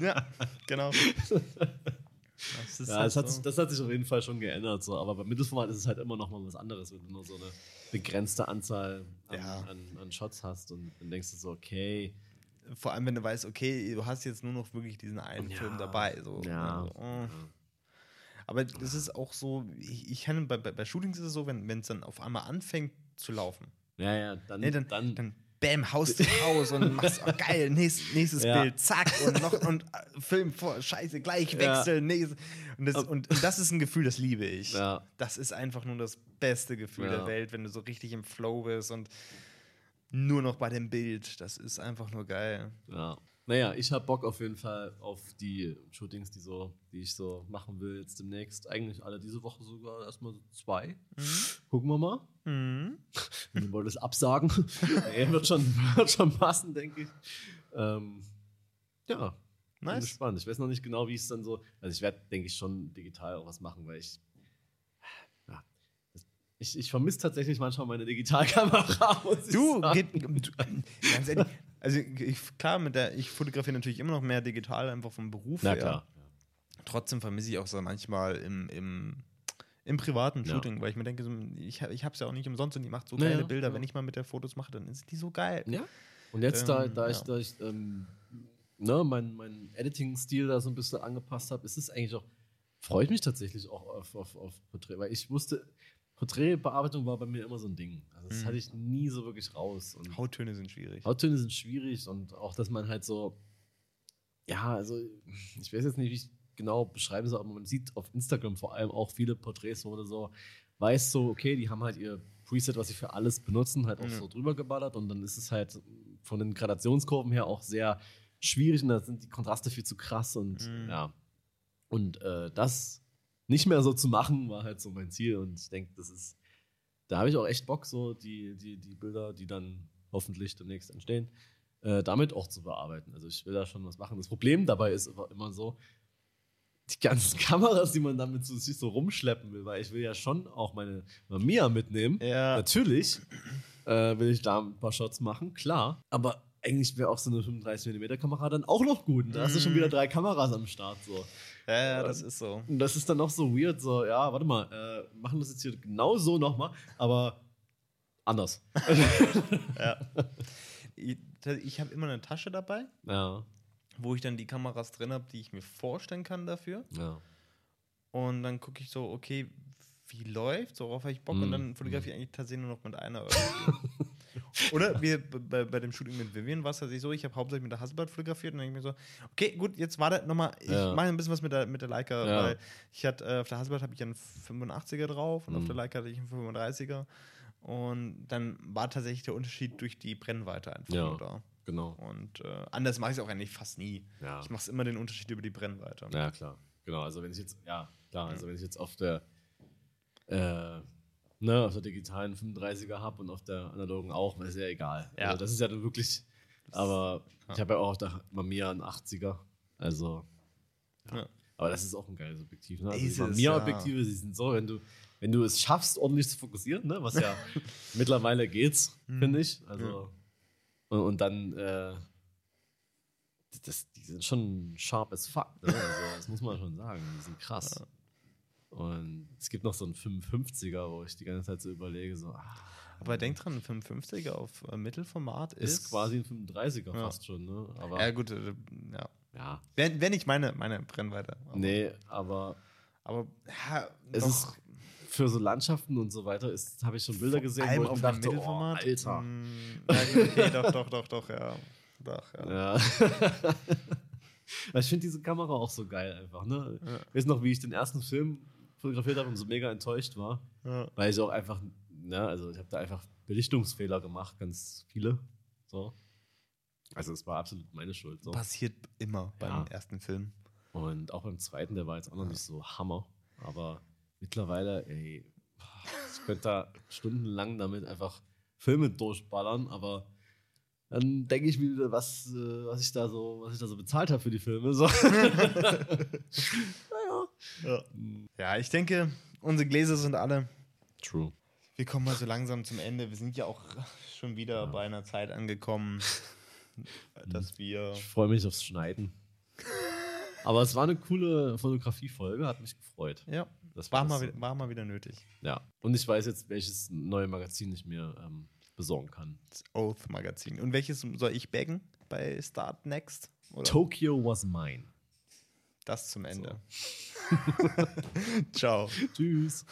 ja, genau. Das Ja, halt das hat, so. das hat sich auf jeden Fall schon geändert. So. Aber beim Mittelformat ist es halt immer noch mal was anderes, wenn du nur so eine begrenzte Anzahl an, Ja. an, an Shots hast und dann denkst du so, okay, Vor allem, wenn du weißt, okay, du hast jetzt nur noch wirklich diesen einen Ja. Film dabei. So. Ja. Also, oh. Aber das ist auch so, ich, ich kann, bei, bei, bei Shootings ist es so, wenn es dann auf einmal anfängt zu laufen, ja, ja, dann, nee, dann, dann, dann, bam, haust du raus und machst, oh, geil, nächstes, nächstes Ja. Bild, zack, und noch, und äh, Film vor, scheiße, gleich Ja. wechseln, nächstes. Und das, und, und das ist ein Gefühl, das liebe ich. Ja. Das ist einfach nur das beste Gefühl Ja. der Welt, wenn du so richtig im Flow bist und nur noch bei dem Bild. Das ist einfach nur geil. Ja. Naja, ich habe Bock auf jeden Fall auf die Shootings, die, so, die ich so machen will jetzt demnächst. Eigentlich alle diese Woche sogar erstmal so zwei. Gucken wir mal. Mhm. Wir wollen das absagen. nee, wird, schon, wird schon passen, denke ich. Ähm, ja, bin Nice. gespannt. Ich weiß noch nicht genau, wie es dann so. Also, ich werde, denke ich, schon digital auch was machen, weil ich. Ich, ich vermisse tatsächlich manchmal meine Digitalkamera. Du, geht, ganz ehrlich, also ich, klar, mit der, ich fotografiere natürlich immer noch mehr digital, einfach vom Beruf Na her. klar. Trotzdem vermisse ich auch so manchmal im, im, im privaten Ja. Shooting, weil ich mir denke, so, ich, ich habe es ja auch nicht umsonst und die macht so Ja, geile ja, Bilder. ja. Wenn ich mal mit der Fotos mache, dann sind die so geil. Ja. Und jetzt, da, Ähm, da ich, ja. da ich ähm, ne, meinen mein Editing-Stil da so ein bisschen angepasst habe, ist es eigentlich auch, freue ich mich tatsächlich auch auf, auf, auf Porträt, weil ich wusste, Porträtbearbeitung war bei mir immer so ein Ding. Also das Mhm. hatte ich nie so wirklich raus. Und Hauttöne sind schwierig. Hauttöne sind schwierig und auch, dass man halt so, ja, also ich weiß jetzt nicht, wie ich genau beschreiben soll, aber man sieht auf Instagram vor allem auch viele Porträts, wo du so weißt so, okay, die haben halt ihr Preset, was sie für alles benutzen, halt auch Ja. so drüber geballert und dann ist es halt von den Gradationskurven her auch sehr schwierig und da sind die Kontraste viel zu krass und Mhm. ja. Und äh, das nicht mehr so zu machen, war halt so mein Ziel und ich denke, das ist, da habe ich auch echt Bock, so die, die, die Bilder, die dann hoffentlich demnächst entstehen, äh, damit auch zu bearbeiten. Also ich will da schon was machen. Das Problem dabei ist aber immer so, die ganzen Kameras, die man damit so, sich so rumschleppen will, weil ich will ja schon auch meine Mamiya mitnehmen. Ja. Natürlich äh, will ich da ein paar Shots machen, klar. Aber eigentlich wäre auch so eine 35mm Kamera dann auch noch gut. Und da hast du schon Mhm. wieder drei Kameras am Start. So. Ja, ja, das ist so. Und das ist dann noch so weird, so, ja, warte mal, äh, machen das jetzt hier genau so nochmal, aber anders. Ja. Ich, ich habe immer eine Tasche dabei, ja, wo ich dann die Kameras drin habe, die ich mir vorstellen kann dafür. ja. Und dann gucke ich so, okay, wie läuft, worauf habe ich Bock? Mm, Und dann fotografiere ich eigentlich tatsächlich nur noch mit einer. Oder wir, bei, bei dem Shooting mit Vivian war es tatsächlich so, ich habe hauptsächlich mit der Hasselblad fotografiert und dann denke ich mir so, okay, gut, jetzt warte nochmal, ich Ja. mache ein bisschen was mit der, mit der Leica, Ja. weil ich hatte, äh, auf der Hasselblad habe ich einen 85er drauf und auf Mhm. der Leica hatte ich einen 35er. Und dann war tatsächlich der Unterschied durch die Brennweite einfach Ja. nur da. Genau. Und äh, anders mache ich es auch eigentlich fast nie. Ja. Ich mache immer den Unterschied über die Brennweite. ja, klar. Genau, also wenn ich jetzt, ja, klar, also wenn ich jetzt auf der, äh, ne, auf der digitalen 35er habe und auf der analogen auch, ist ja egal. Ja. Also das ist ja dann wirklich, aber Ja. ich habe ja auch auf der Mamiya einen 80er, also ja. Ja. Aber das ist auch ein geiles Objektiv. Ne? Also Ist die Mamiya-Objektive, die sind so, wenn du, wenn du es schaffst, ordentlich zu fokussieren, ne? was ja mittlerweile geht's, Mhm. finde ich. Also, und, und dann, äh, das, die sind schon sharp as fuck. Ne? Also, das muss man schon sagen. Die sind krass. Und es gibt noch so einen 55er, wo ich die ganze Zeit so überlege, so, ah, Aber denk dran, ein 55er auf äh, Mittelformat ist, ist, quasi ein 35er Ja. fast schon. Ne? Aber Ja, gut, äh, ja. ja, Wenn, wenn ich meine, meine Brennweite. Aber, nee, aber Aber ja, Es doch, ist für so Landschaften und so weiter ist, habe ich schon Bilder gesehen, allem wo ich auf dachte, oh, Mittelformat. Alter. Mm, okay, doch, doch, doch, doch, ja. Doch, ja. Ja. ich finde diese Kamera auch so geil einfach. Ne? Ja. Ich weiß noch, wie ich den ersten Film fotografiert habe und so mega enttäuscht war, Ja. weil ich auch einfach, ne, also ich habe da einfach Belichtungsfehler gemacht, ganz viele. So. Also es war absolut meine Schuld. So. Passiert immer beim Ja. ersten Film. Und auch beim zweiten, der war jetzt auch noch nicht so Hammer. Aber mittlerweile, ey, ich könnte da stundenlang damit einfach Filme durchballern, aber dann denke ich mir wieder, was, äh, was ich da so, was ich da so bezahlt habe für die Filme. So. naja. Ja. ja, ich denke, unsere Gläser sind alle. True. Wir kommen mal so langsam zum Ende. Wir sind ja auch schon wieder bei einer Zeit angekommen, dass wir. Ich freue mich aufs Schneiden. Aber es war eine coole Fotografie-Folge, hat mich gefreut. Ja, Das war mal, wieder- war mal wieder nötig. Ja. Und ich weiß jetzt, welches neue Magazin ich mir ähm, besorgen kann. Das Oath-Magazin. Und welches soll ich baggen bei Start Next? Oder Tokyo was mine. Das zum Ende. Ciao. Tschüss.